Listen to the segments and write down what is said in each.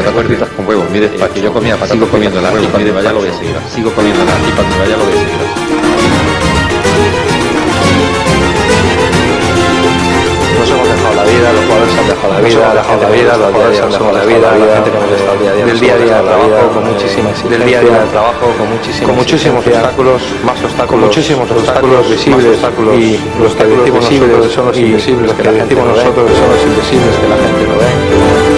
patatas fritas con huevo, muy despacio. Yo comía patatas comiendo la y cuando me vaya lo voy a seguir. Sigo comiendo la y cuando vaya lo voy a seguir. Nos hemos dejado la vida, los jugadores se han dejado la vida, dejado la vida, los jugadores han dejado la vida, la gente que hemos estado día a día, del día a día del trabajo, con muchísimas, del día a día del trabajo, con muchísimos, con muchísimos obstáculos, más obstáculos, muchísimos obstáculos visibles, y los que decimos nosotros son los invisibles, que la gente nosotros son los invisibles que la gente no ve.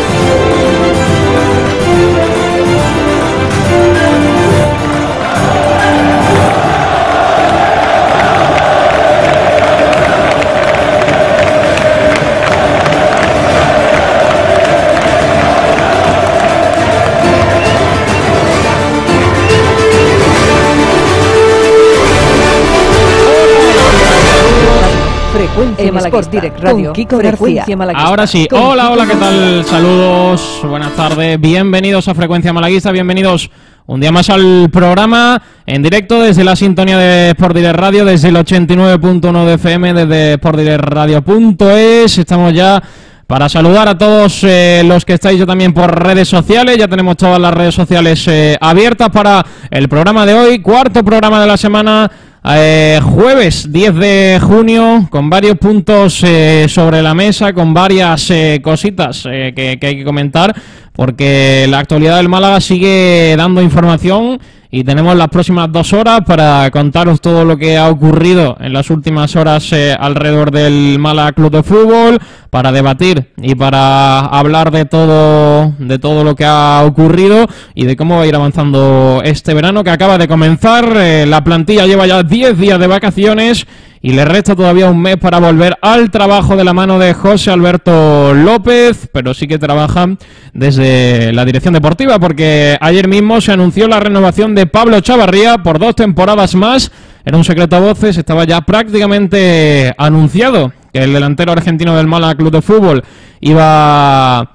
Frecuencia En Sport Direct Radio, con Kiko Frecuencia. Malaguista. Ahora sí, hola, hola, ¿qué tal? Saludos, buenas tardes, bienvenidos a Frecuencia Malaguista, bienvenidos un día más al programa en directo desde la sintonía de Sport Direct Radio, desde el 89.1 de FM, desde sportdirectradio.es. Estamos ya para saludar a todos eh, los que estáis ya también por redes sociales. Ya tenemos todas las redes sociales eh, abiertas para el programa de hoy, cuarto programa de la semana. Eh, jueves 10 de junio con varios puntos eh, sobre la mesa, con varias eh, cositas eh, que, que hay que comentar, porque la actualidad del Málaga sigue dando información y tenemos las próximas dos horas para contaros todo lo que ha ocurrido en las últimas horas eh, alrededor del Málaga Club de Fútbol, para debatir y para hablar de todo, de todo lo que ha ocurrido y de cómo va a ir avanzando este verano que acaba de comenzar. Eh, la plantilla lleva ya 10 días de vacaciones y le resta todavía un mes para volver al trabajo de la mano de José Alberto López, pero sí que trabaja desde la dirección deportiva, porque ayer mismo se anunció la renovación de Pablo Chavarría por dos temporadas más. Era un secreto a voces, estaba ya prácticamente anunciado que el delantero argentino del Málaga Club de Fútbol iba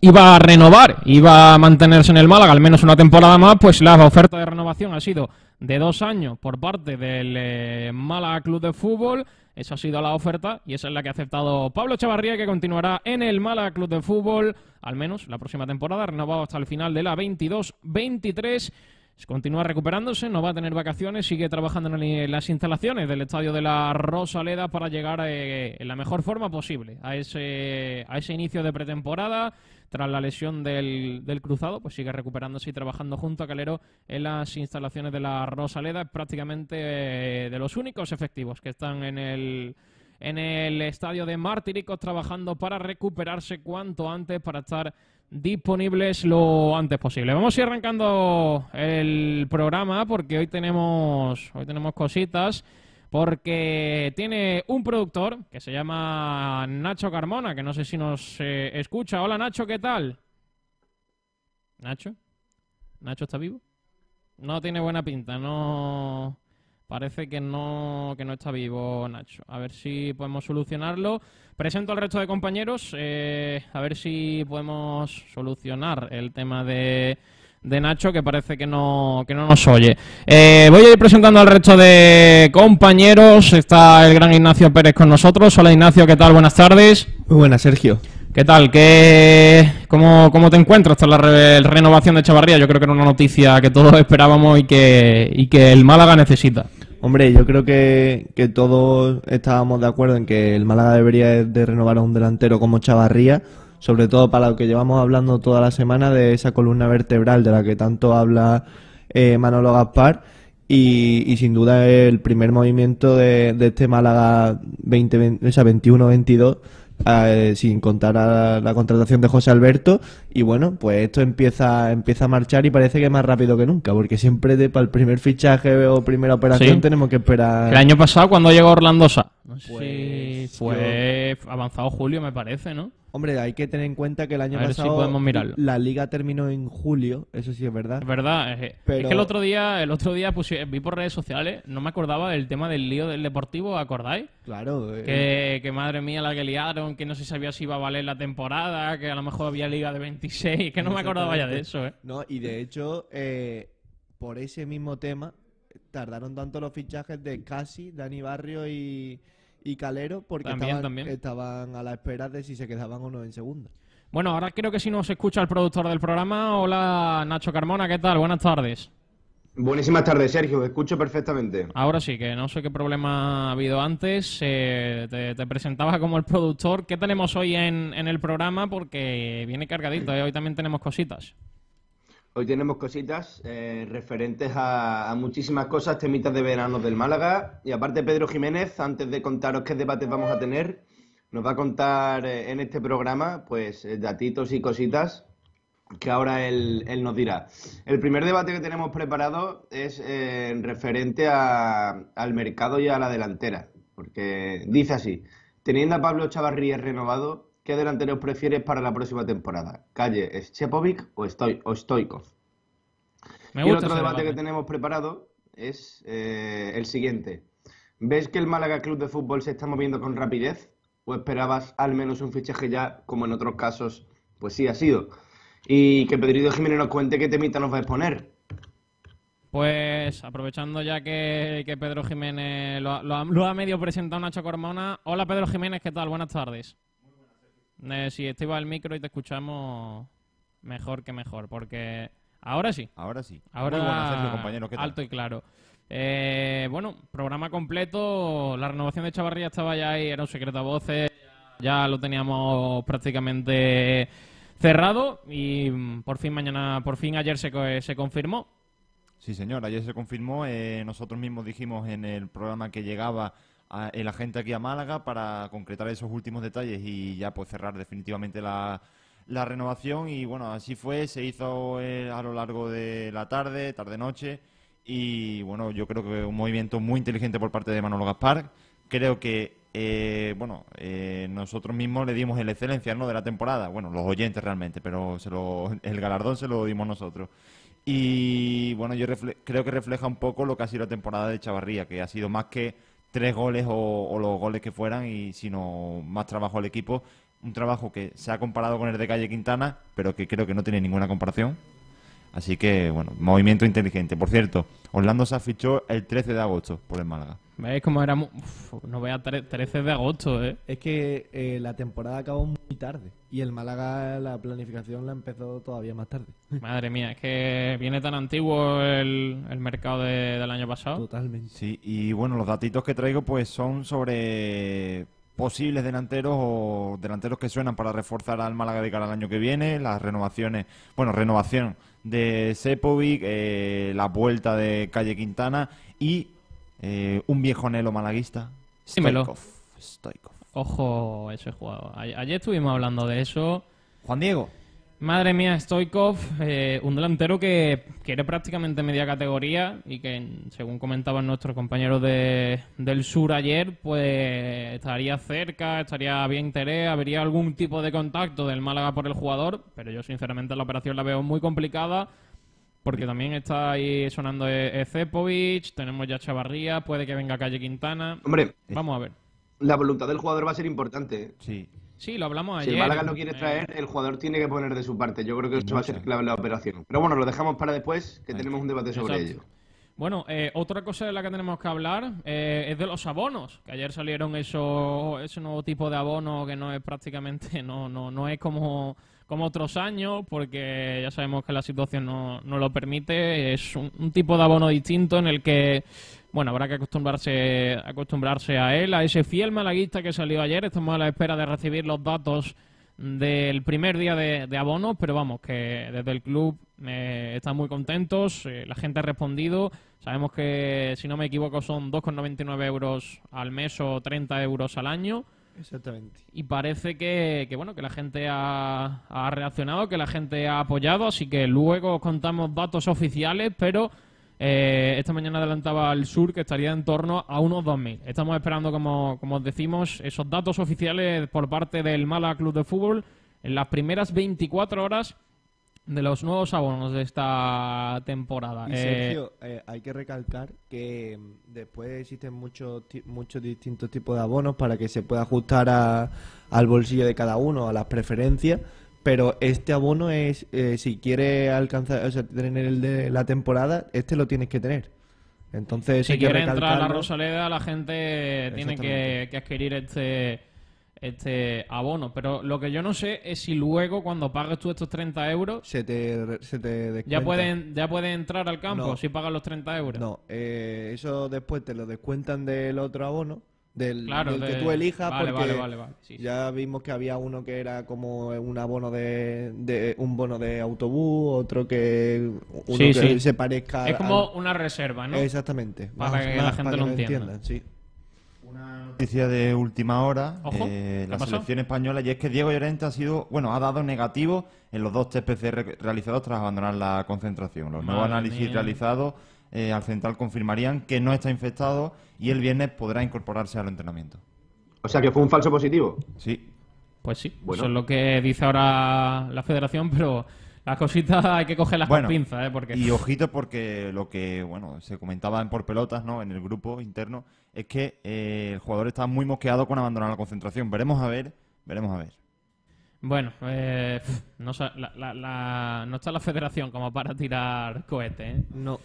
iba a renovar, iba a mantenerse en el Málaga al menos una temporada más, pues la oferta de renovación ha sido de dos años por parte del eh, Málaga Club de Fútbol. Esa ha sido la oferta y esa es la que ha aceptado Pablo Chavarría, que continuará en el Málaga Club de Fútbol, al menos la próxima temporada, renovado hasta el final de la 22-23. Continúa recuperándose, no va a tener vacaciones, sigue trabajando en las instalaciones del estadio de la Rosaleda para llegar eh, en la mejor forma posible a ese, a ese inicio de pretemporada. Tras la lesión del, del cruzado, pues sigue recuperándose y trabajando junto a Calero en las instalaciones de la Rosaleda. Es prácticamente eh, de los únicos efectivos que están en el, en el estadio de Martiricos trabajando para recuperarse cuanto antes para estar disponibles lo antes posible. Vamos a ir arrancando el programa porque hoy tenemos hoy tenemos cositas porque tiene un productor que se llama Nacho Carmona, que no sé si nos eh, escucha. Hola Nacho, ¿qué tal? Nacho, Nacho está vivo. No tiene buena pinta, no parece que no que no está vivo Nacho. A ver si podemos solucionarlo. Presento al resto de compañeros, eh, a ver si podemos solucionar el tema de, de Nacho, que parece que no, que no nos oye. Eh, voy a ir presentando al resto de compañeros. Está el gran Ignacio Pérez con nosotros. Hola Ignacio, ¿qué tal? Buenas tardes. Muy buena, Sergio. ¿Qué tal? ¿Qué, cómo, ¿Cómo te encuentras tras la re- renovación de Chavarría? Yo creo que era una noticia que todos esperábamos y que, y que el Málaga necesita. Hombre, yo creo que, que todos estábamos de acuerdo en que el Málaga debería de renovar a un delantero como Chavarría, sobre todo para lo que llevamos hablando toda la semana de esa columna vertebral de la que tanto habla eh, Manolo Gaspar. Y, y sin duda el primer movimiento de, de este Málaga 20, o sea, 21-22, eh, sin contar a la contratación de José Alberto. Y bueno, pues esto empieza, empieza a marchar y parece que más rápido que nunca, porque siempre de, para el primer fichaje o primera operación Sí. tenemos que esperar. El año pasado, cuando llegó Orlando no sé Pues, si fue avanzado julio, me parece, ¿no? Hombre, hay que tener en cuenta que el año A ver si pasado podemos mirarlo. la liga terminó en julio, eso sí es verdad. Es verdad, es, es Pero- que el otro día, el otro día pusi- vi por redes sociales, no me acordaba del tema del lío del deportivo, ¿acordáis? Claro, eh, Que, que madre mía la que liaron, que no se sabía si iba a valer la temporada, que a lo mejor había liga de 26, que no me acordaba ya de eso, ¿eh? No, y de hecho, eh, por ese mismo tema, tardaron tanto los fichajes de Casi, Dani Barrio y, y Calero, porque También, estaban, también. estaban a la espera de si se quedaban o no en segunda. Bueno, ahora creo que si nos escucha el productor del programa. Hola, Nacho Carmona, ¿qué tal? Buenas tardes. Buenísimas tardes, Sergio, escucho perfectamente. Ahora sí, que no sé qué problema ha habido antes. Eh, te, presentaba como el productor. ¿Qué tenemos hoy en, el programa? Porque viene cargadito, ¿eh? hoy también tenemos cositas. Hoy tenemos cositas eh, referentes a, muchísimas cosas, temitas de verano del Málaga. Y aparte, Pedro Jiménez, antes de contaros qué debates vamos a tener, nos va a contar en este programa, pues, datitos y cositas que ahora él, nos dirá. El primer debate que tenemos preparado es eh, referente al mercado y a la delantera, porque dice así, teniendo a Pablo Chavarría renovado, ¿qué delanteros prefieres para la próxima temporada? ¿Calle, Schepovic o, Stoy o Stoikov? y el otro debate, que tenemos preparado es eh, el siguiente. ¿Ves que el Málaga Club de Fútbol se está moviendo con rapidez? ¿O esperabas al menos un fichaje ya, como en otros casos, pues sí ha sido? y que Pedrito Jiménez nos cuente qué temita nos va a exponer. Pues aprovechando ya que, Pedro Jiménez lo, ha, medio presentado Nacho Cormona. Hola Pedro Jiménez, ¿qué tal? Buenas tardes. Eh, si estoy al micro y te escuchamos mejor que mejor, porque ahora sí. Ahora sí. Ahora Muy compañero. alto y claro. Eh, bueno, programa completo. La renovación de Chavarría estaba ya ahí, era un secreto a voces. Ya lo teníamos prácticamente cerrado y mm, por fin mañana, por fin ayer se, se confirmó. Sí, señor, ayer se confirmó. Eh, nosotros mismos dijimos en el programa que llegaba el agente aquí a Málaga para concretar esos últimos detalles y ya pues cerrar definitivamente la, renovación y bueno, así fue, se hizo eh, a lo largo de la tarde, tarde-noche y bueno, yo creo que un movimiento muy inteligente por parte de Manolo Gaspar. Creo que eh, bueno, eh, nosotros mismos le dimos la excelencia ¿no? de la temporada, bueno, los oyentes realmente, pero se lo, el galardón se lo dimos nosotros. Y bueno, yo creo que refleja un poco lo que ha sido la temporada de Chavarría, que ha sido más que tres goles o, los goles que fueran, y sino más trabajo al equipo. Un trabajo que se ha comparado con el de Calle Quintana, pero que creo que no tiene ninguna comparación. Así que, bueno, movimiento inteligente. Por cierto, Orlando se fichó el 13 de agosto por el Málaga. ¿Veis cómo era? no vea 13 de agosto, ¿eh? Es que eh, la temporada acabó muy tarde y el Málaga la planificación la empezó todavía más tarde. Madre mía, es que viene tan antiguo el, mercado del año pasado. Totalmente. Sí, y bueno, los datitos que traigo pues son sobre posibles delanteros o delanteros que suenan para reforzar al Málaga de cara al año que viene, las renovaciones, bueno, renovación de Sepovic, eh, la vuelta de Calle Quintana y eh, un viejo anhelo malaguista, Stoikov. Ojo ese jugador. Ayer estuvimos hablando de eso. Juan Diego. Madre mía, Stoikov, eh, un delantero que quiere prácticamente media categoría y que, según comentaban nuestros compañeros de, del sur ayer, pues estaría cerca, estaría bien interés, habría algún tipo de contacto del Málaga por el jugador, pero yo sinceramente la operación la veo muy complicada porque también está ahí sonando Cepovic, tenemos ya Chavarría, puede que venga Calle Quintana. Hombre, vamos a ver. La voluntad del jugador va a ser importante. ¿eh? Sí. Sí, lo hablamos ayer. Si el Málaga lo quiere traer, el jugador tiene que poner de su parte. Yo creo que eso va a ser clave en la operación. Pero bueno, lo dejamos para después, que tenemos un debate sobre ello. Bueno, eh, otra cosa de la que tenemos que hablar eh, es de los abonos, que ayer salieron eso, ese nuevo tipo de abono que no es prácticamente, no, no, no es como, como otros años, porque ya sabemos que la situación no, no lo permite. Es un, tipo de abono distinto en el que, bueno, habrá que acostumbrarse, acostumbrarse a él, a ese fiel malaguista que salió ayer. Estamos a la espera de recibir los datos del primer día de, abono, pero vamos, que desde el club eh, están muy contentos, eh, la gente ha respondido, sabemos que si no me equivoco son 2,99 euros al mes o 30 euros al año. Exactamente. Y parece que, que bueno que la gente ha, ha, reaccionado, que la gente ha apoyado, así que luego contamos datos oficiales, pero eh, esta mañana adelantaba al sur que estaría en torno a unos 2.000. Estamos esperando, como, como os decimos, esos datos oficiales por parte del Mala Club de Fútbol en las primeras 24 horas de los nuevos abonos de esta temporada. Y Sergio, eh, eh, hay que recalcar que mm, después existen muchos muchos distintos tipos de abonos para que se pueda ajustar al bolsillo de cada uno, a las preferencias. Pero este abono es, eh, si quieres alcanzar, o sea, tener el de la temporada, este lo tienes que tener. Entonces, si quiere entrar a la Rosaleda, la gente tiene que, adquirir este este abono. Pero lo que yo no sé es si luego, cuando pagues tú estos 30 euros, Se te, se te ya pueden, ya pueden entrar al campo No. si pagas los 30 euros. No, eh, eso después te lo descuentan del otro abono, del, Claro, del de- que tú elijas, vale, porque vale, vale, vale, sí, sí. ya vimos que había uno que era como un abono de, de- un bono de autobús, otro que uno Sí, que sí. se parezca Es a- como una reserva, ¿no? Exactamente. Para que la gente lo entienda. sí. Una noticia de última hora, Ojo, eh, ¿qué la selección española, y es que Diego Llorente ha sido, bueno, ha dado negativo en los dos test PCR realizados tras abandonar la concentración. Los nuevos análisis mía. realizados eh, al central confirmarían que no está infectado y el viernes podrá incorporarse al entrenamiento. O sea que fue un falso positivo. Sí, Pues sí, Bueno. eso es lo que dice ahora la federación, pero las cositas hay que cogerlas Bueno, con pinzas, ¿eh? Porque... Y ojito porque lo que bueno se comentaba en por pelotas, ¿no? En el grupo interno es que eh, el jugador está muy mosqueado con abandonar la concentración. Veremos a ver, veremos a ver. Bueno, eh, no, la- la- la- no está la federación como para tirar cohetes, ¿eh? No.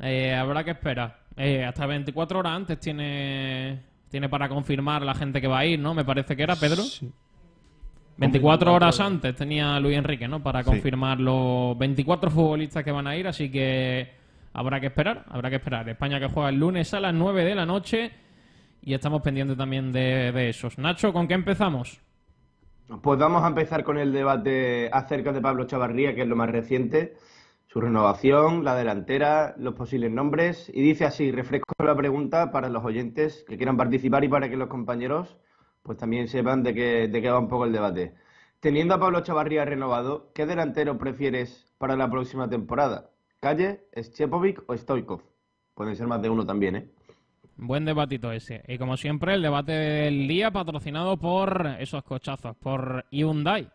Eh, habrá que esperar. Eh, hasta 24 horas antes tiene, tiene para confirmar la gente que va a ir, ¿no? Me parece que era, Pedro. Sí. 24 horas antes tenía Luis Enrique, ¿no? Para Sí. confirmar los 24 futbolistas que van a ir, así que habrá que esperar, habrá que esperar. España que juega el lunes a las 9 de la noche y estamos pendientes también de, de esos. Nacho, ¿con qué empezamos? Pues vamos a empezar con el debate acerca de Pablo Chavarría, que es lo más reciente, su renovación, la delantera, los posibles nombres. Y dice así, refresco la pregunta para los oyentes que quieran participar y para que los compañeros pues también sepan de qué, de qué va un poco el debate. Teniendo a Pablo Chavarría renovado, ¿qué delantero prefieres para la próxima temporada? ¿Calle, Schepovic o Stoikov? Pueden ser más de uno también, ¿eh? Buen debatito ese. Y como siempre, el debate del día patrocinado por esos cochazos, por Hyundai.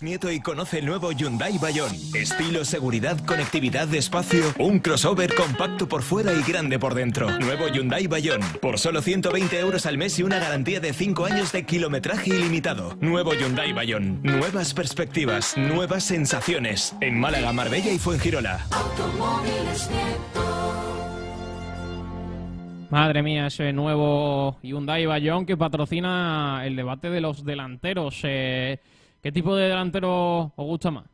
Nieto y conoce el nuevo Hyundai Bayon. Estilo, seguridad, conectividad, espacio. Un crossover compacto por fuera y grande por dentro. Nuevo Hyundai Bayon. Por solo 120 euros al mes y una garantía de 5 años de kilometraje ilimitado. Nuevo Hyundai Bayon. Nuevas perspectivas, nuevas sensaciones. En Málaga, Marbella y Fuengirola. Madre mía, ese nuevo Hyundai Bayón que patrocina el debate de los delanteros. Eh, ¿Qué tipo de delantero os gusta más?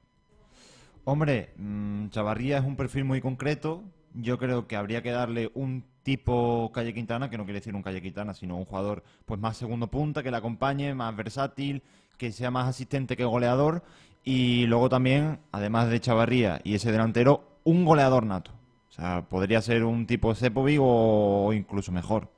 Hombre, mm, Chavarría es un perfil muy concreto. Yo creo que habría que darle un tipo Calle Quintana, que no quiere decir un Calle Quintana, sino un jugador pues más segundo punta, que le acompañe, más versátil, que sea más asistente que goleador. Y luego también, además de Chavarría y ese delantero, un goleador nato. O sea, podría ser un tipo Sepovic o incluso mejor.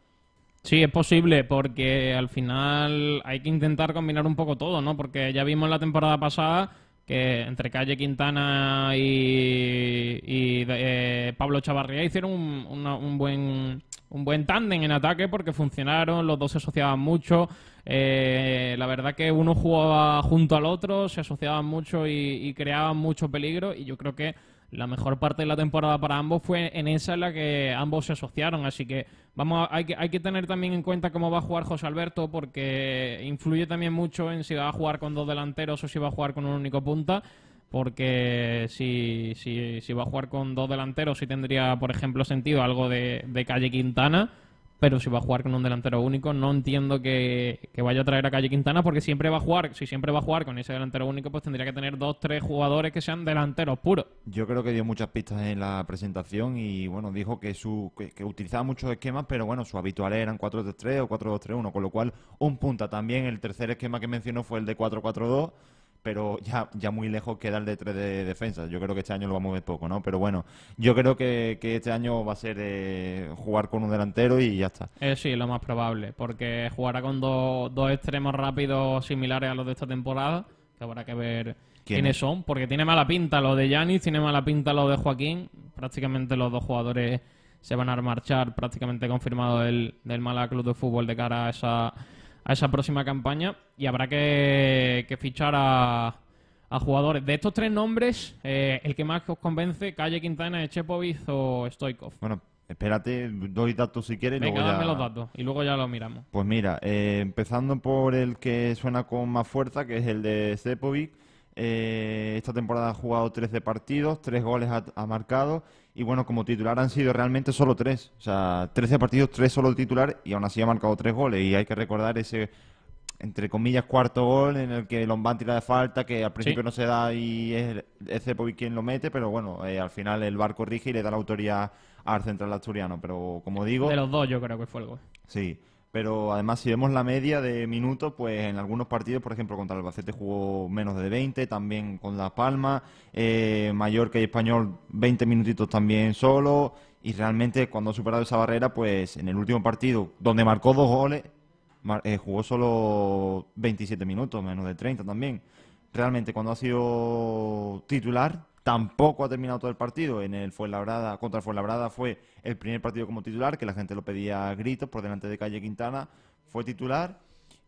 Sí, es posible, porque al final hay que intentar combinar un poco todo, ¿no? Porque ya vimos la temporada pasada que entre Calle Quintana y, eh, Pablo Chavarría hicieron un, una- un buen un buen tándem en ataque porque funcionaron, los dos se asociaban mucho. eh, la verdad que uno jugaba junto al otro, se asociaban mucho y, y creaban mucho peligro. Y yo creo que la mejor parte de la temporada para ambos fue en esa en la que ambos se asociaron. Así que vamos, a- hay que, hay que tener también en cuenta cómo va a jugar José Alberto porque influye también mucho en si va a jugar con dos delanteros o si va a jugar con un único punta. Porque si, si, si va a jugar con dos delanteros, sí tendría, por ejemplo, sentido algo de, de Calle Quintana. Pero si va a jugar con un delantero único, no entiendo que, que vaya a traer a Calle Quintana, porque siempre va a jugar, si siempre va a jugar con ese delantero único, pues tendría que tener dos, tres jugadores que sean delanteros puros. Yo creo que dio muchas pistas en la presentación y bueno, dijo que su que, que utilizaba muchos esquemas, pero bueno, su habitual eran 4-3-3 o 4-2-3-1, con lo cual un punta también. El tercer esquema que mencionó fue el de 4-4-2, pero ya, ya muy lejos queda el de 3 de defensa. Yo creo que este año lo vamos a ver poco, ¿no? Pero bueno, yo creo que, que este año va a ser eh, jugar con un delantero y ya está. Eh, sí, lo más probable, porque jugará con dos, dos extremos rápidos similares a los de esta temporada, que habrá que ver ¿Quién quiénes es? son, porque tiene mala pinta lo de Yanis, tiene mala pinta lo de Joaquín, prácticamente los dos jugadores se van a marchar, prácticamente confirmado del, del Málaga Club de Fútbol de cara a esa, a esa próxima campaña, y habrá que, que fichar a, a jugadores. De estos tres nombres, eh, el que más os convence, Calle Quintana, Echepovic o Stoikov. Bueno, espérate, doy datos si quieres. Venga, luego dame ya- los datos, y luego ya lo miramos. Pues mira, eh, empezando por el que suena con más fuerza, que es el de Stepovic. eh, esta temporada ha jugado 13 partidos, 3 goles ha, ha marcado. Y bueno, como titular han sido realmente solo 3. O sea, 13 partidos, 3 solo de titular y aún así ha marcado 3 goles. Y hay que recordar ese entre comillas, cuarto gol en el que Lombán tira de falta, que al principio no se da y es, es Cepovic quien lo mete, pero bueno, eh, al final el bar corrige y le da la autoría al central asturiano. Pero como digo, De los dos yo creo que fue el gol. Sí, pero además si vemos la media de minutos, pues en algunos partidos, por ejemplo, contra el Albacete jugó menos de 20, también con Las Palmas, eh, Mallorca y Español 20 minutitos también solo, y realmente cuando ha superado esa barrera, pues en el último partido, donde marcó dos goles, eh, jugó solo 27 minutos, menos de 30 también. Realmente cuando ha sido titular, tampoco ha terminado todo el partido. En el Fuenlabrada, contra el Fuenlabrada fue el primer partido como titular, que la gente lo pedía a gritos por delante de Calle Quintana, fue titular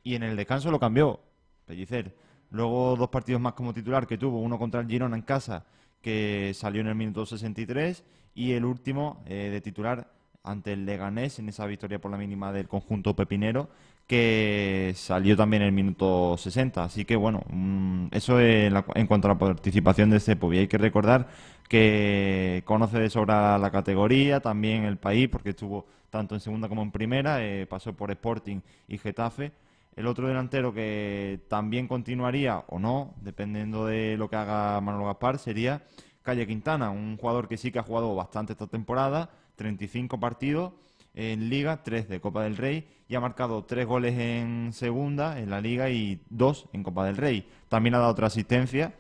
y en el descanso lo cambió, Pellicer. Luego dos partidos más como titular que tuvo, uno contra el Girona en casa, que salió en el minuto 63, y el último eh, de titular ante el Leganés en esa victoria por la mínima del conjunto pepinero, que salió también en el minuto 60. Así que bueno, mm, eso en, cuanto a la participación de Cepo. Y hay que recordar que conoce de sobra la categoría, también el país, porque estuvo tanto en segunda como en primera, eh, pasó por Sporting y Getafe. El otro delantero que también continuaría o no, dependiendo de lo que haga Manolo Gaspar, sería Calle Quintana, un jugador que sí que ha jugado bastante esta temporada, 35 partidos en Liga, 3 de Copa del Rey y ha marcado 3 goles en Segunda, en la Liga y 2 en Copa del Rey. También ha dado otra asistencia,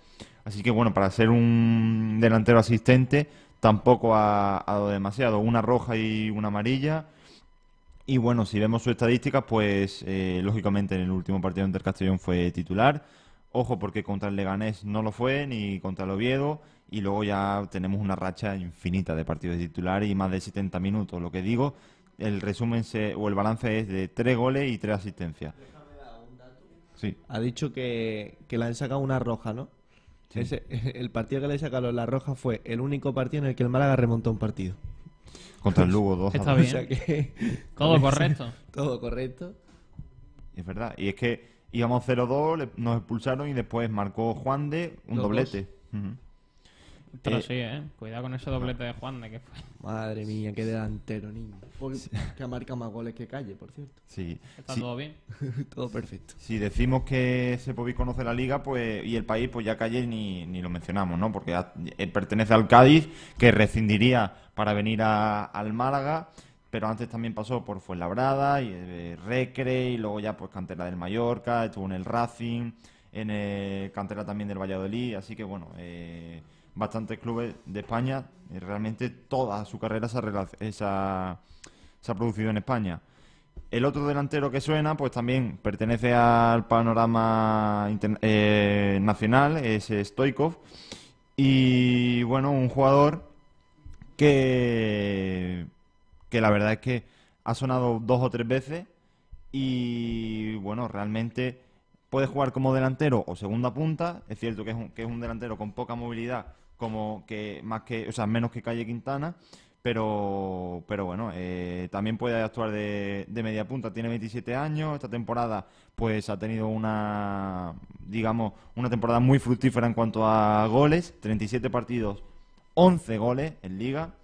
así que bueno, para ser un delantero asistente tampoco ha, dado demasiado, una roja y una amarilla. Y bueno, si vemos su estadística, pues eh, lógicamente en el último partido ante el Castellón fue titular. Ojo, porque contra el Leganés no lo fue, ni contra el Oviedo. Y luego ya tenemos una racha infinita de partidos de titular y más de 70 minutos. Lo que digo, el resumen se- o el balance es de 3 goles y 3 asistencias. Sí, Ha dicho que, que le han sacado una roja, ¿no? Sí. Ese- el partido que le sacaron la roja fue el único partido en el que el Málaga remontó un partido. contra el Lugo 2 a Está 2. O bien. sea que Todo correcto. Todo correcto. Es verdad. Y es que íbamos 0-2, le- nos expulsaron y después marcó Juan de un Los doblete. Ujú. Pero Eh, sí, ¿eh? Cuidado con ese doblete de Juan de que fue. Madre mía, qué delantero, niño. Porque- Que ha marcado más goles que Calle, por cierto. Sí. Está Sí. todo bien. todo perfecto. Si decimos que Sepovic conoce la liga pues y el país, pues ya Calle ni, ni lo mencionamos, ¿no? Porque eh, pertenece al Cádiz, que rescindiría para venir a- al Málaga, pero antes también pasó por Fuenlabrada, y eh, Recre, y luego ya pues cantera del Mallorca, estuvo en el Racing, en el cantera también del Valladolid, así que bueno, eh, bastantes clubes de España, y realmente toda su carrera se ha, rela- esa- se ha producido en España. El otro delantero que suena, pues también pertenece al panorama eh, nacional, es Stoikov. Y bueno, un jugador que, que la verdad es que ha sonado dos o tres veces y bueno, realmente puede jugar como delantero o segunda punta. Es cierto que es un, que es un delantero con poca movilidad, como que más que, o sea, menos que Calle Quintana, pero, pero bueno, eh, también puede actuar de, de media punta. Tiene 27 años, esta temporada pues ha tenido una, digamos, una temporada muy fructífera en cuanto a goles, 37 partidos, 11 goles en liga.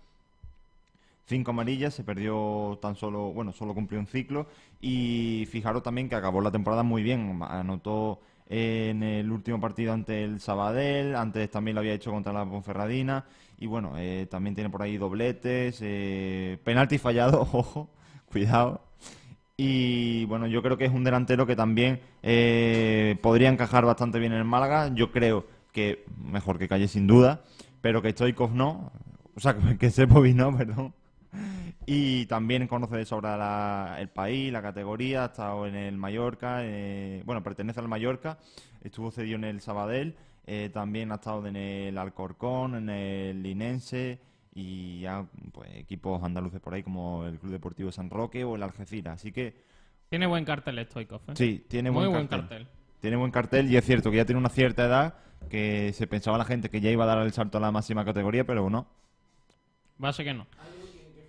Cinco amarillas, se perdió tan solo, bueno, solo cumplió un ciclo. Y fijaros también que acabó la temporada muy bien. Anotó en el último partido ante el Sabadell, antes también lo había hecho contra la Ponferradina. Y bueno, eh, también tiene por ahí dobletes, eh, penalti fallado, ojo, cuidado. Y bueno, yo creo que es un delantero que también eh, podría encajar bastante bien en el Málaga. Yo creo que mejor que Calle sin duda, pero que Stoikov no. O sea, que Sepovic no, perdón. Y también conoce de sobra la- el país, la categoría, ha estado en el Mallorca, eh, bueno, pertenece al Mallorca, estuvo cedido en el Sabadell, eh, también ha estado en el Alcorcón, en el Linense y ya pues, equipos andaluces por ahí como el Club Deportivo San Roque o el Algeciras. Así que Tiene buen cartel Stoikov, ¿eh? sí, tiene Muy buen buen cartel. cartel. Tiene buen cartel y es cierto que ya tiene una cierta edad que se pensaba la gente que ya iba a dar el salto a la máxima categoría, pero no. Va a ser que no.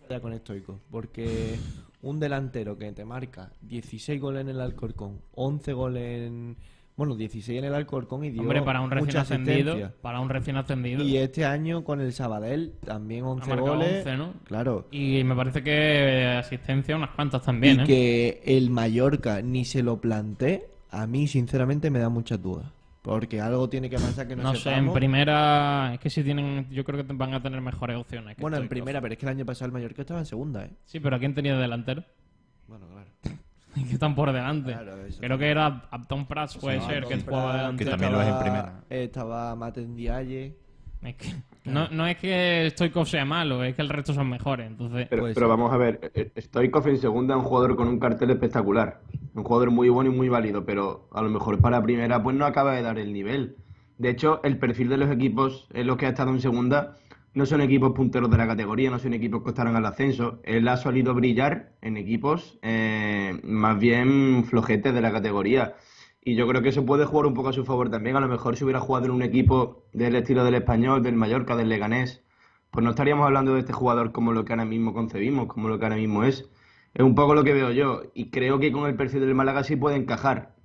Ya con Stoico, porque un delantero que te marca 16 goles en el Alcorcón, 11 goles en... Bueno, 16 en el Alcorcón y dio Hombre, para un recién ascendido, para un recién ascendido. Y este año con el Sabadell también 11 marcado goles. 11, ¿no? Claro. Y me parece que asistencia unas cuantas también, y ¿eh? que el Mallorca ni se lo plantee a mí sinceramente me da muchas dudas. Porque algo tiene que pasar que no, No sé, en primera. Es que si tienen. Yo creo que van a tener mejores opciones. que Bueno, en primera, pero es que el año pasado el Mallorca estaba en segunda, ¿eh? Sí, pero ¿a quién tenía de delantero? Bueno, claro. que están por delante. Claro, eso Creo que era Abton Prats, puede Sí, ser, Abton que jugaba delante. Que también lo es en primera. Estaba Maten Diaye. Es que- no, no es que Stoikov sea malo, es que el resto son mejores. Entonces, Pero, vamos a ver, eh, Stoikov en segunda es un jugador con un cartel espectacular. Un jugador muy bueno y muy válido, pero a lo mejor para primera pues no acaba de dar el nivel. De hecho, el perfil de los equipos en los que ha estado en segunda no son equipos punteros de la categoría, no son equipos que estarán al ascenso. Él ha solido brillar en equipos eh, más bien flojetes de la categoría. Y yo creo que eso puede jugar un poco a su favor también. A lo mejor si hubiera jugado en un equipo del estilo del Español, del Mallorca, del Leganés, pues no estaríamos hablando de este jugador como lo que ahora mismo concebimos, como lo que ahora mismo es. Es un poco lo que veo yo. Y creo que con el perfil del Málaga sí puede encajar.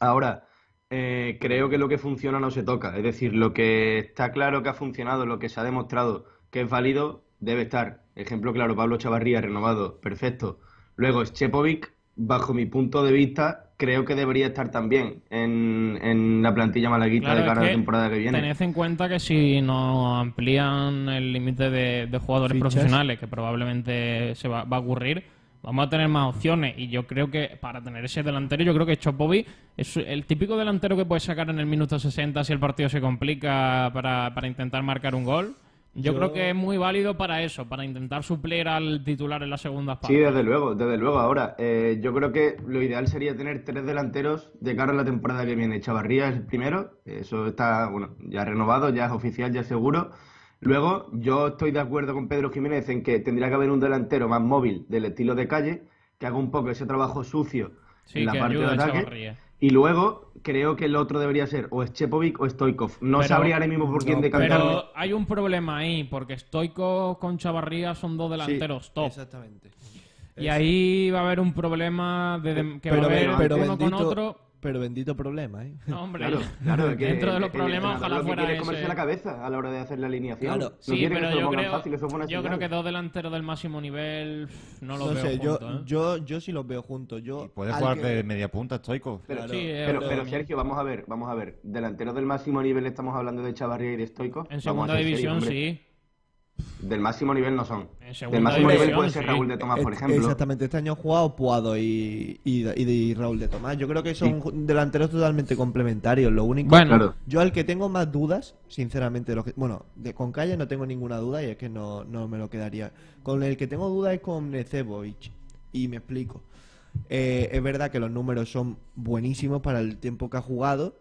Ahora, eh, creo que lo que funciona no se toca. Es decir, lo que está claro que ha funcionado, lo que se ha demostrado que es válido, debe estar. Ejemplo claro, Pablo Chavarría renovado, perfecto. Luego, Schepovic, bajo mi punto de vista, creo que debería estar también en, en la plantilla malaguita claro, de cara a la temporada que viene. tened en cuenta que si no amplían el límite de, de jugadores Fichas. profesionales, que probablemente se va, va a ocurrir, vamos a tener más opciones. Y yo creo que para tener ese delantero, yo creo que Chopovic es el típico delantero que puedes sacar en el minuto 60 si el partido se complica para, para intentar marcar un gol. Yo, Yo- creo que es muy válido para eso, para intentar suplir al titular en las segundas Sí, partes. desde luego, desde luego. Ahora, eh, yo creo que lo ideal sería tener tres delanteros de cara a la temporada que viene. Chavarría es el primero, eso está, bueno, ya renovado, ya es oficial, ya seguro. Luego, yo estoy de acuerdo con Pedro Jiménez en que tendría que haber un delantero más móvil del estilo de calle, que haga un poco ese trabajo sucio Sí, en la que parte de ataque. Y luego, creo que el otro debería ser o Schepovic o Stoikov. No Pero- sabría ahora mismo por quién decantarme. Pero hay un problema ahí, porque Stoico con Chavarría son dos delanteros Sí, top. Exactamente. Y ahí va a haber un problema de, de- que pero, va a haber pero uno con otro. Pero bendito problema, ¿eh? No, hombre, Claro, claro, que dentro de los problemas, ojalá que fuera quiere es comerse ese. la cabeza a la hora de hacer la alineación. Claro. No Sí, pero yo creo, fácil, eso yo creo que dos delanteros del máximo nivel no lo No veo sé, yo, juntos, ¿eh? yo, yo sí los veo juntos. Yo, Y puede al jugar que- de media punta, Stoikov. Pero, Claro, Sí, pero, pero, Sergio, vamos a ver, vamos a ver. Delanteros del máximo nivel estamos hablando de Chavarría y de Stoico. En segunda división sí. Del máximo nivel no son. Del máximo nivel puede ser sí. Raúl de Tomás, por ejemplo. Exactamente, este año han jugado Puado y, y, y- y Raúl de Tomás. Yo creo que son delanteros totalmente complementarios. Lo único Bueno, Claro. Yo al que tengo más dudas, sinceramente, de lo que, bueno, de, con Calle no tengo ninguna duda y es que no, no me lo quedaría. Con el que tengo dudas es con Cebovic. Y me explico. Eh, es verdad que los números son buenísimos para el tiempo que ha jugado.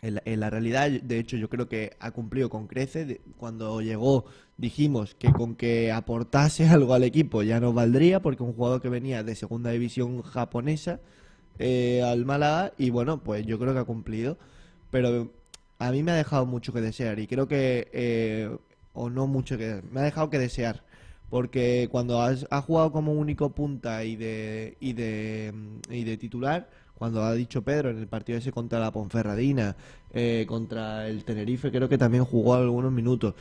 En la, en la realidad, de hecho, yo creo que ha cumplido con creces. De- Cuando llegó, dijimos que con que aportase algo al equipo ya nos valdría, porque un jugador que venía de segunda división japonesa eh, al Málaga, y bueno, pues yo creo que ha cumplido. Pero a mí me ha dejado mucho que desear, y creo que, eh, o no mucho que me ha dejado que desear. Porque cuando ha jugado como único punta y de, y de, y de titular, cuando ha dicho Pedro en el partido ese contra la Ponferradina, eh, contra el Tenerife, creo que también jugó algunos minutos.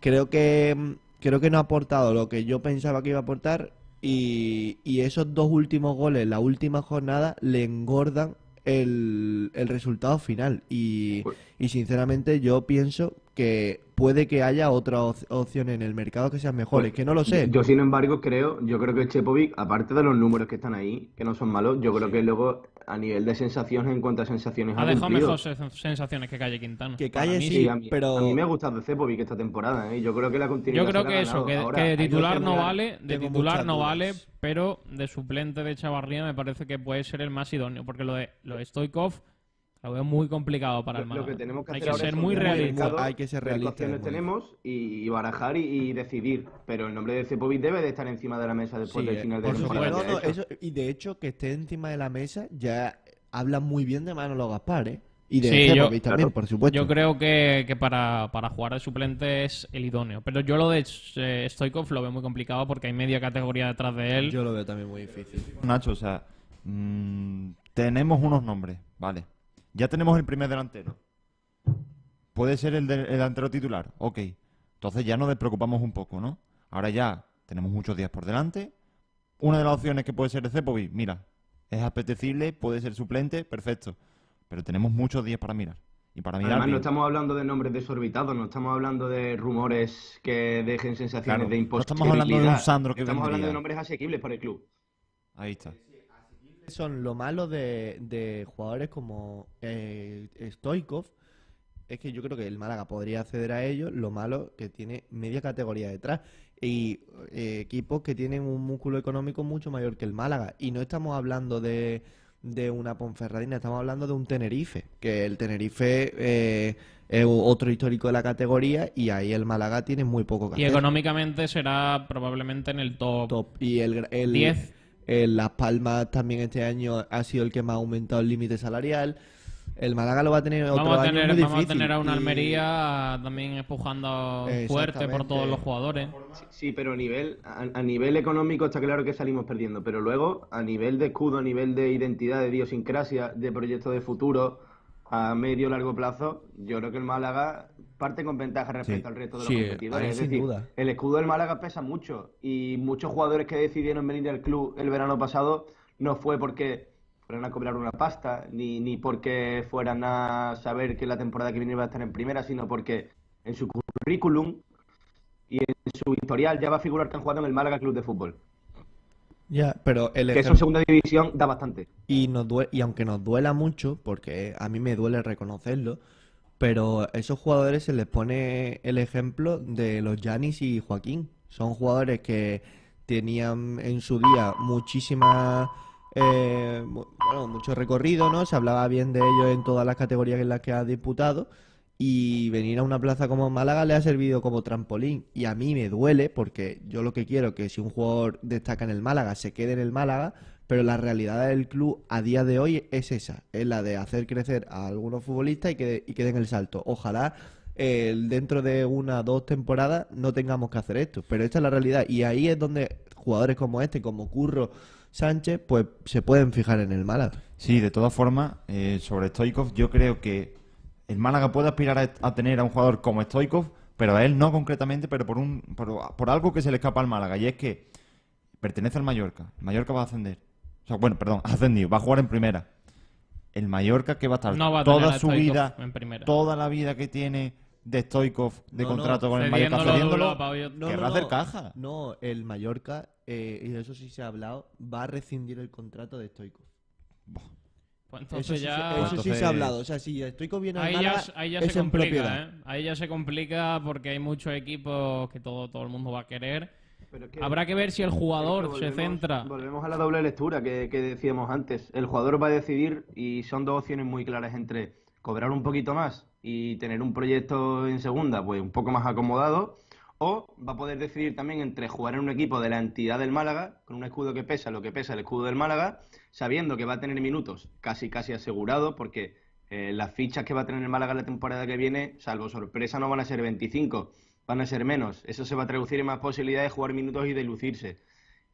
Creo que, mm, creo que no ha aportado lo que yo pensaba que iba a aportar y, y esos dos últimos goles, la última jornada, le engordan el, el resultado final. Y, y sinceramente yo pienso que puede que haya otras op- opciones en el mercado que sean mejores, Pues, que no lo sé. Yo, sin embargo, creo, yo creo que Chepovic, aparte de los números que están ahí, que no son malos, yo creo que luego, a nivel de sensaciones, en cuanto a sensaciones, ha ha dejado mejor sen- sensaciones que Calle Quintana. Que Calle mí sí, Sí, a mí, pero- a mí me ha gustado Cepovic esta temporada, ¿eh? Yo creo que la continuidad Yo creo que eso, que, Ahora, que de titular no vale, de titular no dudas. vale, pero de suplente de Chavarría me parece que puede ser el más idóneo, porque lo de, lo de Stoikov lo veo muy complicado para el Lo- que tenemos que Hay hacer que ahora ser es muy realista. Hay que ser ver qué realista, opciones muy. tenemos y, barajar y, y decidir. Pero el nombre de Cepovic debe de estar encima de la mesa después Sí, del eh, final de supuesto. que No, no, eso- y de hecho, que esté encima de la mesa ya habla muy bien de Manolo Gaspar, ¿eh? Y de Sí, yo- también, por supuesto. Yo creo que, que para, para jugar de suplente es el idóneo. Pero yo lo de eh, Stoikov lo veo muy complicado porque hay media categoría detrás de él. Yo lo veo también muy difícil. Nacho, o sea, mm, tenemos unos nombres, vale. Ya tenemos el primer delantero. Puede ser el, de- el delantero titular, ok. Entonces ya nos despreocupamos un poco, ¿no? Ahora ya tenemos muchos días por delante. Una de las opciones que puede ser de Cepovic, mira, es apetecible, puede ser suplente, perfecto. Pero tenemos muchos días para mirar. Y para mirar Además, no estamos hablando de nombres desorbitados, no estamos hablando de rumores que dejen sensaciones Claro, de no imposibilidad. estamos hablando de un Sandro que Estamos hablando de nombres asequibles por el club. Ahí está. Son lo malo de, de jugadores como eh, Stoikov. Es que yo creo que el Málaga podría acceder a ellos. Lo malo que tiene media categoría detrás. Y eh, equipos que tienen un músculo económico mucho mayor que el Málaga. Y no estamos hablando de, de una Ponferradina, estamos hablando de un Tenerife. Que el Tenerife eh, es otro histórico de la categoría. Y ahí el Málaga tiene muy poco que Y hacer. económicamente será probablemente en el top, Top. Y el, el, 10. El Las Palmas también este año ha sido el que más ha aumentado el límite salarial. El Málaga lo va a tener otro Vamos a, año tener, muy vamos a tener a una Y- Almería también empujando fuerte por todos los jugadores. Sí, sí, pero a nivel, a, a nivel económico está claro que salimos perdiendo, pero luego a nivel de escudo, a nivel de identidad, de idiosincrasia, de proyecto de futuro, a medio largo plazo, yo creo que el Málaga parte con ventaja respecto Sí. al resto de Sí, los competidores. ahí Es sin decir, duda. el escudo del Málaga pesa mucho y muchos jugadores que decidieron venir al club el verano pasado no fue porque fueran a cobrar una pasta, ni, ni porque fueran a saber que la temporada que viene va a estar en primera, sino porque en su currículum y en su historial ya va a figurar que han jugado en el Málaga Club de Fútbol. Ya, pero el Que eso en segunda división da bastante. y, nos due- y aunque nos duela mucho, porque a mí me duele reconocerlo, pero esos jugadores se les pone el ejemplo de los Yanis y Joaquín. Son jugadores que tenían en su día muchísima eh, bueno, mucho recorrido, ¿no? Se hablaba bien de ellos en todas las categorías en las que ha disputado. Y venir a una plaza como Málaga le ha servido como trampolín. Y a mí me duele porque yo lo que quiero que si un jugador destaca en el Málaga, se quede en el Málaga. Pero la realidad del club a día de hoy es esa, es la de hacer crecer a algunos futbolistas y que, y que den el salto. Ojalá eh, dentro de una dos temporadas no tengamos que hacer esto, pero esta es la realidad y ahí es donde jugadores como este, como Curro Sánchez, pues se pueden fijar en el Málaga. Sí, de todas formas, eh, sobre Stoikov, yo creo que el Málaga puede aspirar a, a tener a un jugador como Stoikov, pero a él no concretamente, pero por, un, por, por algo que se le escapa al Málaga, y es que pertenece al Mallorca. El Mallorca va a ascender. O sea, bueno, perdón, ha ascendido, va a jugar en primera. El Mallorca que va a estar No va a tener toda a su vida, en primera. toda la vida que tiene de Stoikov de No, no, contrato con el Mallorca, cediéndolo querrá no, hacer caja. No, el Mallorca, eh, y de eso sí se ha hablado, va a rescindir el contrato de Stoikov. Pues Eso, entonces sí, ya... se- sí ha hablado. O sea, si Stoikov viene al Ahí ya, Málaga, ahí ya es se complica. ¿eh? Ahí ya se complica porque hay muchos equipos que todo, todo el mundo va a querer. Pero es que- Habrá que ver si el jugador se centra. Volvemos a la doble lectura que, que decíamos antes. El jugador va a decidir y son dos opciones muy claras entre cobrar un poquito más y tener un proyecto en segunda, pues un poco más acomodado, o va a poder decidir también entre jugar en un equipo de la entidad del Málaga, con un escudo que pesa lo que pesa el escudo del Málaga, sabiendo que va a tener minutos casi casi asegurado, porque eh, las fichas que va a tener el Málaga la temporada que viene, salvo sorpresa, no van a ser 25, van a ser menos. Eso se va a traducir en más posibilidades de jugar minutos y de lucirse.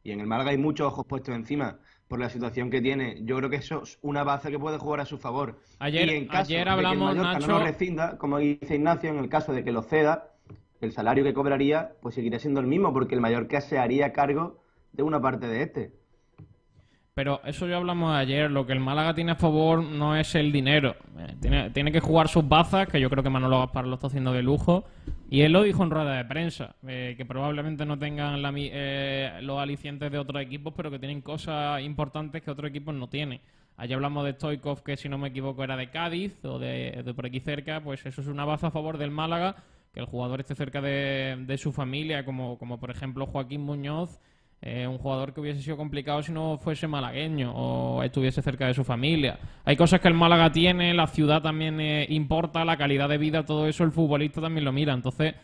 Y en el Málaga hay muchos ojos puestos encima por la situación que tiene. Yo creo que eso es una baza que puede jugar a su favor. Ayer- y en caso ayer de que el hablamos, Nacho- no rescinda, como dice Ignacio, en el caso de que lo ceda, el salario que cobraría pues seguiría siendo el mismo, porque el Mallorca se haría cargo de una parte de este. Pero eso ya hablamos ayer. Lo que el Málaga tiene a favor no es el dinero. Eh, Tiene, tiene que jugar sus bazas, que yo creo que Manolo Gaspar lo está haciendo de lujo. Y él lo dijo en rueda de prensa, eh, que probablemente no tengan la eh, los alicientes de otros equipos, pero que tienen cosas importantes que otros equipos no tienen. Allí hablamos de Stoikov, que si no me equivoco era de Cádiz o de, de por aquí cerca, pues eso es una baza a favor del Málaga, que el jugador esté cerca de, de su familia, como, como por ejemplo Joaquín Muñoz, eh, un jugador que hubiese sido complicado si no fuese malagueño o estuviese cerca de su familia. Hay cosas que el Málaga tiene, la ciudad también eh, importa, la calidad de vida, todo eso el futbolista también lo mira. Entonces,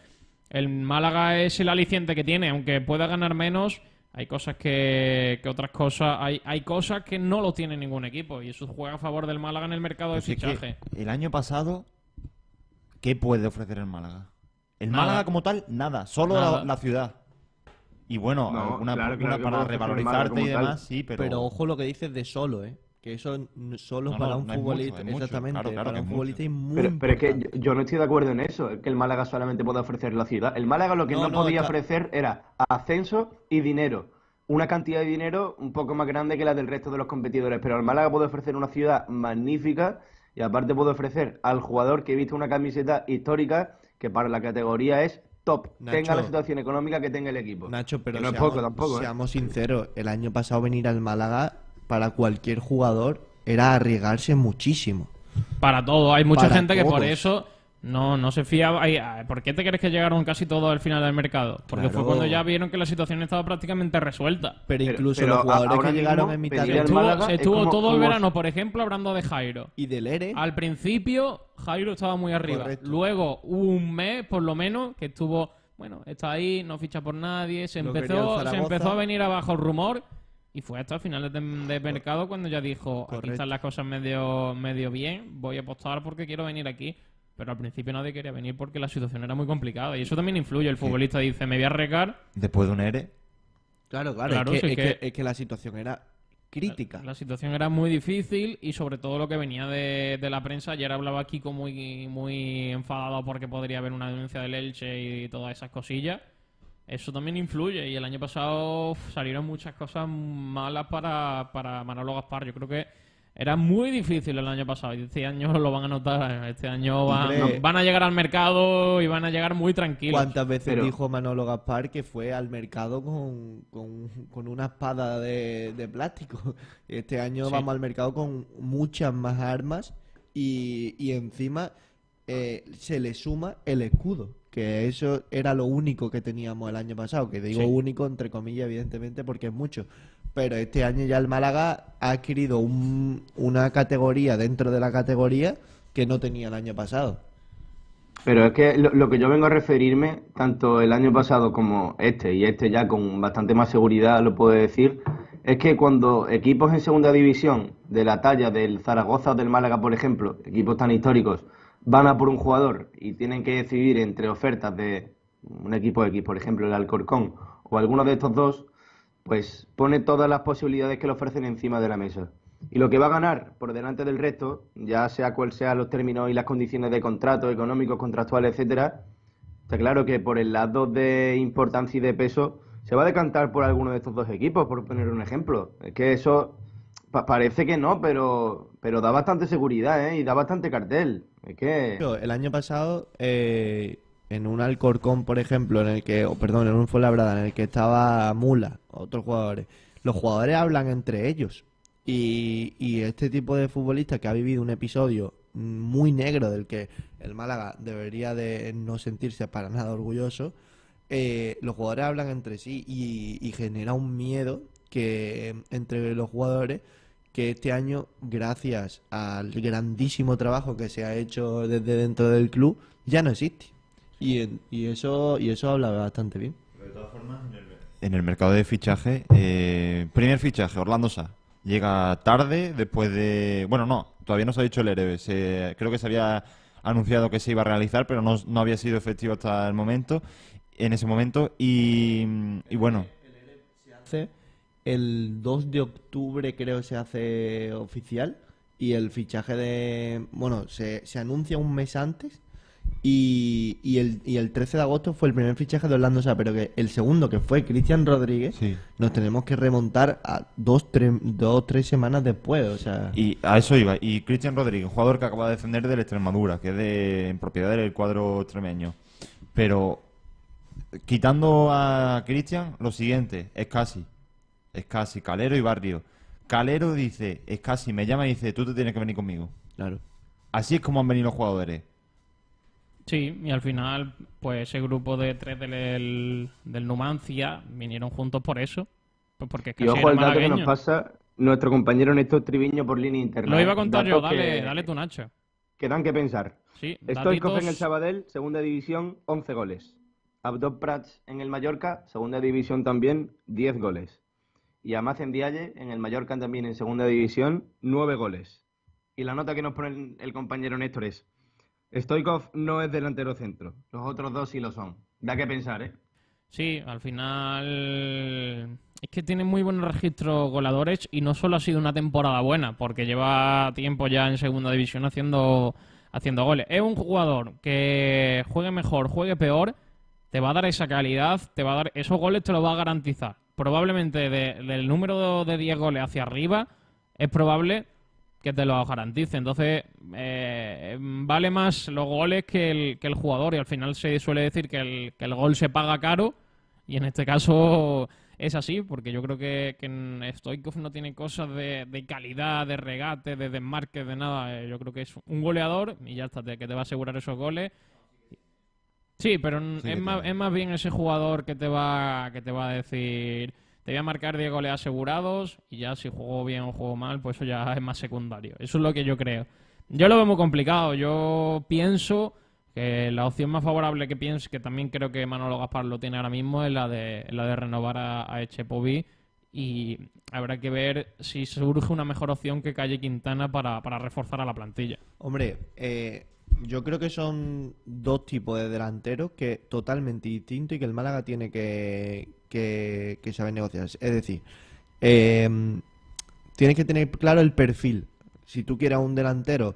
el Málaga es el aliciente que tiene, aunque pueda ganar menos. Hay cosas que, que otras cosas, hay, hay cosas que no lo tiene ningún equipo y eso juega a favor del Málaga en el mercado de Pues es que fichaje. el año pasado, ¿qué puede ofrecer el Málaga? El Nada. Málaga como tal, nada, solo Nada. La, la ciudad. Y bueno, No, alguna, claro, alguna claro para revalorizarte y tal. demás, sí, pero... Pero... ojo lo que dices de solo, ¿eh? Que eso solo No, para no, un futbolista, mucho, es mucho. exactamente, Claro, claro para un futbolista es muy Pero, pero es que yo, no estoy de acuerdo en eso, que el Málaga solamente puede ofrecer la ciudad. El Málaga lo que No, no, no, podía ofrecer era ascenso y dinero. una cantidad de dinero un poco más grande que la del resto de los competidores, pero el Málaga puede ofrecer una ciudad magnífica y aparte puede ofrecer al jugador que he visto una camiseta histórica que para la categoría es top, Nacho. tenga la situación económica que tenga el equipo. Nacho, pero Que no es seamos, poco tampoco, ¿eh? seamos sinceros, el año pasado venir al Málaga para cualquier jugador era arriesgarse muchísimo. Para todo. Hay mucha Para gente que por eso no, no se fía. Ay, ay, ¿Por qué te crees que llegaron casi todos al final del mercado? Porque fue cuando ya vieron que la situación estaba prácticamente resuelta. Pero incluso pero los jugadores que llegaron en mitad de Estuvo, Málaga se es estuvo como- todo el verano, por ejemplo, hablando de Jairo. y del ERE. Al principio, Jairo estaba muy arriba. Correcto. Luego, hubo un mes, por lo menos, que estuvo, bueno, está ahí, no ficha por nadie. Se Lo empezó, se empezó a venir abajo el rumor. Y fue hasta finales de, de mercado cuando ya dijo, aquí Correcto. están las cosas medio, medio bien, voy a apostar porque quiero venir aquí. Pero al principio nadie quería venir porque la situación era muy complicada. Y eso también influye. El futbolista dice, me voy a arriesgar. Después de un ERE, Claro, claro, Claro, es, que, es que- que- es que la situación era crítica. La situación era muy difícil y sobre todo lo que venía de, de la prensa. Ayer hablaba Kiko muy, muy enfadado porque podría haber una denuncia del Elche y todas esas cosillas. Eso también influye y el año pasado uf, salieron muchas cosas malas para, para Manolo Gaspar. Yo creo que era muy difícil el año pasado y este año lo van a notar. Este año van, a llegar al mercado y van a llegar muy tranquilos. ¿Cuántas veces Pero- dijo Manolo Gaspar que fue al mercado con, con- con una espada de, de plástico? Este año Sí. vamos al mercado con muchas más armas y, y encima eh, se le suma el escudo, que eso era lo único que teníamos el año pasado, que digo Sí. único entre comillas evidentemente porque es mucho. Pero este año ya el Málaga ha adquirido un- una categoría dentro de la categoría que no tenía el año pasado. Pero es que lo, lo que yo vengo a referirme, tanto el año pasado como este, y este ya con bastante más seguridad lo puedo decir, es que cuando equipos en segunda división de la talla del Zaragoza o del Málaga, por ejemplo, equipos tan históricos, van a por un jugador y tienen que decidir entre ofertas de un equipo X, por ejemplo, el Alcorcón, o alguno de estos dos, pues pone todas las posibilidades que le ofrecen encima de la mesa. Y lo que va a ganar por delante del resto, ya sea cual sean los términos y las condiciones de contrato, económicos, contractuales, etcétera, está claro que por el lado de importancia y de peso se va a decantar por alguno de estos dos equipos, por poner un ejemplo. Es que eso pa- parece que no, pero, pero da bastante seguridad, ¿eh? Y da bastante cartel. Es que... El año pasado, eh, en un Alcorcón, por ejemplo, en el que, o perdón, en un Fuenlabrada, en el que estaba Mula, otros jugadores, los jugadores hablan entre ellos. Y, y este tipo de futbolista que ha vivido un episodio muy negro del que el Málaga debería de no sentirse para nada orgulloso, eh, los jugadores hablan entre sí y, y genera un miedo que entre los jugadores que este año, gracias al grandísimo trabajo que se ha hecho desde dentro del club, ya no existe. Y, en- y eso y eso habla bastante bien. en el mercado de fichaje, eh, primer fichaje, Orlando Sá. Llega tarde, después de... Bueno, no, todavía no se ha dicho el ERE. Se, creo que se había anunciado que se iba a realizar, pero no, no había sido efectivo hasta el momento, en ese momento. Y, y bueno, hace el 2 de octubre creo se hace oficial y el fichaje de bueno se, se anuncia un mes antes y, y el, y el 13 de agosto fue el primer fichaje de Orlando Sá pero que el segundo que fue Cristian Rodríguez sí. nos tenemos que remontar a dos tres dos tres semanas después o sea Y a eso iba. Y Cristian Rodríguez, jugador que acaba de descender del Extremadura, que es de, en propiedad del cuadro extremeño. Pero quitando a Cristian, lo siguiente, es casi. Es casi, Calero y Barrio. Calero dice, es casi, me llama y dice, tú te tienes que venir conmigo. claro Así es como han venido los jugadores. Sí, y al final, pues ese grupo de tres del, del Numancia vinieron juntos por eso. Pues porque es Y casi ojo al dato que nos pasa nuestro compañero Néstor Triviño por línea interna. Lo iba a ¿eh? contar Datos yo, dale, que- dale tu Nacho. Que dan que pensar. Sí, Stoikov en el Sabadell, segunda división, 11 goles. Abdop Prats en el Mallorca, segunda división también, 10 goles. Y Amaz en Dialle, en el Mallorca también en segunda división, 9 goles. Y la nota que nos pone el compañero Néstor es, Stoikov no es delantero centro, los otros dos sí lo son. Da que pensar, ¿eh? Sí, al final es que tiene muy buenos registros goleadores y no solo ha sido una temporada buena, porque lleva tiempo ya en segunda división haciendo, haciendo goles. Es un jugador que juegue mejor, juegue peor, te va a dar esa calidad, te va a dar esos goles, te lo va a garantizar. probablemente de- del número de 10 goles hacia arriba, es probable que te lo garantice. Entonces, eh, vale más los goles que el, que el jugador. Y al final se suele decir que el, que el gol se paga caro. Y en este caso es así, porque yo creo que, que Stoikov no tiene cosas de, de calidad, de regate, de desmarque, de nada. Eh, Yo creo que es un goleador y ya está, te- que te va a asegurar esos goles. Sí, pero Sí, es, más, es más bien ese jugador que te va que te va a decir te voy a marcar 10 goles asegurados y ya si juego bien o juego mal, pues eso ya es más secundario. Eso es lo que yo creo. Yo lo veo muy complicado. Yo pienso que la opción más favorable que pienso, que también creo que Manolo Gaspar lo tiene ahora mismo, es la de, la de renovar a, a y habrá que ver si surge una mejor opción que Calle Quintana para, para reforzar a la plantilla. Hombre, eh, yo creo que son dos tipos de delanteros que totalmente distintos y que el Málaga tiene que, que, saber negociar. Es decir, eh, tienes que tener claro el perfil. Si tú quieres un delantero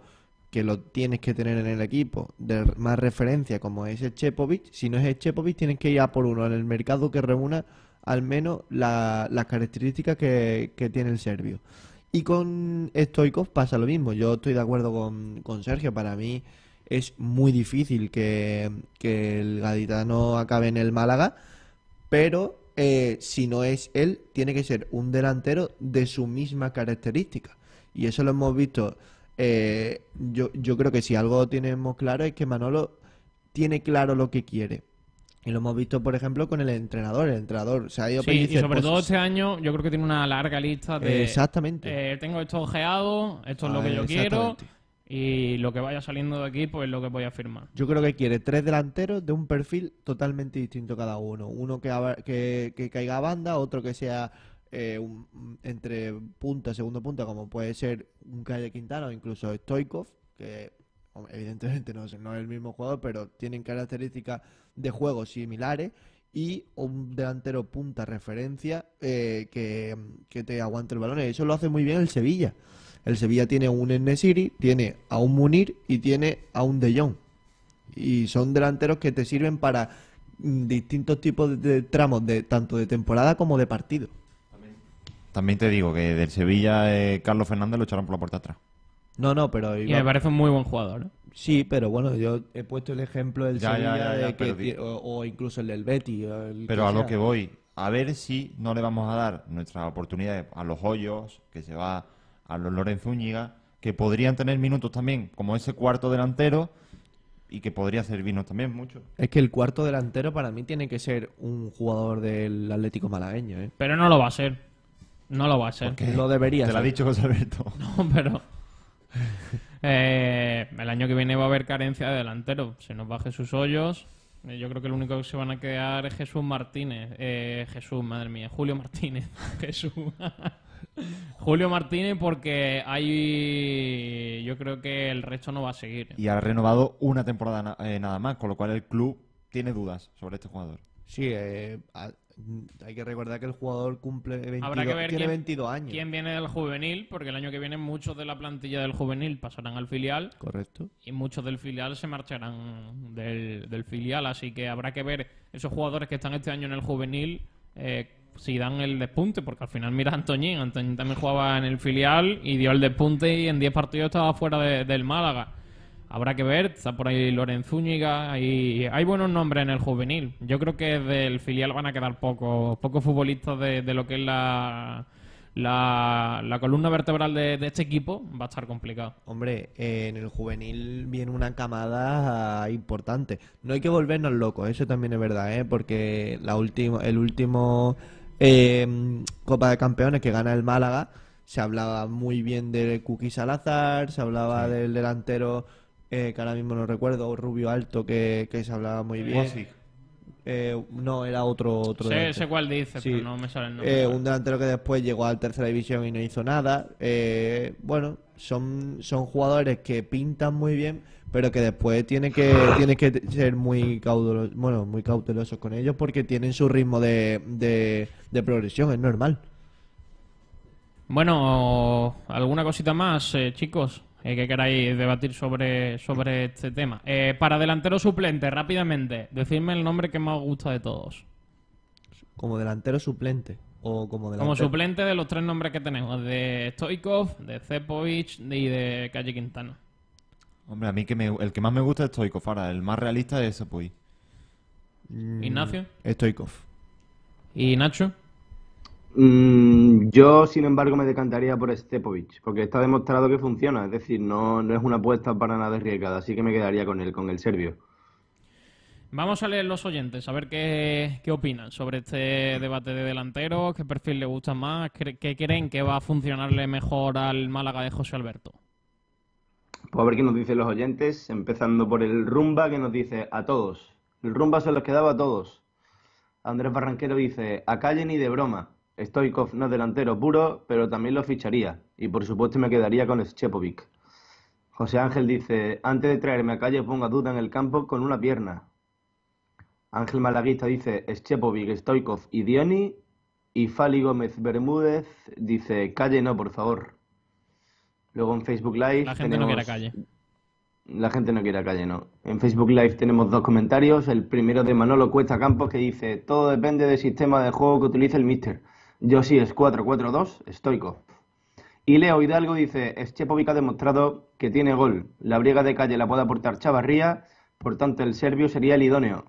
que lo tienes que tener en el equipo de más referencia como es Chepovic, si no es Chepovic tienes que ir a por uno en el mercado que reúna al menos la- las características que, tiene el serbio. Y con Stoikov pasa lo mismo. Yo estoy de acuerdo con, con Sergio. Para mí es muy difícil que, que el gaditano acabe en el Málaga. Pero eh, si no es él, tiene que ser un delantero de su misma característica. Y eso lo hemos visto. eh, yo, yo creo que si algo tenemos claro es que Manolo tiene claro lo que quiere. Y lo hemos visto, por ejemplo, con el entrenador. El entrenador se ha ido Sí, y sobre todo este año yo creo que tiene una larga lista de... Exactamente. eh, tengo esto ojeado, esto es lo Ah, que yo quiero exactamente. Y lo que vaya saliendo de aquí pues es lo que voy a firmar. Yo creo que quiere tres delanteros de un perfil totalmente distinto cada uno. Uno que, que, que caiga a banda, otro que sea eh, un- entre punta, segundo punta, como puede ser un Calle Quintana o incluso Stoikov, que evidentemente no no es el mismo jugador, pero tienen características de juego similares. Y un delantero punta referencia eh, que, que te aguante el balón. Eso lo hace muy bien el Sevilla. El Sevilla tiene un Enesiri, tiene a un Munir y tiene a un De Jong. Y son delanteros que te sirven para mm, distintos tipos de, de tramos, de tanto de temporada como de partido. También te digo que del Sevilla, eh, Carlos Fernández lo echaron por la puerta atrás. No, no, pero Y me parece un muy buen jugador. ¿eh? sí, pero bueno, yo he puesto el ejemplo del Ya, Sevilla ya, ya, de que pero o, o incluso el del Betty. el Pero a lo que voy, a ver si no le vamos a dar nuestras oportunidades a los Hoyos, que se va a los Lorenzo Úñiga, que podrían tener minutos también como ese cuarto delantero y que podría servirnos también mucho. Es que el cuarto delantero para mí tiene que ser un jugador del Atlético malagueño, ¿eh? Pero no lo va a ser. No lo va a ser. Lo debería Te lo ha dicho José Alberto. No, pero... Eh, el año que viene va a haber carencia de delantero. Se nos va Jesús Hoyos. Eh, Yo creo que el único que se van a quedar es Jesús Martínez. Eh, Jesús, madre mía. Julio Martínez. Jesús. Julio Martínez porque hay... Yo creo que el resto no va a seguir. Y ha renovado una temporada na- eh, nada más, con lo cual el club tiene dudas sobre este jugador. Sí, eh, hay que recordar que el jugador cumple 22, Habrá que ver tiene quién, 22 años. quién viene del juvenil, porque el año que viene muchos de la plantilla del juvenil pasarán al filial Correcto. y muchos del filial se marcharán del, del filial, así que habrá que ver esos jugadores que están este año en el juvenil eh, si dan el despunte, porque al final mira a Antoñín, Antoñín también jugaba en el filial y dio el despunte y en 10 partidos estaba fuera de- del Málaga. Habrá que ver, está por ahí Lorenzo Zúñiga, hay, hay buenos nombres en el juvenil. Yo creo que del filial van a quedar pocos pocos futbolistas de, lo que es la, la, columna vertebral de, este equipo, va a estar complicado. Hombre, en el juvenil viene una camada importante. No hay que volvernos locos, eso también es verdad, ¿eh? Porque la última, el último eh, Copa de Campeones que gana el Málaga, se hablaba muy bien de Kuki Salazar, se hablaba del delantero, eh, que ahora mismo no recuerdo, Rubio Alto, que, que se hablaba muy bien. Eh, no, era otro, otro Sé, cuál dice, Sí. pero no me sale el nombre. Eh, un delantero que después llegó a tercera división y no hizo nada. Eh, bueno, son, son jugadores que pintan muy bien, pero que después tiene que, tienes que ser muy cautelosos, bueno, muy cautelosos con ellos porque tienen su ritmo de, de, de progresión, es normal. Bueno, ¿alguna cosita más, eh, chicos? Eh, que queráis debatir sobre, sobre este tema. Eh, para delantero suplente, rápidamente, decidme el nombre que más os gusta de todos. Como delantero suplente. o como delantero. Como suplente de los tres nombres que tenemos, de Stoikov, de Cepovic y de Calle Quintana. Hombre, a mí que me- el que más me gusta es Stoikov. Ahora, el más realista es. Mm, Ignacio. Stoikov. ¿Y Nacho? Mm, yo, sin embargo, me decantaría por Stepovic, porque está demostrado que funciona, es decir, no, no es una apuesta para nada arriesgada, así que me quedaría con él, con el serbio. Vamos a leer los oyentes, a ver qué, qué opinan sobre este debate de delanteros, qué perfil le gusta más, qué, qué creen que va a funcionarle mejor al Málaga de José Alberto. Pues a ver qué nos dicen los oyentes, empezando por el Rumba, que nos dice a todos. El Rumba se los quedaba a todos. Andrés Barranquero dice, a calle ni de broma. Stoikov no es delantero puro, pero también lo ficharía. Y por supuesto me quedaría con Schepovic. José Ángel dice, antes de traerme a calle ponga duda en el campo con una pierna. Ángel Malaguista dice, Schepovic, Stoikov y Dioni. Y Fali Gómez Bermúdez dice, calle no, por favor. Luego en Facebook Live La gente no quiere calle. la gente no quiere a calle, no. En Facebook Live tenemos dos comentarios. El primero de Manolo Cuesta Campos que dice: Todo depende del sistema de juego que utilice el Mister. Yo sí es 4-4-2, estoico. Y Leo Hidalgo dice: Schepovic ha demostrado que tiene gol. La briega de calle la puede aportar Chavarría, por tanto el serbio sería el idóneo.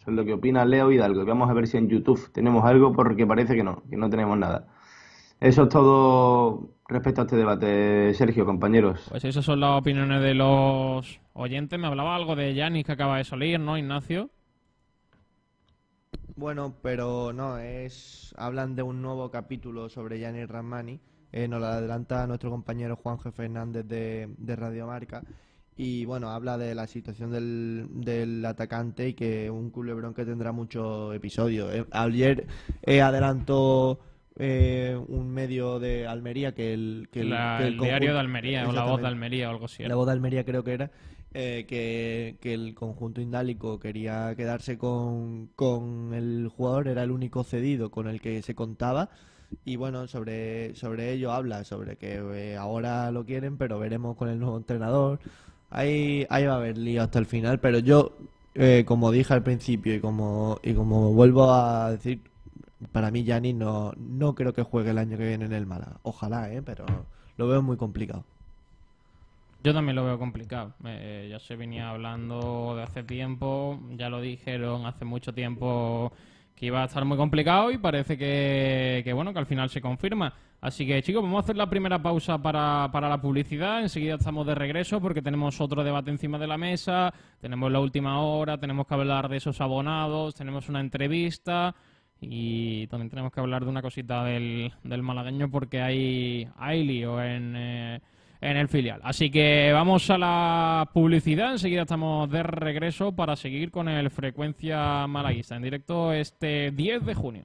Eso es lo que opina Leo Hidalgo. Vamos a ver si en YouTube tenemos algo, porque parece que no, que no tenemos nada. Eso es todo respecto a este debate, Sergio, compañeros. Pues esas son las opiniones de los oyentes. Me hablaba algo de Yanis que acaba de salir, ¿no, Ignacio? Bueno, pero no, es hablan de un nuevo capítulo sobre Gianni Ramani. Eh, nos lo adelanta nuestro compañero Juan G. Fernández de, de Radio Marca. Y bueno, habla de la situación del, del atacante y que un culebrón que tendrá muchos episodios. Eh, ayer eh, adelantó eh, un medio de Almería que el, que el, La- que el, diario de Almería o la voz de. Almería o algo así. La voz de Almería creo que era eh, que, el conjunto indálico quería quedarse con, con el jugador, era el único cedido con el que se contaba. Y bueno, sobre, sobre ello habla, sobre que eh, ahora lo quieren, pero veremos con el nuevo entrenador. Ahí, ahí va a haber lío hasta el final, pero yo, eh, como dije al principio y como, y como vuelvo a decir, para mí Gianni no, no creo que juegue el año que viene en el Málaga. Ojalá, ¿eh? pero lo veo muy complicado. Yo también lo veo complicado. Eh, ya se venía hablando de hace tiempo, ya lo dijeron hace mucho tiempo que iba a estar muy complicado y parece que, que, bueno, que al final se confirma. Así que chicos, vamos a hacer la primera pausa para, para la publicidad. Enseguida estamos de regreso porque tenemos otro debate encima de la mesa, tenemos la última hora, tenemos que hablar de esos abonados, tenemos una entrevista y también tenemos que hablar de una cosita del, del malagueño porque hay, hay lío en... eh, en el filial. Así que vamos a la publicidad. Enseguida estamos de regreso para seguir con el Frecuencia Malaguista en directo este 10 de junio.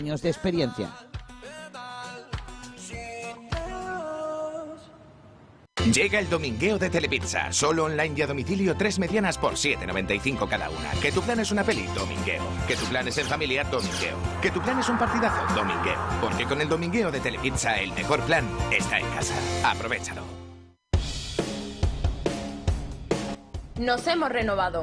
años de experiencia. Llega el domingueo de Telepizza, solo online y a domicilio, tres medianas por 7,95 cada una. Que tu plan es una peli, domingueo. Que tu plan es en familia, domingueo. Que tu plan es un partidazo, domingueo. Porque con el domingueo de Telepizza, el mejor plan está en casa. Aprovechalo. Nos hemos renovado.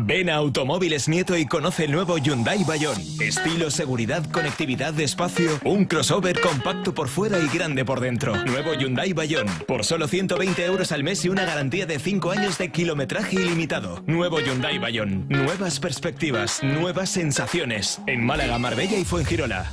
Ven a Automóviles Nieto y conoce el nuevo Hyundai Bayon. Estilo, seguridad, conectividad espacio, un crossover compacto por fuera y grande por dentro. Nuevo Hyundai Bayon. Por solo 120 euros al mes y una garantía de 5 años de kilometraje ilimitado. Nuevo Hyundai Bayon. Nuevas perspectivas, nuevas sensaciones. En Málaga, Marbella y Fuengirola.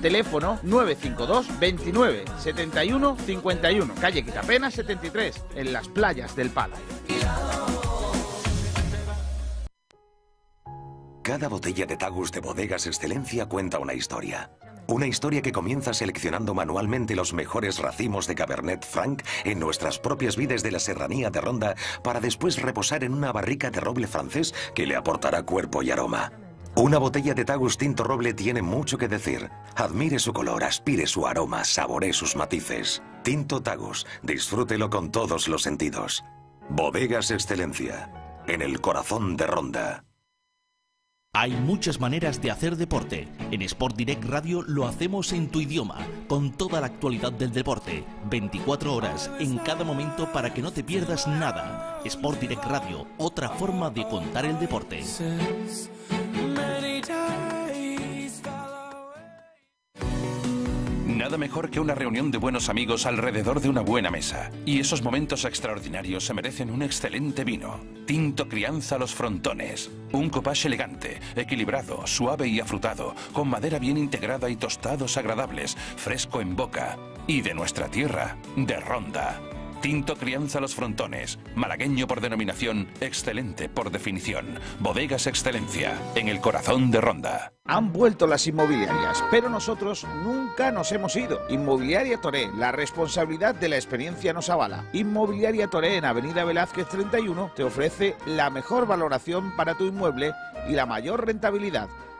Teléfono 952 29 71 51. Calle Quitapena 73, en las playas del Palo. Cada botella de Tagus de Bodegas Excelencia cuenta una historia. Una historia que comienza seleccionando manualmente los mejores racimos de Cabernet Franc en nuestras propias vides de la serranía de Ronda para después reposar en una barrica de roble francés que le aportará cuerpo y aroma. Una botella de Tagus Tinto Roble tiene mucho que decir. Admire su color, aspire su aroma, saboree sus matices. Tinto Tagus, disfrútelo con todos los sentidos. Bodegas Excelencia, en el corazón de Ronda. Hay muchas maneras de hacer deporte. En Sport Direct Radio lo hacemos en tu idioma, con toda la actualidad del deporte, 24 horas en cada momento para que no te pierdas nada. Sport Direct Radio, otra forma de contar el deporte. Nada mejor que una reunión de buenos amigos alrededor de una buena mesa. Y esos momentos extraordinarios se merecen un excelente vino. Tinto Crianza Los Frontones. Un copage elegante, equilibrado, suave y afrutado, con madera bien integrada y tostados agradables, fresco en boca. Y de nuestra tierra, de Ronda. Tinto Crianza Los Frontones, malagueño por denominación, excelente por definición. Bodegas Excelencia, en el corazón de Ronda. Han vuelto las inmobiliarias, pero nosotros nunca nos hemos ido. Inmobiliaria Toré, la responsabilidad de la experiencia nos avala. Inmobiliaria Toré en Avenida Velázquez 31 te ofrece la mejor valoración para tu inmueble y la mayor rentabilidad.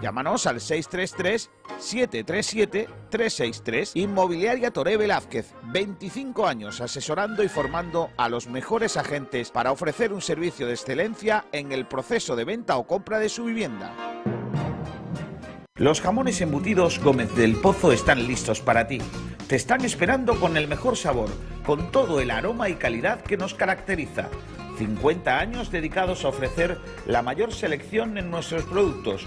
Llámanos al 633-737-363. Inmobiliaria Toré Velázquez. 25 años asesorando y formando a los mejores agentes para ofrecer un servicio de excelencia en el proceso de venta o compra de su vivienda. Los jamones embutidos Gómez del Pozo están listos para ti. te están esperando con el mejor sabor, con todo el aroma y calidad que nos caracteriza. 50 años dedicados a ofrecer la mayor selección en nuestros productos.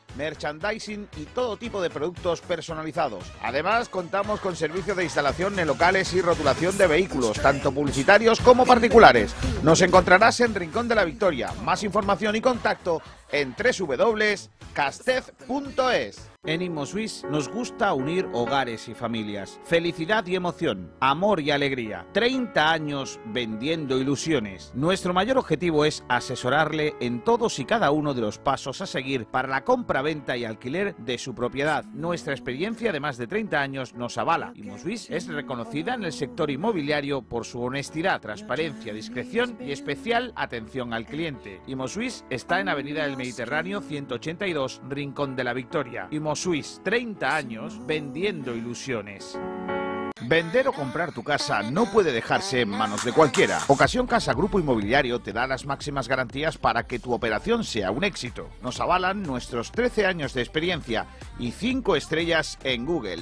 merchandising y todo tipo de productos personalizados. Además, contamos con servicio de instalación en locales y rotulación de vehículos, tanto publicitarios como particulares. Nos encontrarás en Rincón de la Victoria. Más información y contacto en www.castez.es. En ImoSwiss nos gusta unir hogares y familias, felicidad y emoción, amor y alegría. 30 años vendiendo ilusiones. Nuestro mayor objetivo es asesorarle en todos y cada uno de los pasos a seguir para la compra, venta y alquiler de su propiedad. Nuestra experiencia de más de 30 años nos avala. ImoSwiss es reconocida en el sector inmobiliario por su honestidad, transparencia, discreción y especial atención al cliente. ImoSwiss está en Avenida del Mediterráneo 182, Rincón de la Victoria. ImoSwiss, 30 años vendiendo ilusiones. Vender o comprar tu casa no puede dejarse en manos de cualquiera. Ocasión Casa Grupo Inmobiliario te da las máximas garantías para que tu operación sea un éxito. Nos avalan nuestros 13 años de experiencia y 5 estrellas en Google.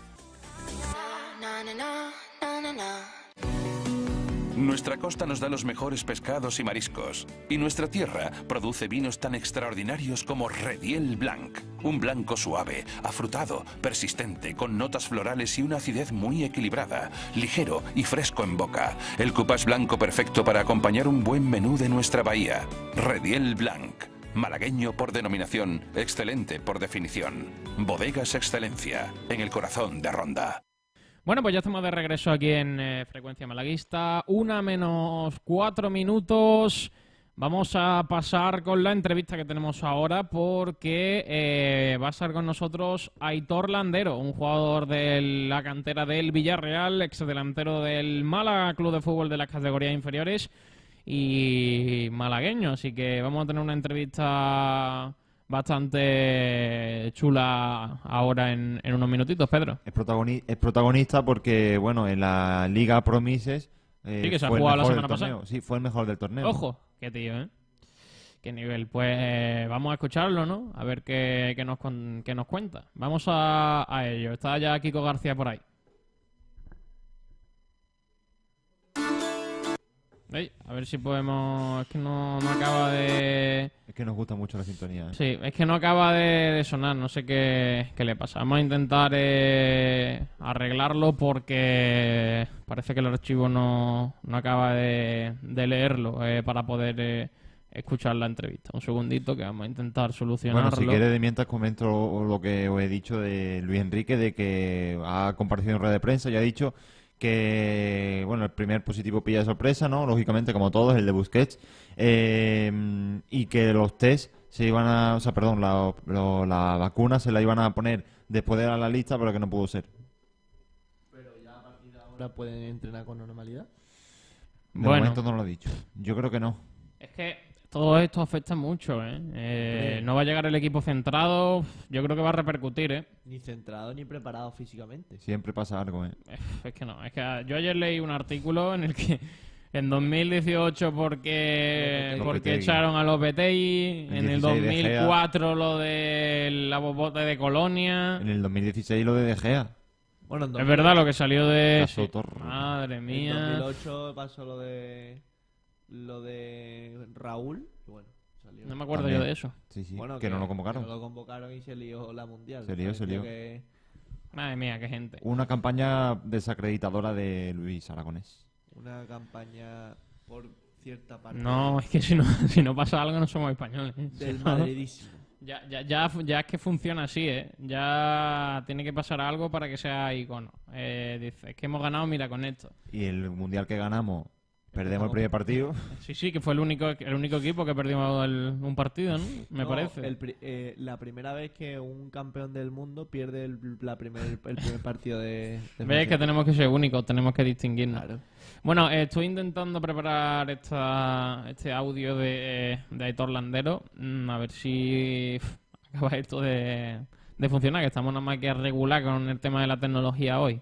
Nuestra costa nos da los mejores pescados y mariscos, y nuestra tierra produce vinos tan extraordinarios como Rediel Blanc, un blanco suave, afrutado, persistente, con notas florales y una acidez muy equilibrada, ligero y fresco en boca. El cupás blanco perfecto para acompañar un buen menú de nuestra bahía. Rediel Blanc. Malagueño por denominación, excelente por definición. Bodegas Excelencia, en el corazón de Ronda. Bueno, pues ya estamos de regreso aquí en eh, Frecuencia Malaguista. Una menos cuatro minutos. Vamos a pasar con la entrevista que tenemos ahora porque eh, va a estar con nosotros Aitor Landero, un jugador de la cantera del Villarreal, ex delantero del Málaga Club de Fútbol de las categorías inferiores y malagueño. Así que vamos a tener una entrevista bastante chula ahora en, en unos minutitos, Pedro. Es, protagoni- es protagonista porque, bueno, en la Liga Promises. eh, Sí, que se ha jugado la semana pasada. Sí, fue el mejor del torneo. Ojo, qué tío, ¿eh? Qué nivel. Pues eh, vamos a escucharlo, ¿no? A ver qué, qué nos, qué nos cuenta. Vamos a, a ello. Está ya Kiko García por ahí. Ey, a ver si podemos... Es que no, no acaba de... Es que nos gusta mucho la sintonía. ¿eh? Sí, es que no acaba de, de sonar, no sé qué, qué le pasa. Vamos a intentar eh, arreglarlo porque parece que el archivo no, no acaba de, de leerlo eh, para poder eh, escuchar la entrevista. Un segundito que vamos a intentar solucionarlo. Bueno, si quieres, de mientras comento lo que os he dicho de Luis Enrique, de que ha comparecido en rueda de prensa y ha dicho que, bueno, el primer positivo pilla de sorpresa, ¿no? Lógicamente, como todos, el de Busquets, eh, y que los test se iban a, o sea, perdón, la, lo- la vacuna se la iban a poner después de la lista, pero que no pudo ser. ¿Ahora pueden entrenar con normalidad? De Bueno. momento no lo ha dicho. Yo creo que no. Es que todo esto afecta mucho, ¿eh? Eh, Sí. No va a llegar el equipo centrado, yo creo que va a repercutir, ¿eh? Ni centrado ni preparado físicamente. Siempre pasa algo, ¿eh? Es que no, es que ah, yo ayer leí un artículo en el que en 2018 porque, Lopetegui. porque echaron a Lopetegui, En en el 16 De Gea. 2004 lo de la bobote de Colonia. En el 2016 lo de De Gea. Bueno, en Es verdad lo que salió de... Caso sí. Torre. Madre En mía. 2008 pasó lo de lo de Raúl. y bueno, salió. No me acuerdo También. yo de eso. Sí, sí, Bueno, que no lo convocaron. que no lo convocaron y se lió la mundial. Se lió, se lió. que- Madre mía, qué gente. Una campaña desacreditadora de Luis Aragonés. Una campaña por cierta parte No, es que si no, si no pasa algo no somos españoles. ¿eh? del Si no- madridismo. Ya, ya, ya, ya es que funciona así, ¿eh? Ya tiene que pasar algo para que sea icono. Eh, dice, es que hemos ganado, mira, con esto. Y el mundial que ganamos, perdemos el primer partido. Sí, sí, que fue el único, el único equipo que perdió el- un partido, ¿no? Me No, parece. el eh, la primera vez que un campeón del mundo pierde el, la primer, el primer partido de, de Ves que tenemos que ser únicos, tenemos que distinguirnos. Claro. Bueno, eh, estoy intentando preparar esta, este audio de, de Aitor Landero. mm, a ver si acaba esto de, de funcionar, que estamos nada más que a regular con el tema de la tecnología hoy.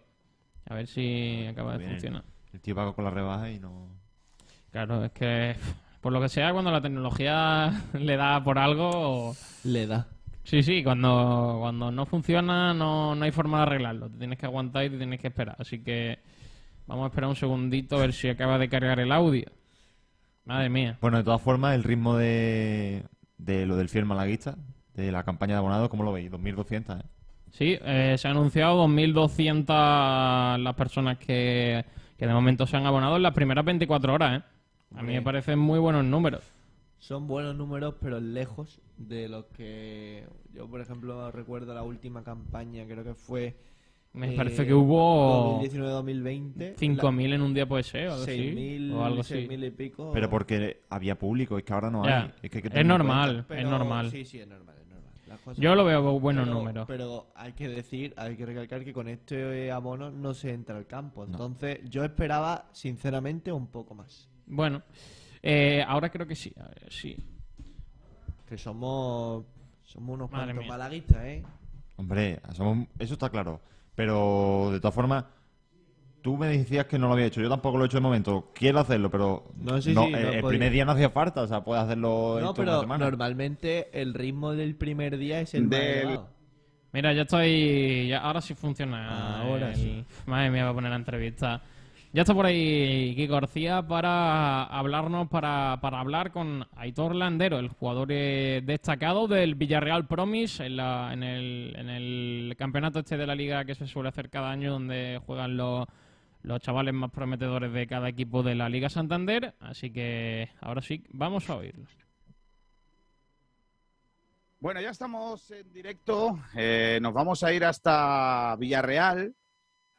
A ver si acaba de Bien. funcionar. El tío paga con la rebaja y no. Claro, es que por lo que sea, cuando la tecnología le da por algo... Le da. Sí, sí, cuando, cuando no funciona no, no hay forma de arreglarlo. Te tienes que aguantar y te tienes que esperar. Así que vamos a esperar un segundito a ver si acaba de cargar el audio. Madre mía. Bueno, de todas formas, el ritmo de, de lo del fiel malaguista, de la campaña de abonados, ¿cómo lo veis? 2.200, ¿eh? Sí, eh, se han anunciado 2.200 las personas que, que de momento se han abonado en las primeras 24 horas. ¿eh? A mí me parecen muy buenos números. Son buenos números, pero lejos de los que yo, por ejemplo, recuerdo la última campaña, creo que fue... Me eh, parece que hubo 2019-2020. 5.000 en un día puede ser, o algo así. 6.000 O algo así. 6.000 y pico. Pero porque había público, es que ahora no Ya. hay. Es, que hay que Es normal. cuenta. Pero- es normal. Sí, sí, es normal, es normal. Yo lo veo buenos pero, números. Pero hay que decir, hay que recalcar que con este abono no se entra al campo. Entonces, yo esperaba, sinceramente, un poco más. Bueno, eh, ahora creo que sí. A ver, sí. Que somos, somos unos Madre cuantos mía. malaguistas, ¿eh? Hombre, somos- eso está claro. Pero de todas formas, tú me decías que no lo había hecho. Yo tampoco lo he hecho de momento. Quiero hacerlo, pero No, sí, no, sí, eh, no el podía. primer día no hacía falta. O sea, puedes hacerlo en No, toda una pero semana. normalmente el ritmo del primer día es el más Del- elevado. Mira, ya estoy. Ya, ahora sí funciona. Ahora el- sí. Madre mía, voy a poner la entrevista. Ya está por ahí Kiko García para hablarnos, para, para hablar con Aitor Landero, el jugador eh, destacado del Villarreal Promise en, la, en, el, en el campeonato este de la liga que se suele hacer cada año, donde juegan los, los chavales más prometedores de cada equipo de la Liga Santander. Así que ahora sí, vamos a oírlo. Bueno, ya estamos en directo. Eh, nos vamos a ir hasta Villarreal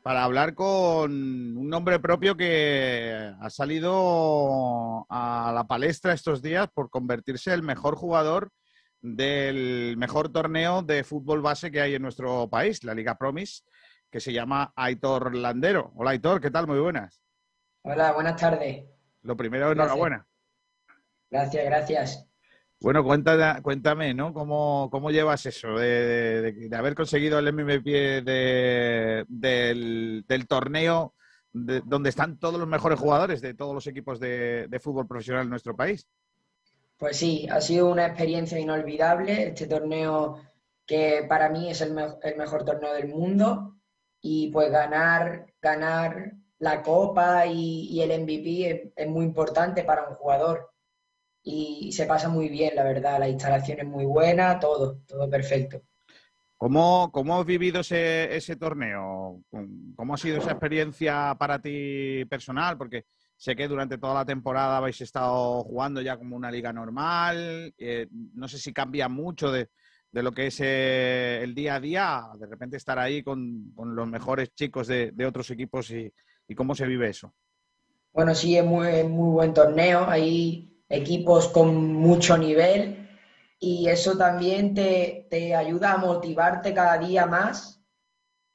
para hablar con un nombre propio que ha salido a la palestra estos días por convertirse en el mejor jugador del mejor torneo de fútbol base que hay en nuestro país, la Liga Promis, que se llama Aitor Landero. Hola Aitor, ¿qué tal? Muy buenas. Hola, buenas tardes. Lo primero, Gracias. enhorabuena. Gracias, gracias. Bueno, cuéntame, cuéntame ¿no? ¿Cómo, cómo llevas eso de, haber conseguido el MVP de- del, del torneo de- donde están todos los mejores jugadores de todos los equipos de, fútbol profesional en nuestro país? Pues sí, ha sido una experiencia inolvidable este torneo que para mí es el, me- el mejor torneo del mundo y pues ganar, ganar la copa y, el MVP es muy importante para un jugador y se pasa muy bien, la verdad, la instalación es muy buena, todo, todo perfecto. ¿Cómo, cómo has vivido ese, ese torneo? ¿Cómo ha sido esa experiencia para ti personal? Porque sé que durante toda la temporada habéis estado jugando ya como una liga normal. eh, no sé si cambia mucho de, de lo que es eh, el día a día, de repente estar ahí con, con los mejores chicos de, de otros equipos y, y cómo se vive eso. Bueno, sí, es muy, muy buen torneo. Hay equipos con mucho nivel y eso también te, te ayuda a motivarte cada día más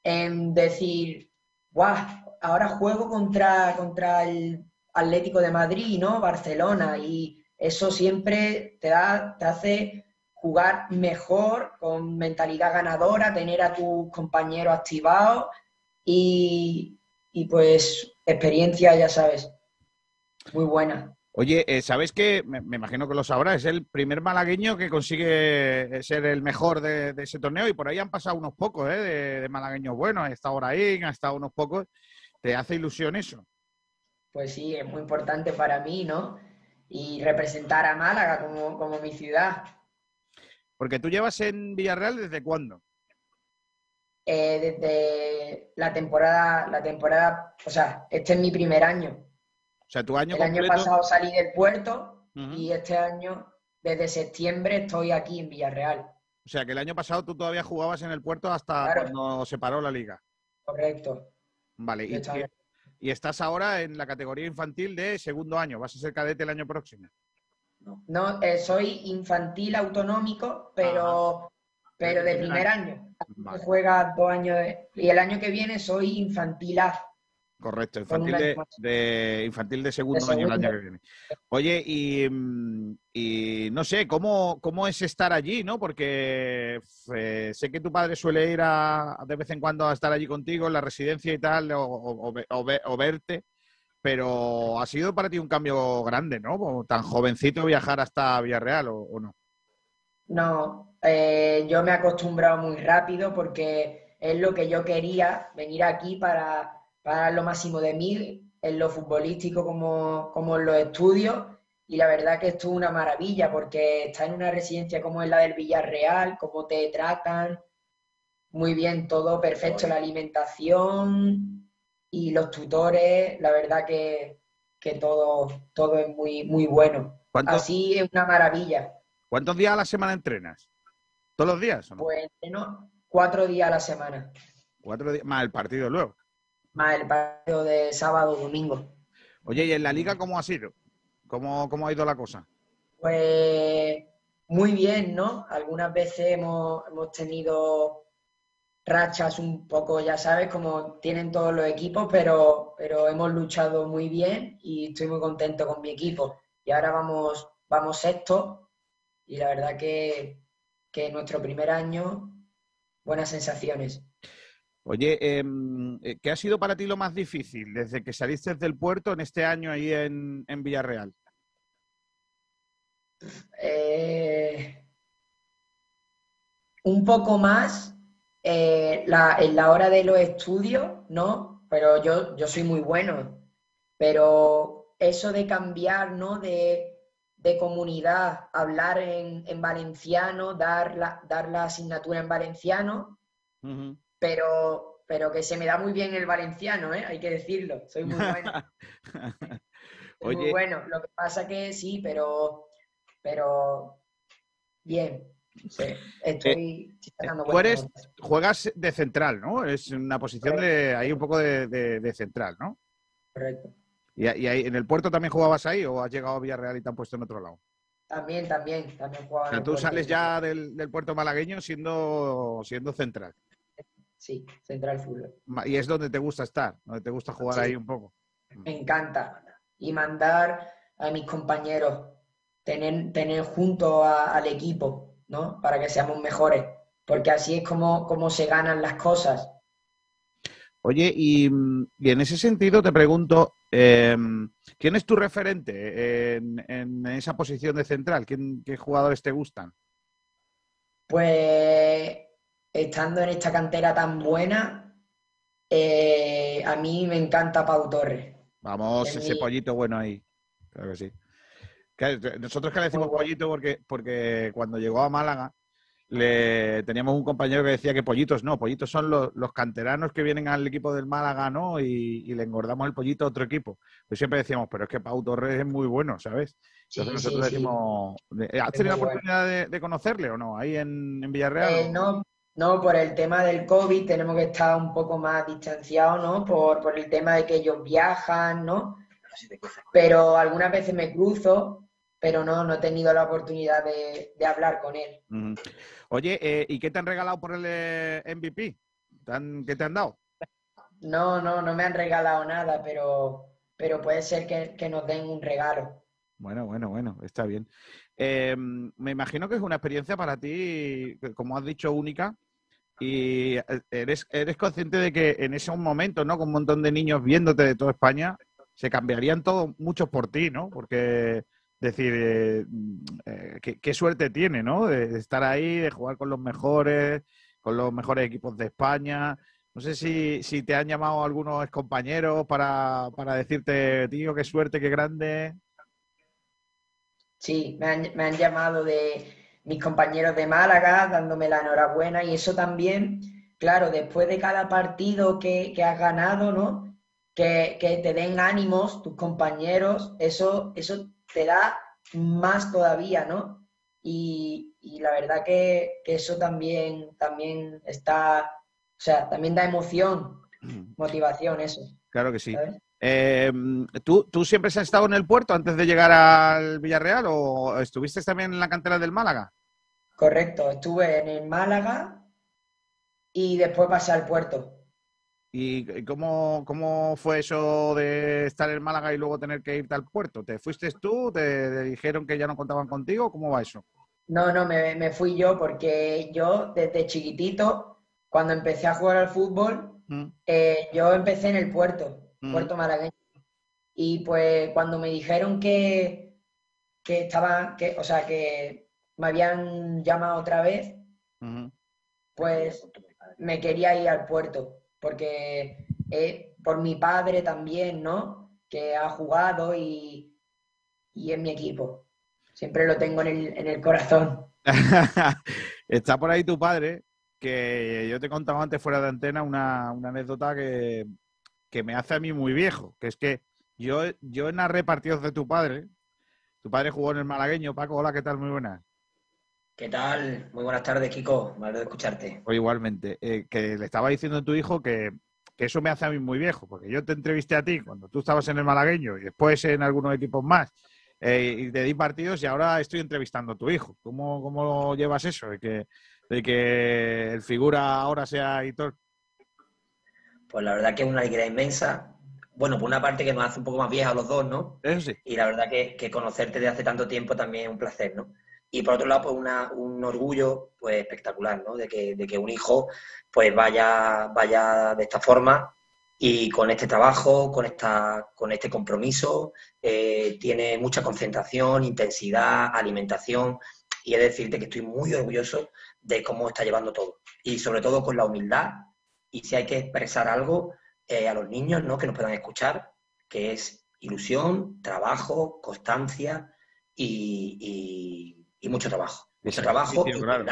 en decir, guau, ahora juego contra, contra el Atlético de Madrid, ¿no? Barcelona y eso siempre te da, te hace jugar mejor, con mentalidad ganadora, tener a tus compañeros activados y, y pues experiencia, ya sabes, muy buena. Oye, eh, ¿sabes qué? Me, me imagino que lo sabrás, es el primer malagueño que consigue ser el mejor de, de ese torneo y por ahí han pasado unos pocos, ¿eh? De, de malagueños buenos, ha estado Oraín, ha estado unos pocos. ¿Te hace ilusión eso? Pues sí, es muy importante para mí, ¿no? Y representar a Málaga como, como mi ciudad. Porque tú llevas en Villarreal desde cuándo? Eh, desde la temporada, la temporada, o sea, este es mi primer año. O sea, tu año El año pasado salí del puerto y este año, desde septiembre, estoy aquí en Villarreal. O sea, que el año pasado tú todavía jugabas en el puerto hasta Claro. cuando se paró la liga. Correcto. Vale, y, estás ahora en la categoría infantil de segundo año. Vas a ser cadete el año próximo. No, eh, soy infantil autonómico, pero, pero de primer año. Vale. Juega dos años de- y el año que viene soy infantil A. Correcto, infantil de, infantil de segundo De año el año que viene. Oye, y, y no sé, ¿cómo, ¿cómo es estar allí, no? Porque eh, sé que tu padre suele ir a, de vez en cuando a estar allí contigo en la residencia y tal, o, o- o ve- o ve- o verte, pero ha sido para ti un cambio grande, ¿no? Como Tan jovencito viajar hasta Villarreal, ¿o, o no? No, eh, yo me he acostumbrado muy rápido porque es lo que yo quería, venir aquí para, para lo máximo de mí, en lo futbolístico como, como en los estudios. Y la verdad que esto es una maravilla porque estar en una residencia como es la del Villarreal, cómo te tratan, muy bien, todo perfecto, la alimentación y los tutores, la verdad que, que todo, todo es muy, muy bueno. ¿Cuánto- Así es una maravilla. ¿Cuántos días a la semana entrenas? ¿Todos los días? no? Pues entreno cuatro días a la semana, Cuatro días, más el partido luego. Más el partido de sábado domingo. Oye, ¿y en la liga cómo ha sido? ¿Cómo, cómo ha ido la cosa? Pues muy bien, ¿no? Algunas veces hemos, hemos tenido rachas un poco, ya sabes, como tienen todos los equipos, pero, pero hemos luchado muy bien y estoy muy contento con mi equipo. Y ahora vamos, vamos sexto y la verdad que, que nuestro primer año, buenas sensaciones. Oye, em, eh, ¿qué ha sido para ti lo más difícil desde que saliste del puerto en este año ahí en, en Villarreal? Eh, un poco más eh, la- en la hora de los estudios, ¿no? Pero yo, yo soy muy bueno. Pero eso de cambiar, ¿no? De, de comunidad, hablar en, en valenciano, dar la, dar la asignatura en valenciano, pero, pero que se me da muy bien el valenciano, ¿eh? Hay que decirlo. Soy muy bueno. Soy muy bueno. Lo que pasa que sí, pero, pero bien. Sí, estoy, sacando Tú eres, juegas de central, ¿no? Es una posición de ahí un poco de, de- de central, ¿no? Correcto. ¿Y, y ahí, en el puerto también jugabas ahí o has llegado a Villarreal y te han puesto en otro lado? También, también, también jugaba O sea, tú sales ya del, del puerto malagueño siendo, siendo central. Sí, central fútbol. Y es donde te gusta estar, donde te gusta jugar Sí. ahí un poco. Me encanta. Y mandar a mis compañeros, tener, tener junto a- al equipo, ¿no? Para que seamos mejores. Porque así es como, como se ganan las cosas. Oye, y, y en ese sentido te pregunto, em, ¿quién es tu referente en, en esa posición de central? ¿Quién, ¿Qué jugadores te gustan? Pues estando en esta cantera tan buena, eh, a mí me encanta Pau Torres. Vamos, Es ese mi- pollito bueno ahí. Claro que sí. Que- Nosotros que le decimos pollito porque, porque cuando llegó a Málaga le teníamos un compañero que decía que pollitos no, pollitos son los, los canteranos que vienen al equipo del Málaga, ¿no? Y, y le engordamos el pollito a otro equipo. Pues siempre decíamos, pero es que Pau Torres es muy bueno, ¿sabes? Entonces sí, nosotros sí. decimos, ¿has tenido la bueno. oportunidad de, de conocerle o no? Ahí en, en Villarreal. Eh, no, no, por el tema del COVID tenemos que estar un poco más distanciados, ¿no? Por, por el tema de que ellos viajan, ¿no? Pero algunas veces me cruzo, pero no, no he tenido la oportunidad de, de hablar con él. Oye, eh, ¿y qué te han regalado por el eh, MVP? ¿Te han- ¿Qué te han dado? No, no, no me han regalado nada, pero, pero puede ser que, que nos den un regalo. Bueno, bueno, bueno, está bien. Eh, me imagino que es una experiencia para ti, como has dicho, única. Y eh, eres, eres consciente de que en ese momento, ¿no? Con un montón de niños viéndote de toda España, se cambiarían todos muchos por ti, ¿no? Porque decir, eh, eh, qué, suerte tiene, ¿no? De, estar ahí, de jugar con los mejores, con los mejores equipos de España. No sé si, te han llamado algunos compañeros para, para decirte, tío, qué suerte, qué grande. Sí, me han llamado de mis compañeros de Málaga dándome la enhorabuena y eso también, claro, después de cada partido que, que has ganado, ¿no? Que, que te den ánimos tus compañeros, eso, eso te da más todavía, ¿no? Y, y la verdad que, que eso también, también está, o sea, también da emoción, motivación, eso. Claro que sí. ¿sabes? Eh, ¿tú, ¿Tú siempre has estado en el puerto antes de llegar al Villarreal o estuviste también en la cantera del Málaga? Correcto, estuve en el Málaga y después pasé al puerto. ¿Y cómo, cómo fue eso de estar en Málaga y luego tener que irte al puerto? ¿Te fuiste tú? ¿Te, te dijeron que ya no contaban contigo? ¿Cómo va eso? No, no, me, me fui yo porque yo desde chiquitito, cuando empecé a jugar al fútbol, Mm, eh, yo empecé en el puerto, Mm. puerto malagueño. Y pues cuando me dijeron que, que estaba, que, o sea, que me habían llamado otra vez, pues me quería ir al puerto, porque eh, por mi padre también, ¿no? Que ha jugado y, y es mi equipo. Siempre lo tengo en el, en el corazón. Está por ahí tu padre, que yo te contaba antes fuera de antena una, una anécdota que, que me hace a mí muy viejo, que es que yo, yo narré partidos de tu padre. Tu padre jugó en el malagueño. Paco, hola, ¿qué tal? Muy buenas. ¿Qué tal? Muy buenas tardes, Kiko. Me alegro de escucharte. O igualmente, eh, que le estaba diciendo a tu hijo que, que eso me hace a mí muy viejo, porque yo te entrevisté a ti cuando tú estabas en el malagueño y después en algunos equipos más, eh, y te di partidos y ahora estoy entrevistando a tu hijo. ¿Cómo, cómo llevas eso? De que, de que el figura ahora sea. Pues la verdad que es una alegría inmensa. Bueno, por una parte que nos hace un poco más viejos a los dos, ¿no? Eso sí. Y la verdad que, que conocerte de hace tanto tiempo también es un placer, ¿no? Y por otro lado, pues una- un orgullo pues espectacular, ¿no? De que, de que un hijo pues vaya, vaya de esta forma y con este trabajo, con, esta, con este compromiso, eh, tiene mucha concentración, intensidad, alimentación y he de decirte que estoy muy orgulloso de cómo está llevando todo. Y sobre todo con la humildad y si hay que expresar algo eh, a los niños, ¿no? Que nos puedan escuchar, que es ilusión, trabajo, constancia y, y- y mucho trabajo. Y Mucho trabajo y sacrificio, claro.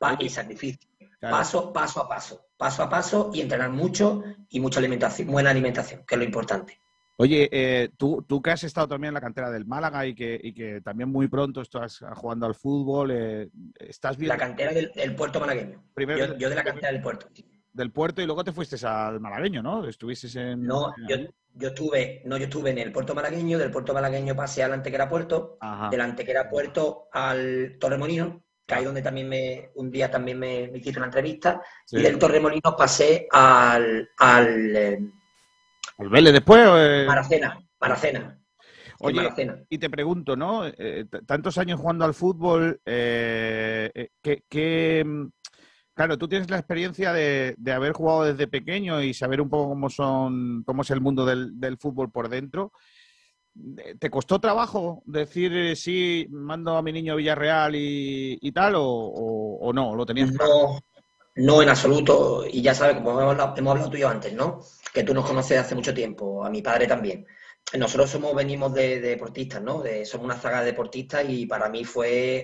Pa- y sacrificio. claro. Paso, paso a paso. Paso a paso y entrenar mucho y mucha alimentación, buena alimentación, que es lo importante. Oye, eh, tú, tú que has estado también en la cantera del Málaga y que, y que también muy pronto estás jugando al fútbol, eh, ¿estás viendo La cantera del, del puerto malagueño. Primero- yo, yo de la cantera del puerto. Del puerto y luego te fuiste al malagueño, ¿no? Estuviste en... No, yo, yo estuve, no, yo estuve en el puerto malagueño, del puerto malagueño pasé al Antequera Puerto, Ajá. del Antequera Puerto al Torremolinos, que ahí donde también me, un día también me, me hiciste una entrevista, Sí. y del Torremolinos pasé al, al eh, ¿Al Vélez después? eh? Maracena, Maracena. Oye, y te pregunto, ¿no? Eh, t- tantos años jugando al fútbol, eh, eh, ¿qué, qué, Claro, tú tienes la experiencia de, de haber jugado desde pequeño y saber un poco cómo son, cómo es el mundo del, del fútbol por dentro. ¿Te costó trabajo decir eh, sí, mando a mi niño a Villarreal y, y tal, o, o- o no? ¿Lo tenías? No, no en absoluto. Y ya sabes, como hemos hablado, hemos hablado tú y yo antes, ¿no? Que tú nos conoces de hace mucho tiempo, a mi padre también. Nosotros somos, venimos de, de deportistas, ¿no? Somos una zaga de deportistas y para mí fue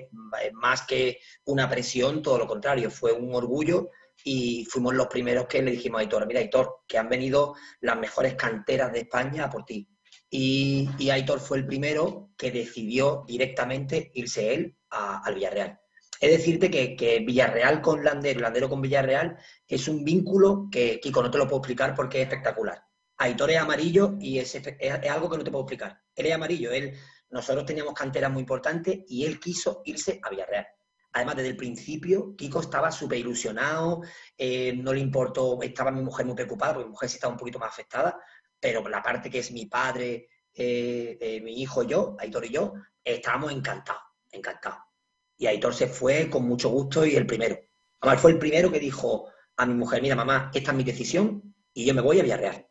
eh, más que una presión, todo lo contrario, fue un orgullo y fuimos los primeros que le dijimos a Aitor, mira Aitor, que han venido las mejores canteras de España a por ti. Y, y Aitor fue el primero que decidió directamente irse él a- al Villarreal. Es decirte que, que Villarreal con Landero, Landero con Villarreal, es un vínculo que, Kiko, no te lo puedo explicar porque es espectacular. Aitor es amarillo y es, es- algo que no te puedo explicar. Él es amarillo, él, nosotros teníamos canteras muy importantes y él quiso irse a Villarreal. Además, desde el principio, Kiko estaba súper ilusionado, eh, no le importó, estaba mi mujer muy preocupada, porque mi mujer sí estaba un poquito más afectada, pero la parte que es mi padre, eh, eh, mi hijo yo, Aitor y yo, estábamos encantados, encantados. Y Aitor se fue con mucho gusto y el primero. Además, fue el primero que dijo a mi mujer, mira mamá, esta es mi decisión y yo me voy a Villarreal.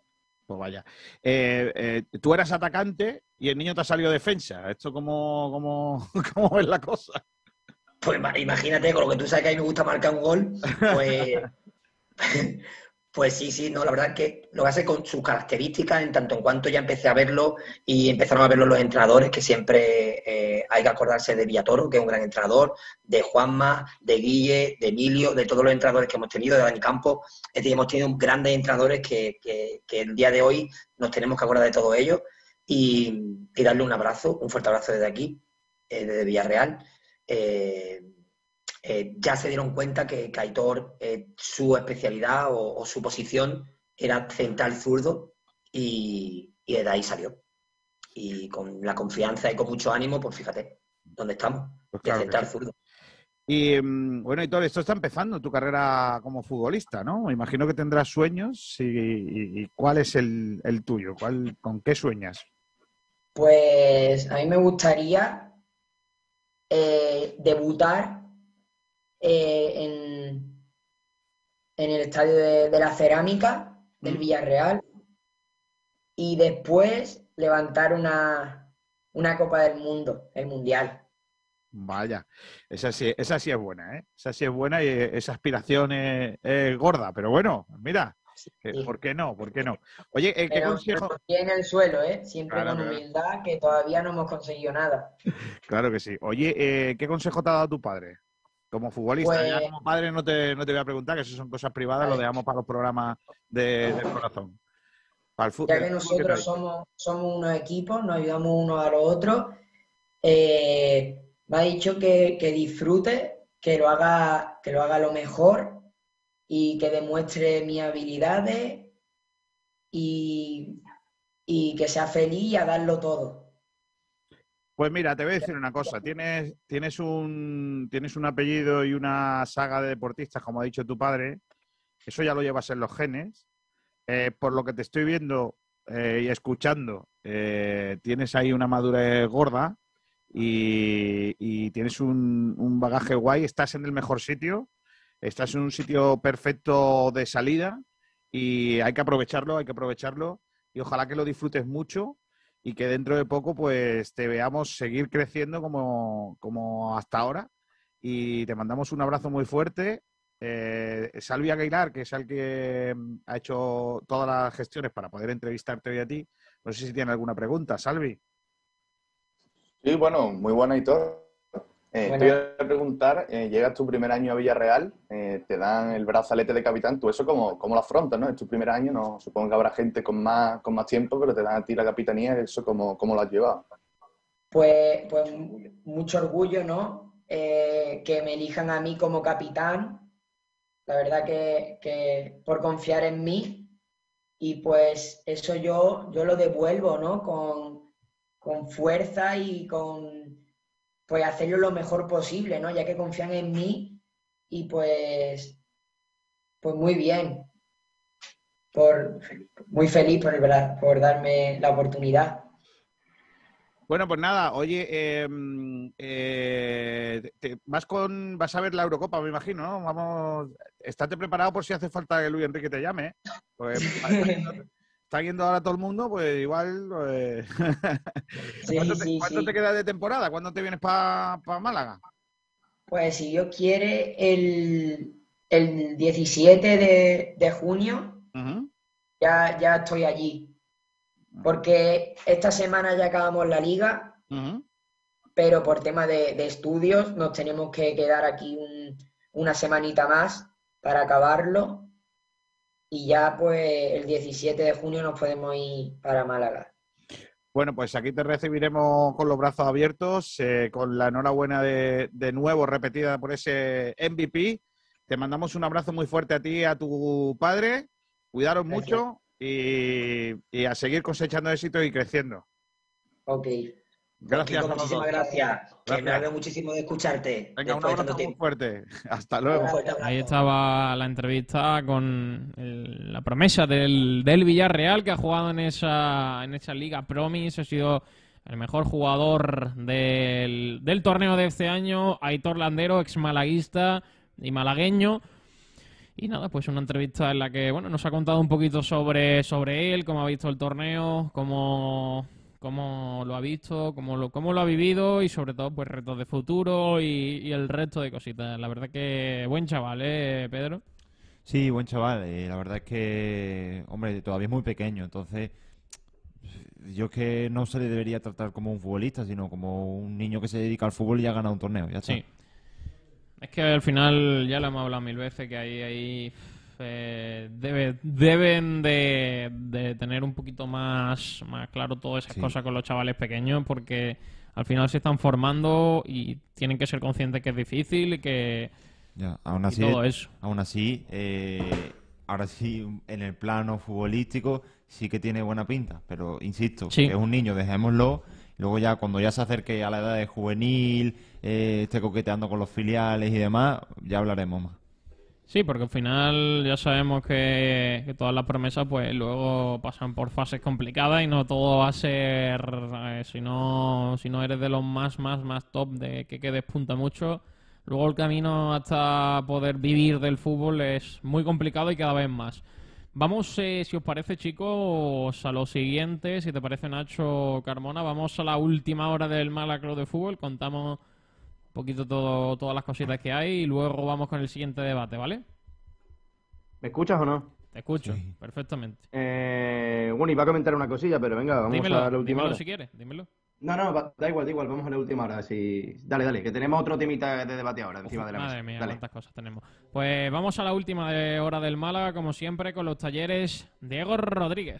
Pues vaya. Eh, eh, tú eras atacante y el niño te ha salido defensa. ¿Esto cómo, cómo, cómo es la cosa? Pues ima- imagínate, con lo que tú sabes que a mí me gusta marcar un gol, pues, pues sí, sí, no, la verdad es que lo hace con sus características, en tanto en cuanto ya empecé a verlo y empezaron a verlo los entrenadores, que siempre eh, hay que acordarse de Villatoro, que es un gran entrenador, de Juanma, de Guille, de Emilio, de todos los entrenadores que hemos tenido, de Dani Campos, es decir, hemos tenido grandes entrenadores que, que, el día de hoy nos tenemos que acordar de todos ellos y, y darle un abrazo, un fuerte abrazo desde aquí, eh, desde Villarreal. Eh, eh, ya se dieron cuenta que, que Aitor, eh, su especialidad o, o su posición era central zurdo y, y de ahí salió. Y con la confianza y con mucho ánimo, pues fíjate, ¿dónde estamos? Pues de claro que central sí. zurdo. Y mm, bueno, Hitor, esto está empezando tu carrera como futbolista, ¿no? Me imagino que tendrás sueños y, y- y ¿cuál es el, el tuyo? ¿Cuál, ¿Con qué sueñas? Pues a mí me gustaría eh, debutar eh, en, en el estadio de, de la Cerámica del Villarreal y después levantar una, una Copa del Mundo, el Mundial. Vaya, esa sí, esa sí es buena, ¿eh? Esa sí es buena y esa aspiración es, es gorda, pero bueno, mira, eh, ¿por qué no? ¿Por qué no? Oye, eh, ¿qué Pero consejo? pero en el suelo, ¿eh? Siempre Claro, con claro. humildad, que todavía no hemos conseguido nada. Claro que sí. Oye, eh, ¿qué consejo te ha dado tu padre? Como futbolista, ya Pues- como padre no te, no te voy a preguntar, que eso son cosas privadas, lo dejamos para los programas de- del corazón. Para el fútbol. Ya que nosotros somos, somos unos equipos, nos ayudamos unos a los otros, eh, me ha dicho que, que disfrute, que lo haga, que lo haga lo mejor y que demuestre mis habilidades y, y que sea feliz y a darlo todo. Pues mira, te voy a decir una cosa. Tienes, tienes, un, tienes un apellido y una saga de deportistas, como ha dicho tu padre. Eso ya lo llevas en los genes. Eh, por lo que te estoy viendo eh, y escuchando, eh, tienes ahí una madurez gorda y, y tienes un, un bagaje guay. Estás en el mejor sitio. Estás en un sitio perfecto de salida y hay que aprovecharlo, hay que aprovecharlo y ojalá que lo disfrutes mucho y que dentro de poco pues te veamos seguir creciendo como, como hasta ahora y te mandamos un abrazo muy fuerte. Eh, Salvi Aguilar, que es el que mm, ha hecho todas las gestiones para poder entrevistarte hoy a ti, no sé si tiene alguna pregunta, Salvi. Sí, bueno, muy buena y todo. Eh, te voy a preguntar, eh, llegas tu primer año a Villarreal, eh, te dan el brazalete de capitán, tú eso cómo, cómo lo afrontas, ¿no? Es tu primer año, no supongo que habrá gente con más, con más tiempo, pero te dan a ti la capitanía, eso cómo, cómo lo has llevado. Pues, pues mucho orgullo, ¿no? Eh, que me elijan a mí como capitán. La verdad que, que por confiar en mí. Y pues eso yo, yo lo devuelvo, ¿no? Con, con fuerza y con pues hacerlo lo mejor posible, ¿no? Ya que confían en mí y pues, pues muy bien. Por, muy feliz por, verdad, por darme la oportunidad. Bueno, pues nada, oye, eh, eh, te- vas con, vas a ver la Eurocopa, me imagino, ¿no? Vamos, estate preparado por si hace falta que Luis Enrique te llame, ¿eh? Pues, está, yendo, ahora todo el mundo, pues igual. ¿Cuánto, te, sí, cuánto sí. te queda de temporada? ¿Cuándo te vienes para Málaga? Pues si Dios quiere, el, el 17 de, de junio ya, ya estoy allí. Porque esta semana ya acabamos la liga, pero por tema de, de estudios nos tenemos que quedar aquí un- una semanita más para acabarlo. Y ya pues el 17 de junio nos podemos ir para Málaga. Bueno, pues aquí te recibiremos con los brazos abiertos, eh, con la enhorabuena de, de nuevo repetida por ese MVP. Te mandamos un abrazo muy fuerte a ti y a tu padre. Cuidaros mucho y, y a seguir cosechando éxito y creciendo. Ok. Gracias. Kiko, muchísimas gracias. Que me alegro muchísimo de escucharte. Venga, un abrazo muy fuerte. Hasta luego. Ahí estaba la entrevista con el- la promesa del, del Villarreal que ha jugado en esa, en esa liga Promise. Ha sido el mejor jugador del, del torneo de este año. Aitor Landero, ex malaguista y malagueño. Y nada, pues una entrevista en la que, bueno, nos ha contado un poquito sobre, sobre él, cómo ha visto el torneo, cómo, cómo lo ha visto, cómo lo, cómo lo ha vivido y sobre todo, pues retos de futuro y, y el resto de cositas. La verdad que buen chaval, ¿eh, Pedro? Sí, buen chaval. eh, la verdad es que, hombre, todavía es muy pequeño, entonces yo que no se le debería tratar como un futbolista, sino como un niño que se dedica al fútbol y ha ganado un torneo. Ya está. Sí. Es que al final, ya lo hemos hablado mil veces, que ahí, ahí eh, debe- deben de, de tener un poquito más, más claro todas esas Sí. cosas con los chavales pequeños, porque al final se están formando y tienen que ser conscientes que es difícil y que... Ya, aún y así, todo eso. aún así, eh, ahora sí, en el plano futbolístico sí que tiene buena pinta, pero insisto, Sí. es un niño, dejémoslo. Luego ya cuando ya se acerque a la edad de juvenil, eh, esté coqueteando con los filiales y demás, ya hablaremos más. Sí, porque al final ya sabemos que, todas las promesas pues luego pasan por fases complicadas y no todo va a ser, eh, si, no, si no eres de los más, más, más top de que, que despunta mucho, luego el camino hasta poder vivir del fútbol es muy complicado y cada vez más. Vamos, eh, si os parece, chicos, a lo siguiente, si te parece, Nacho Carmona, vamos a la última hora del Club de Fútbol, contamos un poquito todo, todas las cositas que hay y luego vamos con el siguiente debate, ¿vale? ¿Me escuchas o no? Te escucho, perfectamente. Eh, bueno, iba a comentar una cosilla, pero venga, vamos dímelo, a la última dímelo hora. si quieres, dímelo. No, no, da igual, da igual, vamos a la última hora. Si... Dale, dale, que tenemos otro temita de debate ahora encima de la mesa. Madre mía, Dale. cuántas cosas tenemos. Pues vamos a la última de hora del Málaga, como siempre, con los talleres Diego Rodríguez.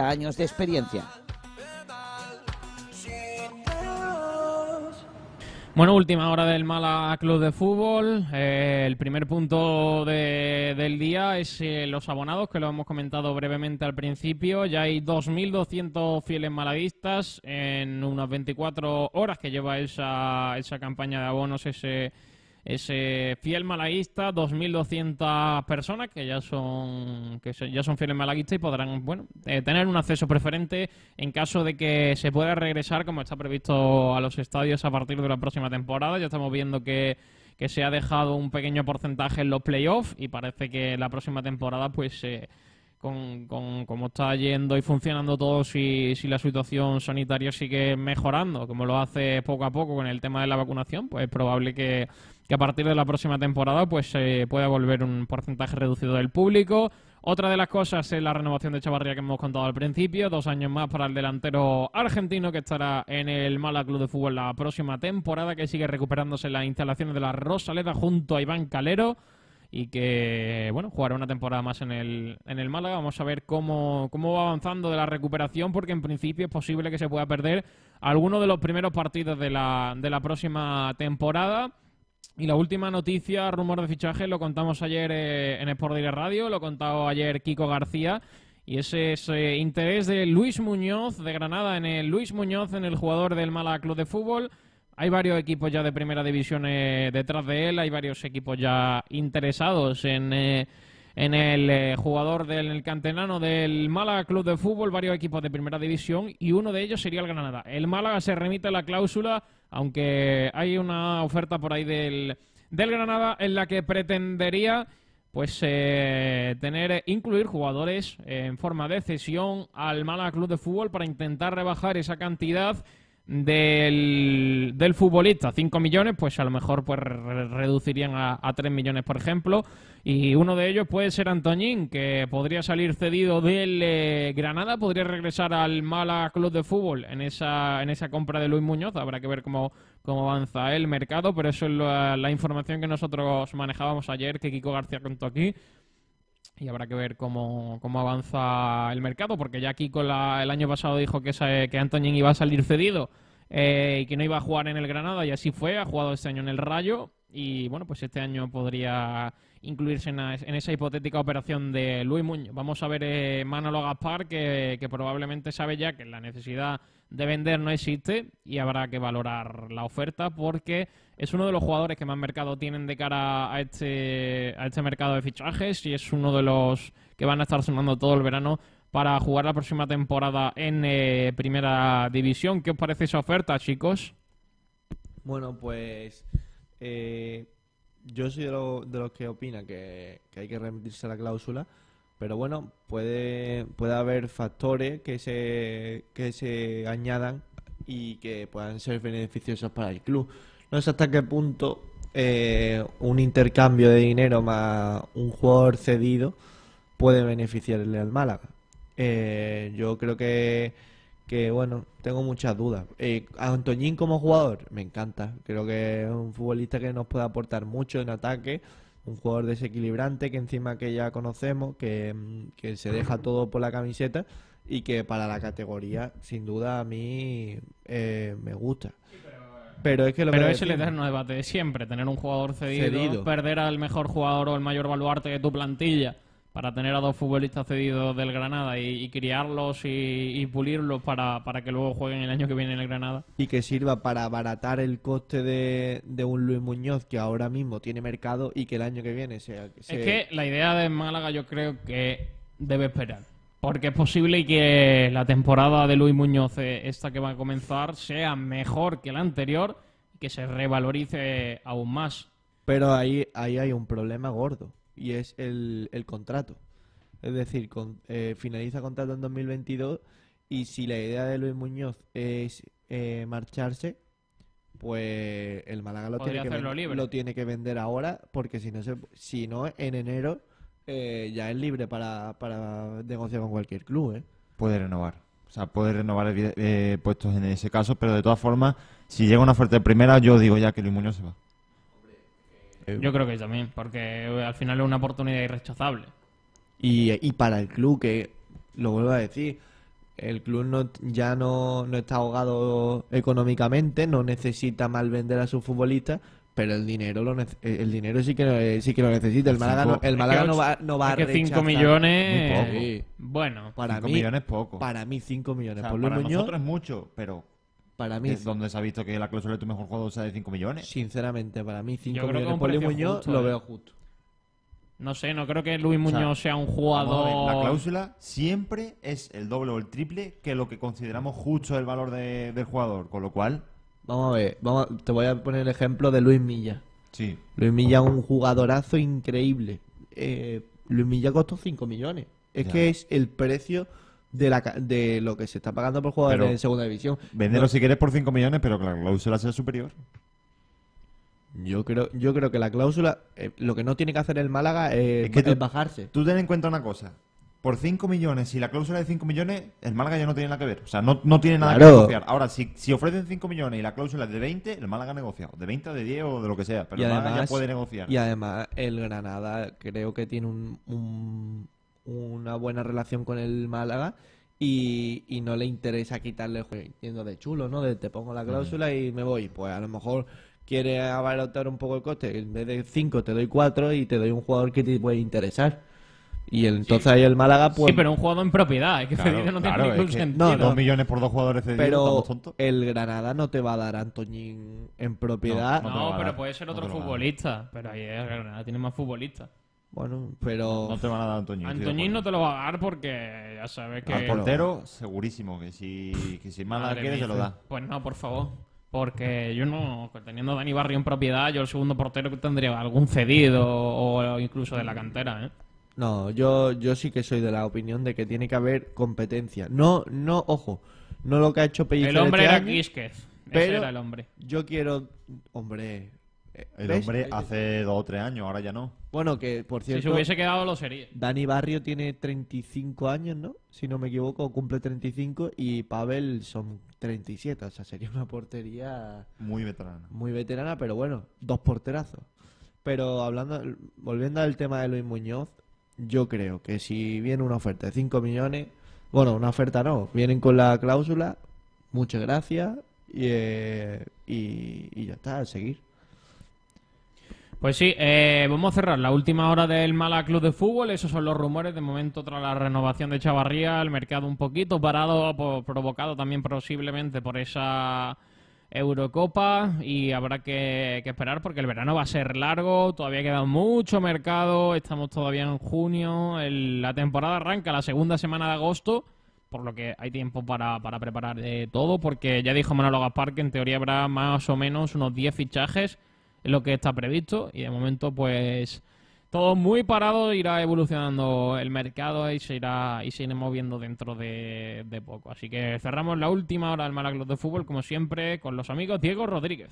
años de experiencia. Bueno, última hora del Málaga Club de Fútbol. Eh, el primer punto de- del día es eh, los abonados, que lo hemos comentado brevemente al principio. Ya hay 2.200 fieles malaguistas en unas 24 horas que lleva esa, esa campaña de abonos, ese, ese fiel malaguista, 2.200 personas que ya son que ya son fieles malaguistas y podrán bueno eh, tener un acceso preferente en caso de que se pueda regresar como está previsto a los estadios a partir de la próxima temporada. Ya estamos viendo que que se ha dejado un pequeño porcentaje en los playoffs y parece que la próxima temporada pues eh, con, con cómo está yendo y funcionando todo, si, si la situación sanitaria sigue mejorando, como lo hace poco a poco con el tema de la vacunación, pues es probable que, que a partir de la próxima temporada pues se pueda volver un porcentaje reducido del público. Otra de las cosas es la renovación de Chavarría que hemos contado al principio, dos años más para el delantero argentino que estará en el Mala Club de Fútbol la próxima temporada, que sigue recuperándose las instalaciones de la Rosaleda junto a Iván Calero y que bueno jugará una temporada más en el, en el Málaga. Vamos a ver cómo, cómo va avanzando de la recuperación, porque en principio es posible que se pueda perder alguno de los primeros partidos de la, de la próxima temporada. Y la última noticia, rumor de fichaje, lo contamos ayer eh, en Sport Direct Radio, lo contado ayer Kiko García. Y ese es eh, interés de Luis Muñoz de Granada en el Luis Muñoz en el jugador del Málaga Club de Fútbol. Hay varios equipos ya de primera división eh, detrás de él, hay varios equipos ya interesados en, eh, en el eh, jugador del el cantenano del Málaga Club de Fútbol, varios equipos de primera división y uno de ellos sería el Granada. El Málaga se remite a la cláusula, aunque hay una oferta por ahí del, del Granada en la que pretendería pues eh, tener incluir jugadores eh, en forma de cesión al Málaga Club de Fútbol para intentar rebajar esa cantidad del, del futbolista. 5 millones pues a lo mejor pues re- reducirían a, a 3 millones por ejemplo. Y uno de ellos puede ser Antoñín que podría salir cedido del eh, Granada podría regresar al Málaga Club de Fútbol en esa en esa compra de Luis Muñoz. Habrá que ver cómo, cómo avanza el mercado pero eso es la, la información que nosotros manejábamos ayer que Kiko García contó aquí y habrá que ver cómo, cómo avanza el mercado, porque ya Kiko la- el año pasado dijo que, que Antoñín iba a salir cedido eh, y que no iba a jugar en el Granada, y así fue, ha jugado este año en el Rayo, y bueno, pues este año podría incluirse en esa hipotética operación de Luis Muñoz. Vamos a ver eh, Manolo Gaspar, que, que probablemente sabe ya que la necesidad de vender no existe y habrá que valorar la oferta porque es uno de los jugadores que más mercado tienen de cara a este, a este mercado de fichajes y es uno de los que van a estar sonando todo el verano para jugar la próxima temporada en eh, Primera División. ¿Qué os parece esa oferta, chicos? Bueno, pues eh, yo soy de, lo- de los que opina que, que hay que remitirse a la cláusula, pero bueno, puede, puede haber factores que se, que se añadan y que puedan ser beneficiosos para el club. No sé hasta qué punto eh, un intercambio de dinero más un jugador cedido puede beneficiarle al Málaga. Eh, yo creo que, que, bueno, tengo muchas dudas. Eh, Antoñín como jugador, me encanta. Creo que es un futbolista que nos puede aportar mucho en ataque. Un jugador desequilibrante que encima que ya conocemos, que, mm, que se deja todo por la camiseta y que para la categoría, sin duda, a mí eh, me gusta. Pero es que lo Pero que es el decimos- eterno debate de siempre, tener un jugador cedido, Cedido. perder al mejor jugador o el mayor baluarte de tu plantilla para tener a dos futbolistas cedidos del Granada y, y criarlos y, y pulirlos para, para que luego jueguen el año que viene en el Granada. y que sirva para abaratar el coste de, de un Luis Muñoz que ahora mismo tiene mercado y que el año que viene sea... se- Es que la idea de Málaga yo creo que debe esperar. Porque es posible que la temporada de Luis Muñoz, eh, esta que va a comenzar, sea mejor que la anterior y que se revalorice aún más. Pero ahí, ahí hay un problema gordo y es el, el contrato. Es decir, con- eh, finaliza contrato en 2022 y si la idea de Luis Muñoz es eh, marcharse, pues el Málaga lo tiene, que libre. lo tiene que vender ahora porque si no, se, si no en enero eh, ya es libre para, para negociar con cualquier club. ¿eh? Puede renovar. O sea, puede renovar eh, puestos en ese caso, pero de todas formas, si llega una oferta de primera, yo digo ya que Luis Muñoz se va. Yo creo que también, porque eh, al final es una oportunidad irrechazable. Y, y para el club, que lo vuelvo a decir, el club no, ya no, no está ahogado económicamente, no necesita mal vender a sus futbolistas, pero el dinero lo nece- el dinero sí que sí que lo necesita. El Málaga no, el Es Málaga no va, no va es que a cinco rechazar- millones, Muy poco. eh, bueno. para Cinco mí millones poco. Para mí 5 millones O sea, por Luis para Muñoz, nosotros es mucho, pero para mí ¿de ¿dónde se ha visto que la cláusula de tu mejor jugador sea de 5 millones? sinceramente para mí 5 Yo creo que millones por Luis Muñoz justo, lo eh. veo justo. No sé, no creo que Luis O sea, Muñoz sea un ver, jugador... la cláusula siempre es el doble o el triple que lo que consideramos justo el valor de- del jugador, con lo cual... Vamos a ver, vamos a- te voy a poner el ejemplo de Luis Milla. Sí. Luis Milla es un jugadorazo increíble. Eh, Luis Milla costó 5 millones. Es Ya. que es el precio de la ca- de lo que se está pagando por jugadores Pero en segunda división. Véndelo No, si quieres por 5 millones, pero que la cláusula sea superior. yo creo yo creo que la cláusula eh, lo que no tiene que hacer el Málaga es, Es que tú- es bajarse. Tú ten en cuenta una cosa. Por 5 millones, si la cláusula de 5 millones, el Málaga ya no tiene nada que ver. O sea, no, no tiene nada Claro. que negociar. Ahora, si, si ofrecen 5 millones y la cláusula es de 20, el Málaga negocia. De 20 o de 10 o de lo que sea. Pero y el Málaga además, ya puede negociar. y además el Granada creo que tiene un, un- una buena relación con el Málaga y, y no le interesa quitarle el juego yendo de chulo, ¿no? De te pongo la cláusula y me voy. Pues a lo mejor quiere abaratar un poco el coste. En vez de 5 te doy 4 y te doy un jugador que te puede interesar. Y el- entonces ahí el Málaga pues... Sí, pero un jugador en propiedad, es que Claro, cedido no claro, tiene ningún es que sentido. No, no. Dos millones por dos jugadores cedidos, Pero ¿estamos tontos? el Granada no te va a dar a Antoñín en propiedad. No, No, te lo va a pero dar, puede ser no otro te lo va a dar. futbolista. Pero ahí el Granada tiene más futbolistas. Bueno, pero... No te van a dar a Antoñín. estoy de Antoñín no acuerdo. te lo va a dar porque ya sabes que... Al portero, segurísimo. Que si, que si Málaga Madre quiere, mía. se lo da. Pues no, por favor. Porque yo no, teniendo a Dani Barrio en propiedad, yo el segundo portero que tendría algún cedido o incluso de la cantera, ¿eh? No, yo, yo sí que soy de la opinión de que tiene que haber competencia. No, no, ojo, no lo que ha hecho Pellicer El hombre este era año, Quisquez. Ese pero era el hombre. Yo quiero, hombre, eh, El ¿ves? hombre hace dos o tres años, ahora ya no. Bueno, que por Si cierto, se hubiese quedado lo sería. Dani Barrio tiene 35 años, ¿no? Si no me equivoco, cumple 35 y Pavel son 37, o sea, sería una portería Muy veterano. muy veterana, pero bueno, dos porterazos. Pero hablando, volviendo al tema de Luis Muñoz, yo creo que si viene una oferta de 5 millones, bueno, una oferta no, vienen con la cláusula, muchas gracias y, eh, y, ya está, a seguir. Pues sí, eh, vamos a cerrar la última hora del Mala Club de Fútbol. Esos son los rumores. De momento, tras la renovación de Chavarría, el mercado un poquito parado, provocado también posiblemente por esa Eurocopa. Y habrá que, esperar porque el verano va a ser largo. Todavía queda mucho mercado. Estamos todavía en junio. El- la temporada arranca la segunda semana de agosto. Por lo que hay tiempo para, para preparar todo. Porque ya dijo Manolo Gaspar que en teoría habrá más o menos unos 10 fichajes es lo que está previsto y de momento pues todo muy parado irá evolucionando el mercado y se irá y se irá moviendo dentro de, poco. Así que cerramos la última hora del Malaclub de fútbol como siempre con los amigos Diego Rodríguez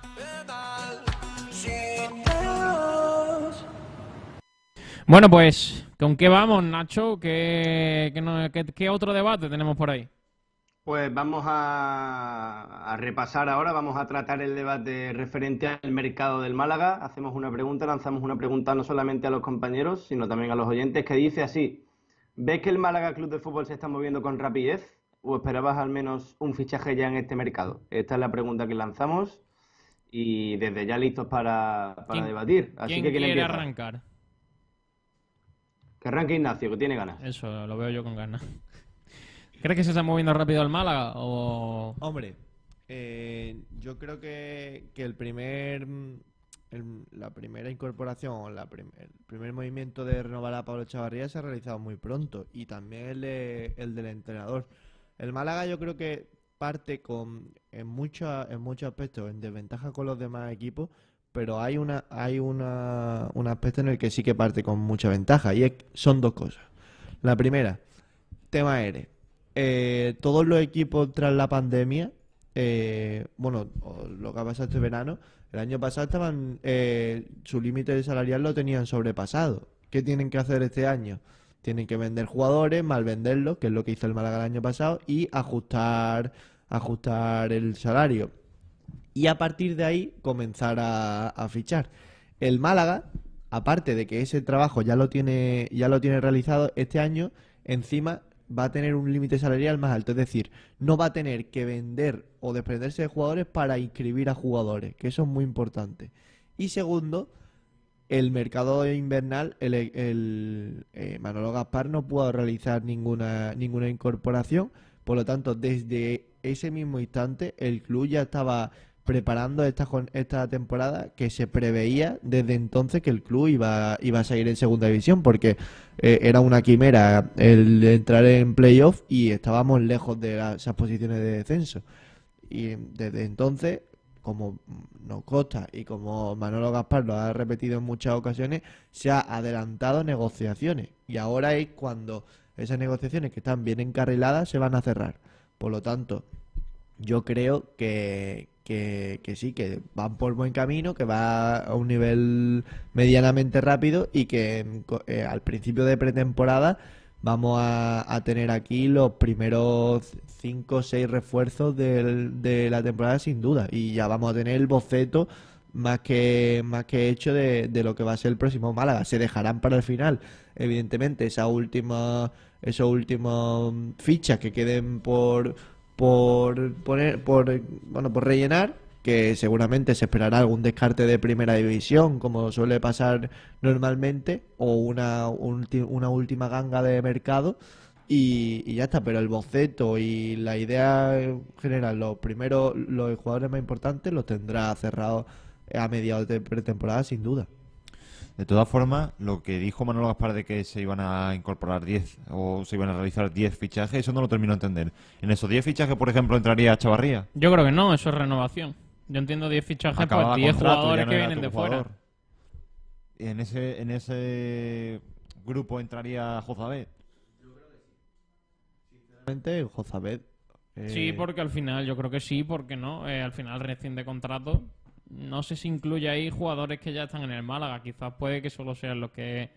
Bueno pues ¿con qué vamos Nacho? ¿Qué, qué, no- qué- qué otro debate tenemos por ahí? Pues vamos a, a repasar ahora, vamos a tratar el debate referente al mercado del Málaga. Hacemos una pregunta, lanzamos una pregunta no solamente a los compañeros, sino también a los oyentes, que dice así, ¿ves que el Málaga Club de Fútbol se está moviendo con rapidez o esperabas al menos un fichaje ya en este mercado? Esta es la pregunta que lanzamos y desde ya listos para, para ¿Quién- debatir. Así ¿Quién que ¿quién quiere empieza? arrancar? Que arranque Ignacio, que tiene ganas. Eso, lo veo yo con ganas. ¿Crees que se está moviendo rápido el Málaga o...? Hombre, eh, yo creo que, que el primer el- la primera incorporación o la prim- el primer movimiento de renovar a Pablo Chavarría se ha realizado muy pronto y también el, de- el del entrenador. El Málaga yo creo que parte con en muchos en muchos aspectos en desventaja con los demás equipos, pero hay una hay una, un aspecto en el que sí que parte con mucha ventaja y es- son dos cosas. La primera, tema aéreo. Eh, todos los equipos tras la pandemia, eh, bueno, lo que ha pasado este verano, el año pasado estaban, eh, su límite salarial lo tenían sobrepasado. ¿Qué tienen que hacer este año? Tienen que vender jugadores, mal venderlos, que es lo que hizo el Málaga el año pasado, y ajustar, ajustar el salario. Y a partir de ahí comenzar a, fichar. El Málaga, aparte de que ese trabajo ya lo tiene, ya lo tiene realizado este año, encima va a tener un límite salarial más alto. Es decir, no va a tener que vender o desprenderse de jugadores para inscribir a jugadores, que eso es muy importante. Y segundo, el mercado invernal, el, el, eh, Manolo Gaspar no pudo realizar ninguna, ninguna incorporación. Por lo tanto, desde ese mismo instante, el club ya estaba preparando esta, esta temporada que se preveía desde entonces que el club iba, iba a salir en segunda división porque eh, era una quimera el entrar en playoff y estábamos lejos de esas posiciones de descenso. Y desde entonces, como nos consta y como Manolo Gaspar lo ha repetido en muchas ocasiones, se ha adelantado negociaciones. Y ahora es cuando esas negociaciones que están bien encarriladas se van a cerrar. Por lo tanto, yo creo que, que, sí, que van por buen camino, que va a un nivel medianamente rápido y que eh, al principio de pretemporada vamos a, a tener aquí los primeros 5 o 6 refuerzos del- de la temporada sin duda y ya vamos a tener el boceto más que más que hecho de, de lo que va a ser el próximo Málaga. Se dejarán para el final, evidentemente, esa última, esos últimos mm, fichas que queden por por poner por bueno por rellenar que seguramente se esperará algún descarte de primera división como suele pasar normalmente o una una última ganga de mercado y, y ya está. Pero el boceto y la idea general los primeros los jugadores más importantes los tendrá cerrados a mediados de pretemporada sin duda De todas formas, lo que dijo Manolo Gaspar de que se iban a incorporar 10 o se iban a realizar 10 fichajes, eso no lo termino de entender. En esos 10 fichajes, por ejemplo, entraría Chavarría. Yo creo que no, eso es renovación. Yo entiendo 10 fichajes, Acababa pues 10 contrato, jugadores no que vienen de fuera. Y en ese, en ese grupo entraría Jozabet. Realmente Jozabet eh, Sí, porque al final, yo creo que sí, porque no. Eh, al final rescinde contrato no sé si incluye ahí jugadores que ya están en el Málaga. Quizás puede que solo sean los que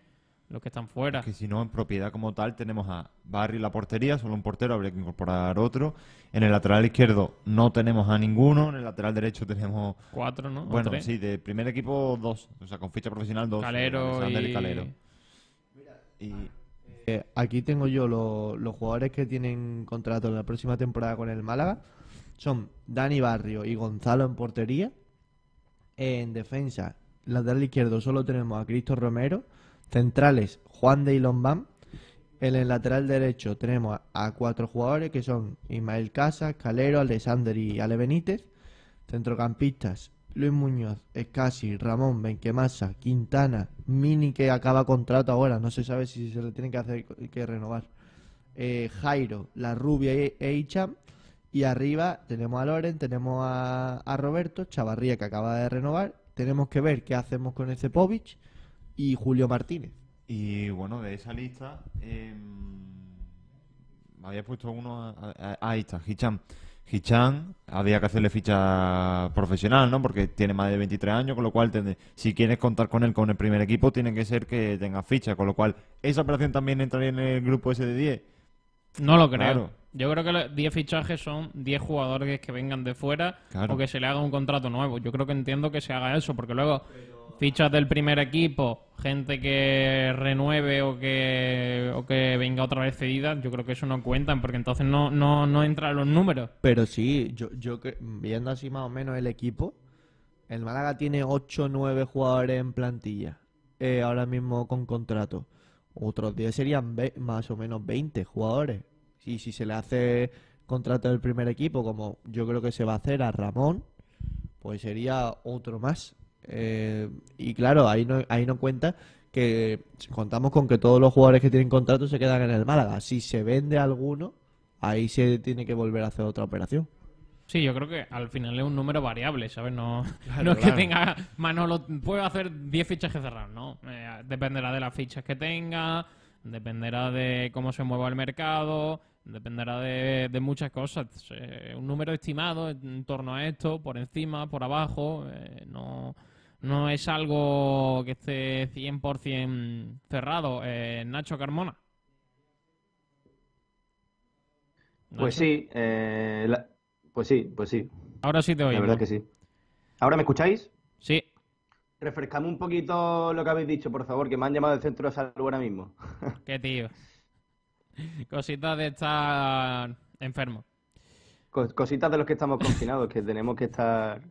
los que están fuera. Que si no, en propiedad como tal, tenemos a Barry la portería, solo un portero, habría que incorporar otro. En el lateral izquierdo no tenemos a ninguno. En el lateral derecho tenemos. Cuatro, ¿no? ¿O Bueno, sí, de primer equipo dos. O sea, con ficha profesional dos. Calero y- Calero. Y Eh, aquí tengo yo lo- los jugadores que tienen contrato en la próxima temporada con el Málaga. Son Dani Barrio y Gonzalo en portería. En defensa, lateral izquierdo solo tenemos a Cristo Romero. Centrales, Juan de Ilombán. En el lateral derecho tenemos a, cuatro jugadores que son Ismael Casas, Calero, Alexander y Ale Benítez. Centrocampistas, Luis Muñoz, Escasi, Ramón, Benquemasa, Quintana, Mini que acaba contrato ahora, no se sabe si se le tiene que hacer que renovar. Eh, Jairo, La Rubia e e Icham. Y arriba tenemos a Loren, tenemos a, a Roberto, Chavarría que acaba de renovar. Tenemos que ver qué hacemos con ese Povich y Julio Martínez. Y bueno, de esa lista, eh, me había puesto uno. a- a- ahí está, Hichan. Hichan, había que hacerle ficha profesional, ¿no? Porque tiene más de 23 años, con lo cual, tende- si quieres contar con él con el primer equipo, tiene que ser que tenga ficha, con lo cual, ¿esa operación también entraría en el grupo ese de 10? No lo creo. Claro. Yo creo que los 10 fichajes son 10 jugadores que vengan de fuera Claro. o que se le haga un contrato nuevo. Yo creo que entiendo que se haga eso, porque luego fichas del primer equipo, gente que renueve o que, o que venga otra vez cedida, yo creo que eso no cuentan, porque entonces no, no, no entran los números. Pero sí, yo, yo que- viendo así más o menos el equipo, el Málaga tiene 8 o 9 jugadores en plantilla, eh, ahora mismo con contrato. Otros 10 serían ve- más o menos 20 jugadores. Y si se le hace contrato del primer equipo, como yo creo que se va a hacer a Ramón, pues sería otro más. Eh, y claro, ahí no, ahí no cuenta que contamos con que todos los jugadores que tienen contrato se quedan en el Málaga. Si se vende alguno, ahí se tiene que volver a hacer otra operación. Sí, yo creo que al final es un número variable, ¿sabes? No, Claro, no es que tenga Manolo, puedo hacer 10 fichajes cerrados, ¿no? Eh, dependerá de las fichas que tenga, dependerá de cómo se mueva el mercado, dependerá de, de muchas cosas. Eh, un número estimado en torno a esto, por encima, por abajo, eh, no, no es algo que esté 100% cerrado. Eh, Nacho Carmona. Pues sí, eh, la- pues sí, pues sí. Ahora sí te La oímos. verdad que sí. ¿Ahora me escucháis? Sí. Refrescame un poquito lo que habéis dicho, por favor, que me han llamado del centro de salud ahora mismo. Qué tío. Cositas de estar enfermo. Cos- Cositas de los que estamos confinados, que tenemos que estar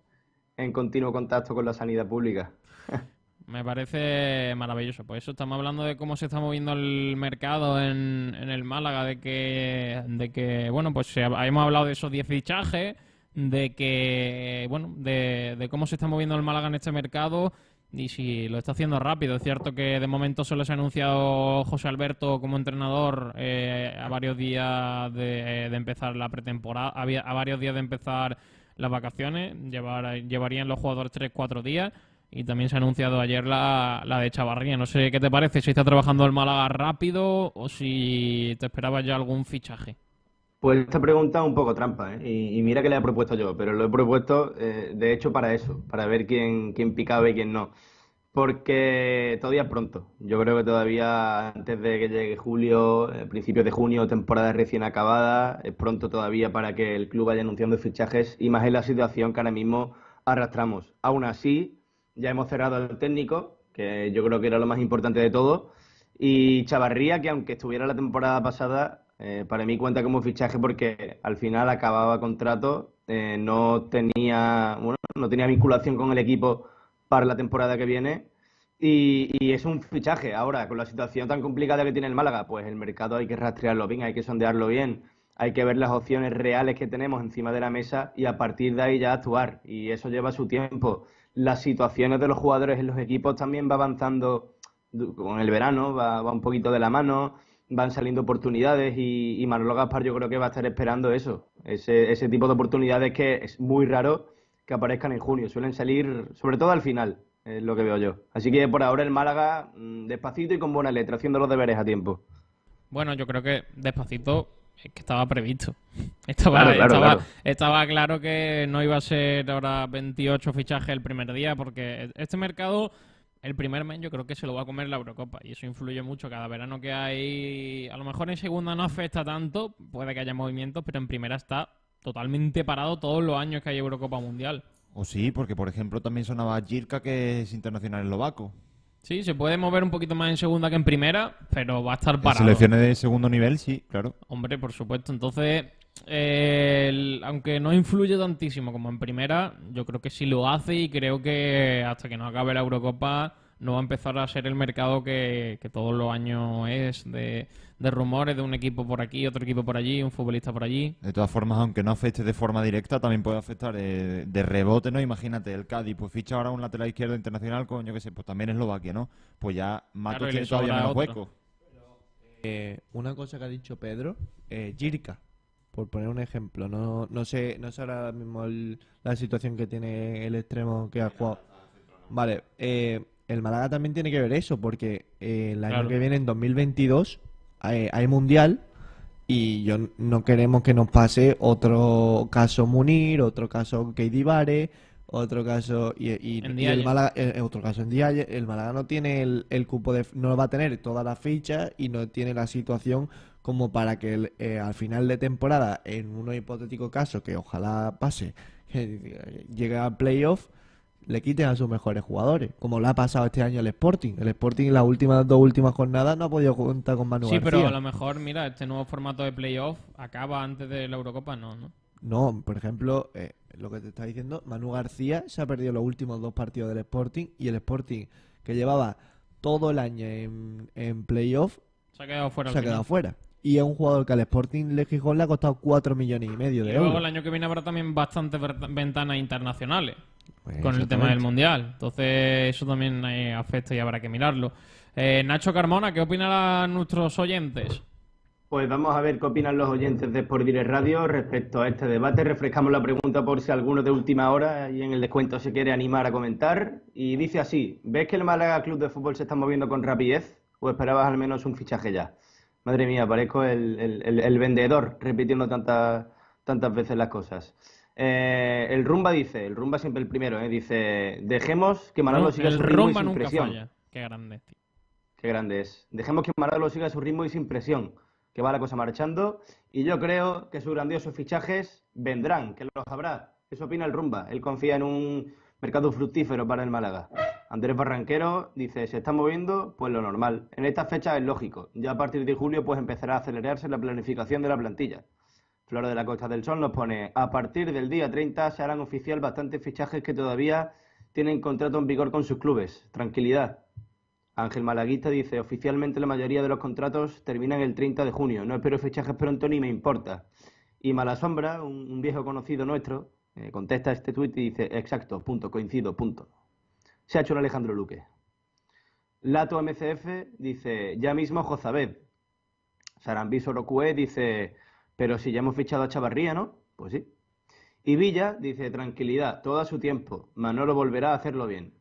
en continuo contacto con la sanidad pública. Me parece maravilloso. Por eso estamos hablando de cómo se está moviendo el mercado en, en el Málaga, de que, de que bueno, pues se- hemos hablado de esos 10 fichajes, de que, bueno, de, de cómo se está moviendo el Málaga en este mercado y si lo está haciendo rápido. Es cierto que de momento solo se ha anunciado José Alberto como entrenador eh, a varios días de, de empezar la pretemporada, a, a varios días de empezar las vacaciones. Llevar, llevarían los jugadores 3-4 días. Y también se ha anunciado ayer la, la de Chavarría. No sé qué te parece, si está trabajando el Málaga rápido o si te esperabas ya algún fichaje. Pues esta pregunta es un poco trampa, ¿eh? Y, mira que la he propuesto yo, pero lo he propuesto eh, de hecho para eso, para ver quién, quién picaba y quién no. Porque todavía es pronto. Yo creo que todavía antes de que llegue julio, eh, principios de junio, temporada recién acabada, es pronto todavía para que el club vaya anunciando fichajes y más en la situación que ahora mismo arrastramos. Aún así, ya hemos cerrado al técnico, que yo creo que era lo más importante de todo. Y Chavarría, que aunque estuviera la temporada pasada, eh, para mí cuenta como fichaje porque al final acababa contrato, eh, no tenía, bueno, no tenía vinculación con el equipo para la temporada que viene y, es un fichaje. Ahora, con la situación tan complicada que tiene el Málaga, pues el mercado hay que rastrearlo bien, hay que sondearlo bien, hay que ver las opciones reales que tenemos encima de la mesa y a partir de ahí ya actuar. Y eso lleva su tiempo. Las situaciones de los jugadores en los equipos también va avanzando con el verano, va, va un poquito de la mano, van saliendo oportunidades y, y Manolo Gaspar yo creo que va a estar esperando eso, ese, ese tipo de oportunidades que es muy raro que aparezcan en junio, suelen salir sobre todo al final, es lo que veo yo. Así que por ahora el Málaga mm, despacito y con buena letra, haciendo los deberes a tiempo. Bueno, yo creo que despacito es que estaba previsto. Estaba Claro, claro, estaba- claro. estaba claro que no iba a ser ahora 28 fichajes el primer día, porque este mercado, el primer mes, yo creo que se lo va a comer la Eurocopa. Y eso influye mucho. Cada verano que hay, a lo mejor en segunda no afecta tanto, puede que haya movimientos, pero en primera está totalmente parado todos los años que hay Eurocopa Mundial. O sí, porque por ejemplo también sonaba Jirka, que es internacional eslovaco. Sí, se puede mover un poquito más en segunda que en primera, pero va a estar En parado. selecciones de segundo nivel, sí, claro. Hombre, por supuesto. Entonces, eh, el- aunque no influye tantísimo como en primera, yo creo que sí lo hace y creo que hasta que no acabe la Eurocopa no va a empezar a ser el mercado que, que todos los años es de, de rumores de un equipo por aquí, otro equipo por allí, un futbolista por allí. De todas formas, aunque no afecte de forma directa, también puede afectar eh, de rebote, ¿no? Imagínate, el Cádiz, pues ficha ahora un lateral izquierdo internacional con, yo qué sé, pues también Eslovaquia, ¿no? Pues ya Matos Claro, tiene todavía menos otro. hueco. Eh, una cosa que ha dicho Pedro, eh, Jirka, por poner un ejemplo, no, no sé, no sé ahora mismo el- la situación que tiene el extremo que ha jugado. Vale, eh, el Málaga también tiene que ver eso, porque eh, el año Claro. que viene, en 2022, hay, hay Mundial y yo no queremos que nos pase otro caso Munir, otro caso Keidi Vare, otro caso y, y Diaye. el Málaga, eh, otro caso en Diaye, el Málaga no tiene el, el cupo de no va a tener todas las fichas y no tiene la situación como para que el- eh, al final de temporada en un hipotético caso que ojalá pase que eh, llegue al playoff le quiten a sus mejores jugadores como le ha pasado este año al Sporting el Sporting en las últimas dos últimas jornadas no ha podido contar con Manu Sí, García pero a lo mejor, mira, este nuevo formato de playoff acaba antes de la Eurocopa, no, ¿no? No, por ejemplo, eh, lo que te está diciendo, Manu García se ha perdido los últimos dos partidos del Sporting y el Sporting, que llevaba todo el año en, en playoff, Se ha quedado fuera. se ha final. quedado fuera. Y es un jugador que al Sporting de Gijón le ha costado 4 millones y medio Y de luego euros. el año que viene habrá también bastantes ventanas internacionales Pues con el tema del. Mundial. Entonces eso también eh, afecta y habrá que mirarlo. Eh, Nacho Carmona, ¿qué opinan nuestros oyentes? Pues vamos a ver qué opinan los oyentes de Sport Direct Radio respecto a este debate. Refrescamos la pregunta por si alguno de última hora y en el descuento se quiere animar a comentar. Y dice así, ¿ves que el Málaga Club de Fútbol se está moviendo con rapidez o esperabas al menos un fichaje ya? Madre mía, parezco el, el- el- el vendedor repitiendo tantas, tantas veces las cosas. Eh, el Rumba dice, el Rumba siempre el primero, eh, dice, dejemos que Manolo siga el su ritmo y rumba sin nunca presión. falla. Qué grande. tío. Qué grande es. Dejemos que Manolo siga su ritmo y sin presión, que va la cosa marchando. Y yo creo que sus grandiosos fichajes vendrán, que los habrá. Eso opina el Rumba. Él confía en un mercado fructífero para el Málaga. Andrés Barranquero dice, se está moviendo, pues lo normal. En esta fecha es lógico. Ya a partir de julio pues empezará a acelerarse la planificación de la plantilla. Flora de la Costa del Sol nos pone, a partir del día 30 se harán oficial bastantes fichajes que todavía tienen contrato en vigor con sus clubes. Tranquilidad. Ángel Malaguista dice, oficialmente la mayoría de los contratos terminan el 30 de junio. No espero fichajes pronto ni me importa. Y Malasombra, un, un viejo conocido nuestro, eh, contesta este tuit y dice, exacto, punto, coincido, punto. Se ha hecho un Alejandro Luque. Lato MCF dice, ya mismo Jozabed. Sarambí Sorocue dice, pero si ya hemos fichado a Chavarría, ¿no? Pues sí. Y Villa dice, tranquilidad, todo a su tiempo. Manolo volverá a hacerlo bien.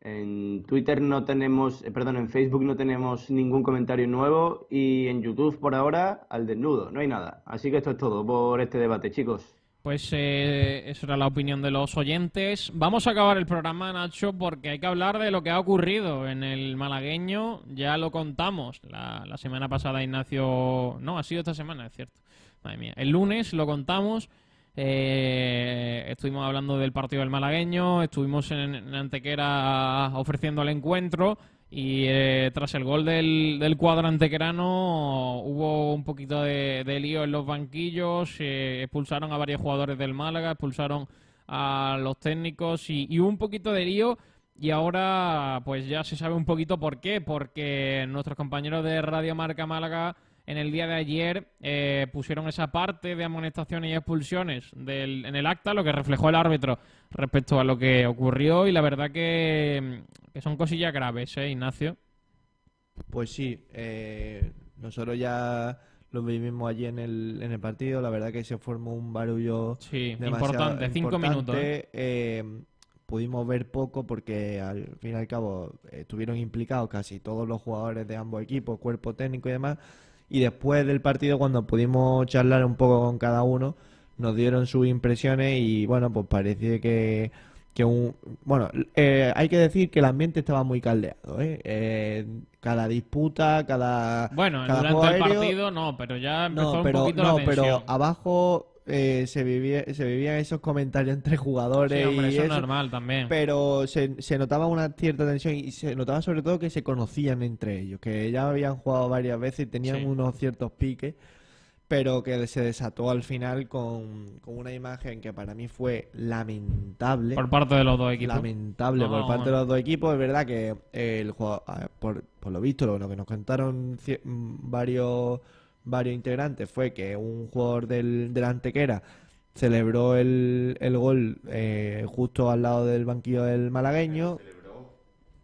En Twitter no tenemos, eh, perdón, en Facebook no tenemos ningún comentario nuevo y en YouTube por ahora al desnudo, no hay nada. Así que esto es todo por este debate, chicos. Pues eh, eso era la opinión de los oyentes. Vamos a acabar el programa, Nacho, porque hay que hablar de lo que ha ocurrido en el malagueño. Ya lo contamos la, semana pasada, Ignacio. No, ha sido esta semana, es cierto. Madre mía. El lunes lo contamos. Eh, estuvimos hablando del partido del malagueño. Estuvimos en, en Antequera ofreciendo el encuentro. Y eh, tras el gol del, del cuadro antequerano hubo un poquito de, de lío en los banquillos, eh, expulsaron a varios jugadores del Málaga, expulsaron a los técnicos y, y hubo un poquito de lío. Y ahora pues ya se sabe un poquito por qué, porque nuestros compañeros de Radio Marca Málaga en el día de ayer eh, pusieron esa parte de amonestaciones y expulsiones del, en el acta, lo que reflejó el árbitro respecto a lo que ocurrió y la verdad que, que son cosillas graves, ¿eh, Ignacio? Pues sí, eh, nosotros ya lo vivimos allí en el, en el partido, la verdad que se formó un barullo Sí, importante, cinco minutos, importante. Eh, pudimos ver poco porque al fin y al cabo eh, estuvieron implicados casi todos los jugadores de ambos equipos, cuerpo técnico y demás, Y después del partido, cuando pudimos charlar un poco con cada uno, nos dieron sus impresiones y bueno, pues parece que, que un... Bueno, eh, hay que decir que el ambiente estaba muy caldeado, ¿eh? Eh, cada disputa, cada... Bueno, cada durante juego el aéreo- partido no, pero ya empezó no, un pero, poquito no, la tensión. pero abajo eh, se, vivía, se vivían esos comentarios entre jugadores Sí, hombre, y eso es normal también. Pero se, se notaba una cierta tensión y se notaba sobre todo que se conocían entre ellos, que ya habían jugado varias veces y tenían Sí. unos ciertos piques, pero que se desató al final con, con una imagen que para mí fue lamentable. Por parte de los dos equipos. Lamentable No, por no, parte de los dos equipos. Es verdad que el ver, por, por lo visto, lo, lo que nos contaron varios, varios integrantes fue que un jugador del, del Antequera celebró el, el gol eh, justo al lado del banquillo del malagueño.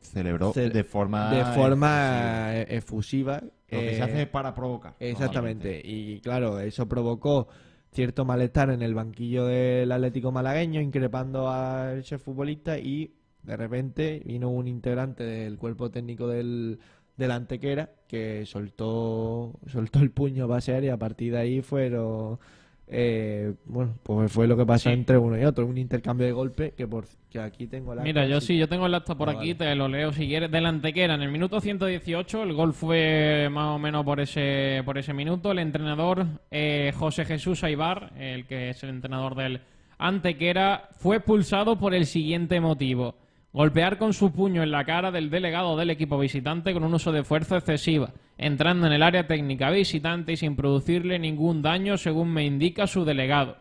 Celebró Ce- de forma de forma efusiva. Lo que se eh, hace para provocar. Exactamente. Y claro, eso provocó cierto malestar en el banquillo del Atlético malagueño, increpando al chef futbolista y de repente vino un integrante del cuerpo técnico del, del Antequera que soltó, soltó el puño a pasear y a partir de ahí fueron... eh, bueno, pues fue lo que pasó Sí. entre uno y otro, un intercambio de golpes que por que aquí tengo la Mira, yo sí, yo tengo el acta por Ah, aquí, vale. te lo leo si quieres. Del Antequera, en el minuto 118, el gol fue más o menos por ese, por ese minuto. El entrenador eh, José Jesús Aibar, el que es el entrenador del Antequera, fue expulsado por el siguiente motivo. Golpear con su puño en la cara del delegado del equipo visitante con un uso de fuerza excesiva, entrando en el área técnica visitante y sin producirle ningún daño, según me indica su delegado.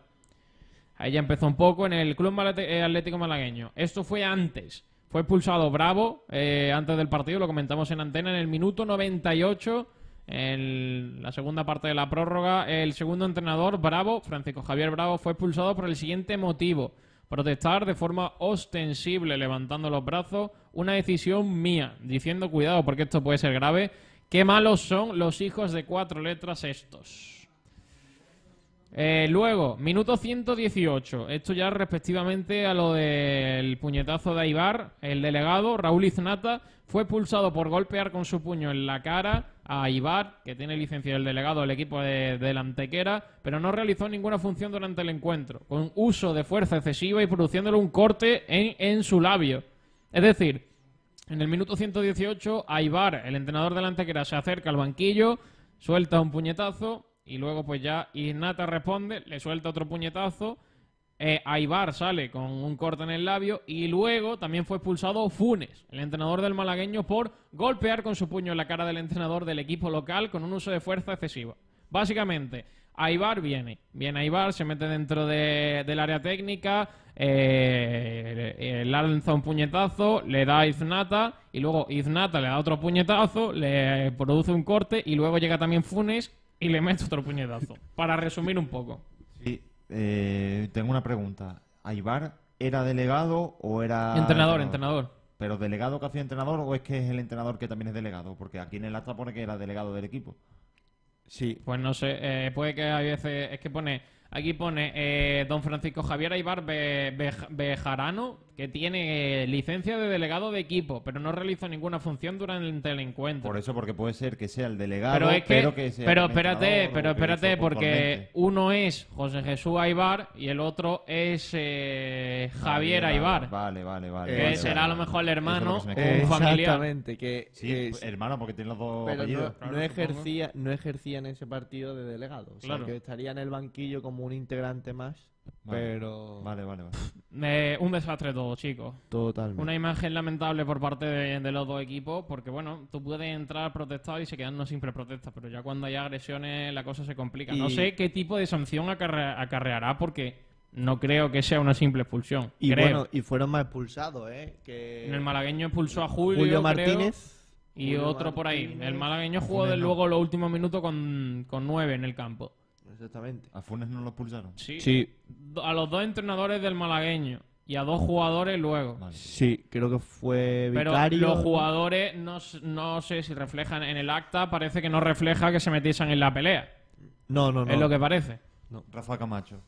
Ahí ya empezó un poco en el Club eh, Atlético Malagueño. Esto fue antes. Fue expulsado Bravo eh, antes del partido, lo comentamos en antena, en el minuto 98, en la segunda parte de la prórroga. El segundo entrenador, Bravo, Francisco Javier Bravo, fue expulsado por el siguiente motivo. Protestar de forma ostensible, levantando los brazos. Una decisión mía, diciendo cuidado porque esto puede ser grave. Qué malos son los hijos de cuatro letras estos. Eh, luego, minuto 118. Esto ya respectivamente a lo del puñetazo de Aibar. El delegado, Raúl Iznata, fue expulsado por golpear con su puño en la cara a Aibar, que tiene licencia del delegado del equipo de, del Antequera, pero no realizó ninguna función durante el encuentro, con uso de fuerza excesiva y produciéndole un corte en, en su labio. Es decir, en el minuto 118, Aibar, el entrenador del Antequera, se acerca al banquillo, suelta un puñetazo y luego pues ya Ignata responde, le suelta otro puñetazo. Eh, Aibar sale con un corte en el labio y luego también fue expulsado Funes, el entrenador del malagueño, por golpear con su puño en la cara del entrenador del equipo local con un uso de fuerza excesiva. Básicamente, Aibar viene, viene Aibar, se mete dentro de- del área técnica, eh, eh, lanza un puñetazo, le da a Iznata y luego Iznata le da otro puñetazo, le produce un corte y luego llega también Funes y le mete otro puñetazo. Para resumir un poco. Sí, eh, tengo una pregunta. ¿Aibar era delegado o era...? Entrenador, entrenador. ¿Pero delegado que hacía entrenador o es que es el entrenador que también es delegado? Porque aquí en el acta pone que era delegado del equipo. Sí. Pues no sé, eh, puede que a veces. Es que pone. Aquí pone eh, don Francisco Javier Aibar Be- Bej- Bejarano, que tiene eh, licencia de delegado de equipo, pero no realizó ninguna función durante el encuentro. Por eso, porque puede ser que sea el delegado, Pero es que, sea pero espérate, pero espérate, porque uno es José Jesús Aibar y el otro es eh, Javier Vale, Aibar. Vale, vale, vale. Que vale, será vale, a lo mejor el es hermano o un familiar. Exactamente, que Sí, es- hermano, porque tiene los dos pero no, apellidos. no ejercía no ejercía en ese partido de delegado o sea Claro. que estaría en el banquillo como un integrante más Vale. pero Vale, vale, vale. Eh, un desastre todo, chicos. Totalmente. Una imagen lamentable por parte de, de los dos equipos, porque bueno, tú puedes entrar, protestar y se quedan no siempre protestas, pero ya cuando hay agresiones la cosa se complica. No sé qué tipo de sanción acarre- acarreará, porque no creo que sea una simple expulsión. y creo. bueno y fueron más expulsados eh que En el malagueño expulsó a Julio, Julio creo, Martínez y Julio otro por ahí. El malagueño jugó de luego los últimos minutos con, con nueve en el campo. Exactamente ¿A Funes no lo expulsaron? Sí. Sí. Do- A los dos entrenadores del malagueño y a dos jugadores luego. sí creo que fue Pero vicario los jugadores no, no sé si reflejan en el acta, parece que no refleja que se metiesen en la pelea. no no no Es lo que parece. Rafa Camacho.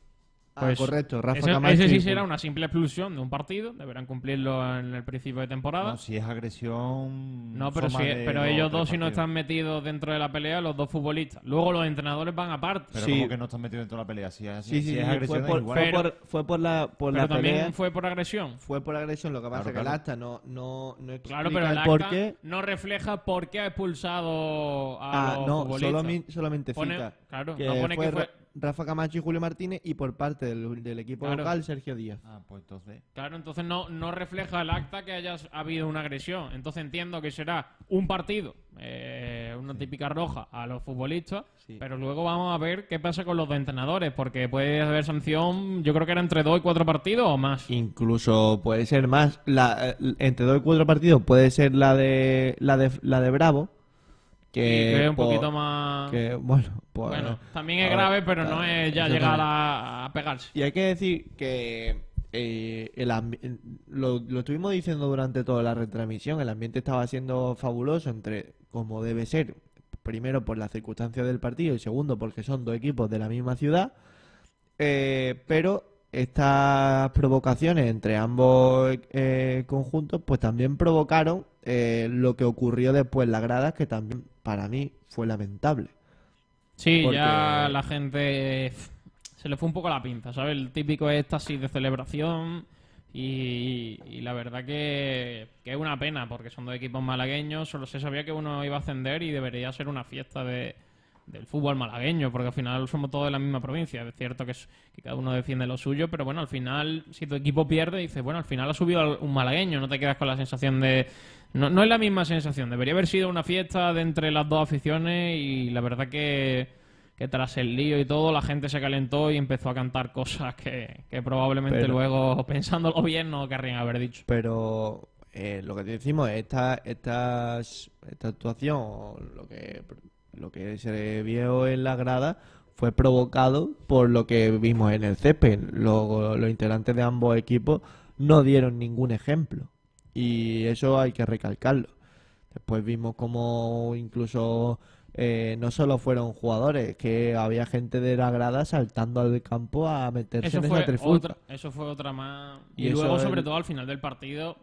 Ah, correcto, Rafa ese, Camacho ese sí será una simple expulsión de un partido, deberán cumplirlo en el principio de temporada. No, si es agresión. No, pero, si, pero ellos dos si no están metidos dentro de la pelea, los dos futbolistas. Luego los entrenadores van aparte. Pero como que no están metidos dentro de la pelea. Si es, así, Sí, sí, si sí, es fue agresión, por, es igual. fue por, fue por la, por pero la también pelea. fue por agresión. Fue por agresión, lo que pasa Claro, es que el claro. acta no, no, no explica Claro, pero el el por qué. no refleja por qué ha expulsado a Ah, los no, futbolistas. solamente, solamente Pone- cita claro, que no pone fue que fue... Ra- Rafa Camacho y Julio Martínez y por parte del, del equipo Claro. local Sergio Díaz. Ah, pues entonces. Claro, entonces no, no refleja el acta que haya habido una agresión. Entonces entiendo que será un partido, eh, una típica roja a los futbolistas, pero luego vamos a ver qué pasa con los entrenadores, porque puede haber sanción, yo creo que era entre dos y cuatro partidos o más. Incluso puede ser más, la, eh, entre dos y cuatro partidos puede ser la de la de, la de Bravo. Que, es un por- poquito más- que, bueno, pues, Bueno, también es grave, pero no es ya llegar a, a pegarse. Y hay que decir que eh, el lo, lo estuvimos diciendo durante toda la retransmisión, el ambiente estaba siendo fabuloso entre como debe ser, primero por las circunstancias del partido y segundo porque son dos equipos de la misma ciudad, eh, pero estas provocaciones entre ambos eh, conjuntos pues también provocaron eh, lo que ocurrió después en las gradas que también para mí fue lamentable. Sí, Porque- ya la gente se le fue un poco la pinza, ¿sabes? El típico éxtasis de celebración y, y la verdad que, que es una pena porque son dos equipos malagueños, solo se sabía que uno iba a ascender y debería ser una fiesta de, del fútbol malagueño porque al final somos todos de la misma provincia. Es cierto que, que cada uno defiende lo suyo, pero bueno, al final si tu equipo pierde dices, bueno, al final ha subido un malagueño, no te quedas con la sensación de... No, no es la misma sensación, debería haber sido una fiesta de entre las dos aficiones y la verdad que, que tras el lío y todo la gente se calentó y empezó a cantar cosas que, que probablemente Pero- luego, pensándolo bien, no querrían haber dicho. Pero eh, lo que te decimos, esta, estas- esta actuación, lo que, lo que se vio en la grada, fue provocado por lo que vimos en el césped. Los, los integrantes de ambos equipos no dieron ningún ejemplo. Y eso hay que recalcarlo. Después vimos como incluso eh, no solo fueron jugadores, que había gente de la grada saltando al campo a meterse Eso en fue, esa otra, eso fue otra más. Y luego, el- sobre todo al final del partido,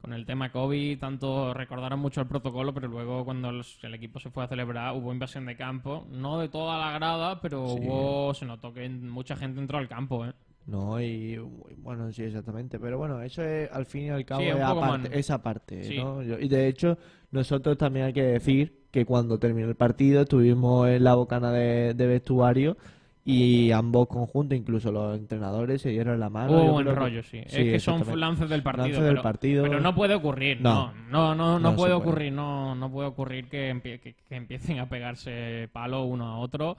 con el tema COVID, tanto recordaron mucho el protocolo, pero luego cuando los- el equipo se fue a celebrar hubo invasión de campo. No de toda la grada, pero Sí. hubo se notó que mucha gente entró al campo. ¿eh? No, y bueno, sí, exactamente. Pero bueno, eso es al fin y al cabo Sí, es esa parte, Sí. ¿no? Yo- y de hecho, nosotros también hay que decir que cuando terminó el partido estuvimos en la bocana de, de vestuario y ambos conjuntos, incluso los entrenadores, se dieron la mano. Hubo buen rollo, sí. Es que son lances del partido. Lances del pero, partido. pero no puede ocurrir, No. no. No, no, no, No se puede puede. ocurrir, no, no puede ocurrir que, empie- que, que empiecen a pegarse palo uno a otro,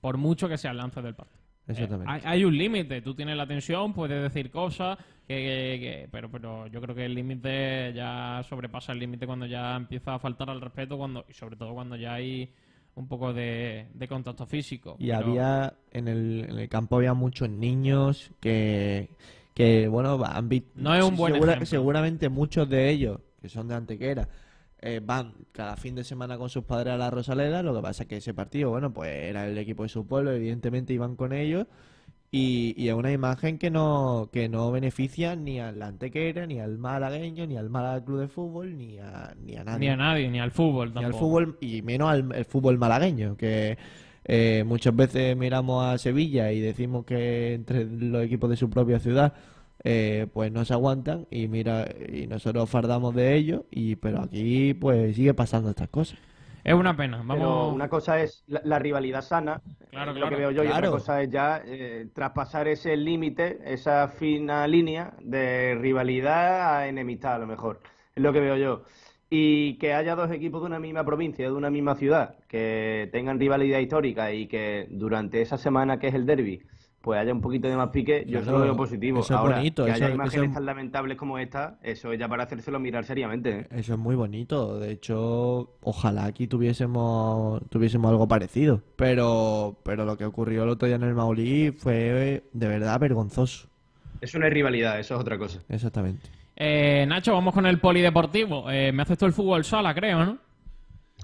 por mucho que sean lances del partido. Exactamente. Eh, hay, hay un límite, tú tienes la tensión, puedes decir cosas, que, que- que- pero, pero yo creo que el límite ya sobrepasa el límite cuando ya empieza a faltar al respeto cuando y sobre todo cuando ya hay un poco de, de contacto físico. Y Pero- había, en el, en el campo había muchos niños que, que bueno, han visto... No es un buen ejemplo. Seguramente muchos de ellos, que son de Antequera, eh, van cada fin de semana con sus padres a la Rosaleda, lo que pasa es que ese partido, bueno, pues era el equipo de su pueblo, evidentemente iban con ellos, y, y es una imagen que no, que no beneficia ni al Antequera, ni al malagueño, ni al Málaga Club de Fútbol, ni a, ni a nadie. Ni a nadie, ni al fútbol Ni al tampoco. fútbol, y menos al el fútbol malagueño, que eh, muchas veces miramos a Sevilla y decimos que entre los equipos de su propia ciudad eh, pues no se aguantan y mira y nosotros fardamos de ellos y pero aquí pues sigue pasando estas cosas Es una pena. Pero Vamos. una cosa es la, la rivalidad sana, Claro, es claro. lo que veo yo, y Claro. otra cosa es ya eh, traspasar ese límite, esa fina línea de rivalidad a enemistad, a lo mejor. Es lo que veo yo. Y que haya dos equipos de una misma provincia, de una misma ciudad, que tengan rivalidad histórica y que durante esa semana que es el derby, pues haya un poquito de más pique, yo eso Claro, lo veo positivo. eso es Ahora, bonito, que eso- haya eso imágenes es- tan lamentables como esta, eso es ya para hacérselo mirar seriamente. ¿eh? eso es muy bonito de hecho ojalá aquí tuviésemos tuviésemos algo parecido pero pero lo que ocurrió el otro día en el Maulí fue de verdad vergonzoso Eso no es rivalidad, eso es otra cosa. exactamente Eh, Nacho, vamos con el polideportivo. Eh, me haces tú el fútbol sala, creo, ¿no?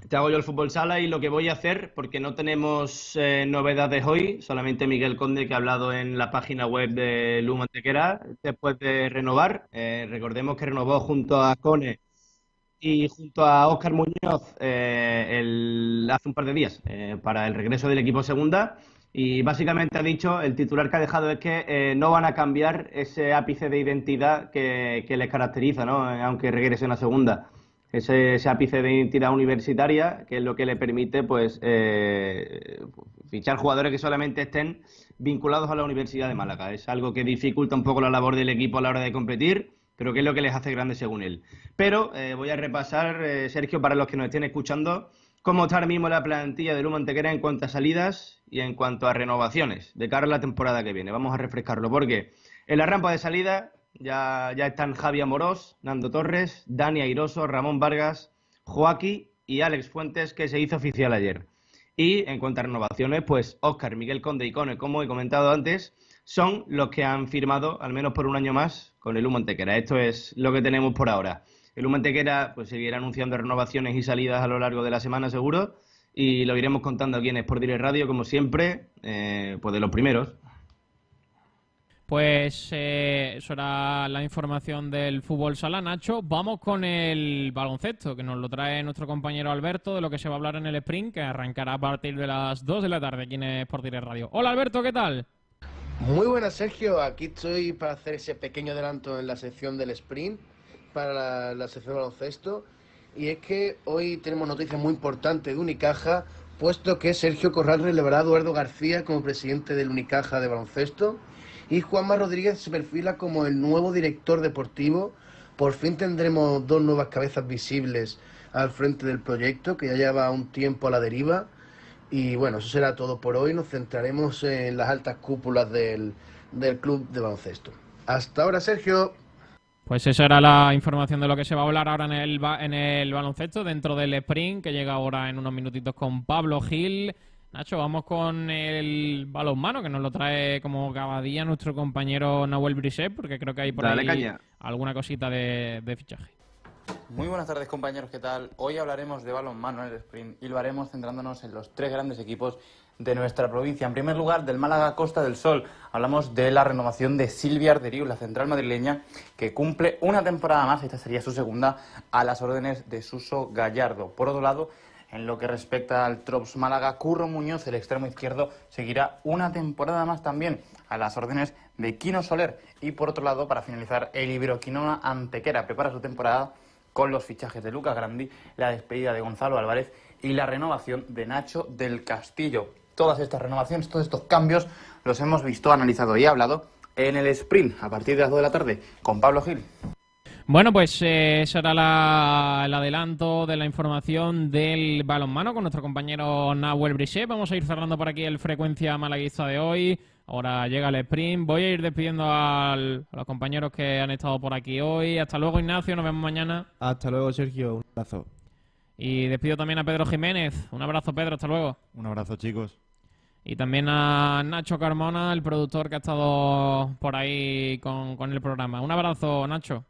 Te hago yo el fútbol sala y lo que voy a hacer, porque no tenemos eh, novedades hoy, solamente Miguel Conde que ha hablado en la página web de Luma Antequera después de renovar. Eh, recordemos que renovó junto a Cone y junto a Óscar Muñoz eh, hace un par de días para el regreso del equipo segunda. Y básicamente ha dicho, el titular que ha dejado es que no van a cambiar ese ápice de identidad que, que les caracteriza, ¿no? aunque regresen a segunda ese, ápice de identidad universitaria, que es lo que le permite pues eh, fichar jugadores que solamente estén vinculados a la Universidad de Málaga. Es algo que dificulta un poco la labor del equipo a la hora de competir, pero que es lo que les hace grandes según él. Pero eh, voy a repasar, eh, Sergio, para los que nos estén escuchando, cómo está ahora mismo la plantilla de Luma Antequera en cuanto a salidas y en cuanto a renovaciones de cara a la temporada que viene. Vamos a refrescarlo, porque en la rampa de salida ya, están Javi Amorós, Nando Torres, Dani Airoso, Ramón Vargas, Joaquín y Alex Fuentes, que se hizo oficial ayer. Y en cuanto a renovaciones, pues Óscar, Miguel Conde y Cone, como he comentado antes, son los que han firmado, al menos por un año más, con el Humo Antequera. Esto es lo que tenemos por ahora. El Humo Antequera pues, seguirá anunciando renovaciones y salidas a lo largo de la semana, seguro, y lo iremos contando aquí en Sport Direct Radio, como siempre, eh, pues de los primeros. Pues eh, eso era la información del fútbol sala, Nacho. Vamos con el baloncesto, que nos lo trae nuestro compañero Alberto, de lo que se va a hablar en el sprint, que arrancará a partir de las 2 de la tarde aquí en Sport Direct Radio. Hola Alberto, ¿qué tal? Muy buenas, Sergio. Aquí estoy para hacer ese pequeño adelanto en la sección del sprint, para la, la sección baloncesto. Y es que hoy tenemos noticias muy importantes de Unicaja, puesto que Sergio Corral relevará a Eduardo García como presidente del Unicaja de baloncesto y Juanma Rodríguez se perfila como el nuevo director deportivo. Por fin tendremos dos nuevas cabezas visibles al frente del proyecto, que ya lleva un tiempo a la deriva. Y bueno, eso será todo por hoy. Nos centraremos en las altas cúpulas del, club de baloncesto. Hasta ahora, Sergio. Pues esa era la información de lo que se va a hablar ahora en el, en el baloncesto, dentro del sprint, que llega ahora en unos minutitos con Pablo Gil. Nacho, vamos con el balonmano, que nos lo trae como cada día nuestro compañero Nahuel Brisset, porque creo que hay por ahí alguna cosita de, fichaje. Muy buenas tardes compañeros, ¿qué tal? Hoy hablaremos de balonmano en el sprint y lo haremos centrándonos en los tres grandes equipos de nuestra provincia. En primer lugar, del Málaga Costa del Sol. Hablamos de la renovación de Silvia Arderiu, la central madrileña, que cumple una temporada más, esta sería su segunda, a las órdenes de Suso Gallardo. Por otro lado, en lo que respecta al Trops Málaga, Curro Muñoz, el extremo izquierdo, seguirá una temporada más también a las órdenes de Quino Soler. Y por otro lado, para finalizar, el Iberoquinoa Antequera prepara su temporada con los fichajes de Lucas Grandi, la despedida de Gonzalo Álvarez y la renovación de Nacho del Castillo. Todas estas renovaciones, todos estos cambios los hemos visto, analizado y hablado en el sprint a partir de las 2 de la tarde con Pablo Gil. Bueno, pues eh, será el adelanto de la información del balonmano con nuestro compañero Nahuel Brichet. Vamos a ir cerrando por aquí el frecuencia malaguista de hoy. Ahora llega el sprint. Voy a ir despidiendo a los compañeros que han estado por aquí hoy. Hasta luego, Ignacio. Nos vemos mañana. Hasta luego, Sergio. Un abrazo. Y despido también a Pedro Jiménez. Un abrazo, Pedro. Hasta luego. Un abrazo, chicos. Y también a Nacho Carmona, el productor que ha estado por ahí con, con el programa. Un abrazo, Nacho.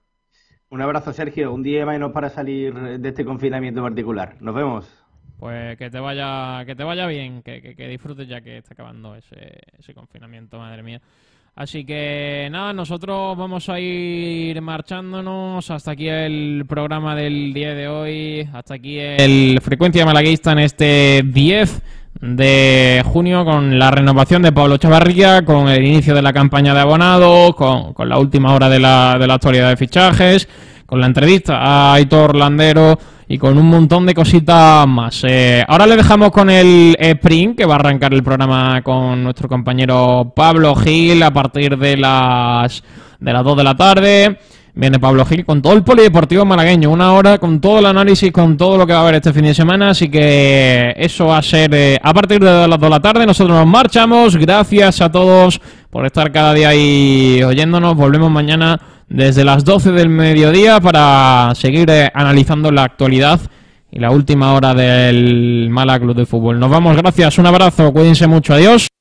Un abrazo, Sergio. Un día menos para salir de este confinamiento particular. Nos vemos. Pues que te vaya, que te vaya bien, que, que, disfrutes ya que está acabando ese, ese confinamiento, madre mía. Así que nada, nosotros vamos a ir marchándonos. Hasta aquí el programa del día de hoy. Hasta aquí el Frecuencia Malaguista en este 10 de junio con la renovación de Pablo Chavarría, con el inicio de la campaña de abonados, con, con la última hora de la, de la actualidad de fichajes, con la entrevista a Aitor Landero y con un montón de cositas más. Eh, ahora le dejamos con el sprint, que va a arrancar el programa con nuestro compañero Pablo Gil a partir de las, de las 2 de la tarde. Viene Pablo Gil con todo el polideportivo malagueño, una hora con todo el análisis, con todo lo que va a haber este fin de semana, así que eso va a ser eh, a partir de las 2 de la tarde. Nosotros nos marchamos, gracias a todos por estar cada día ahí oyéndonos. Volvemos mañana desde las 12 del mediodía para seguir eh, analizando la actualidad y la última hora del Málaga Club de Fútbol. Nos vamos, gracias, un abrazo, cuídense mucho, adiós.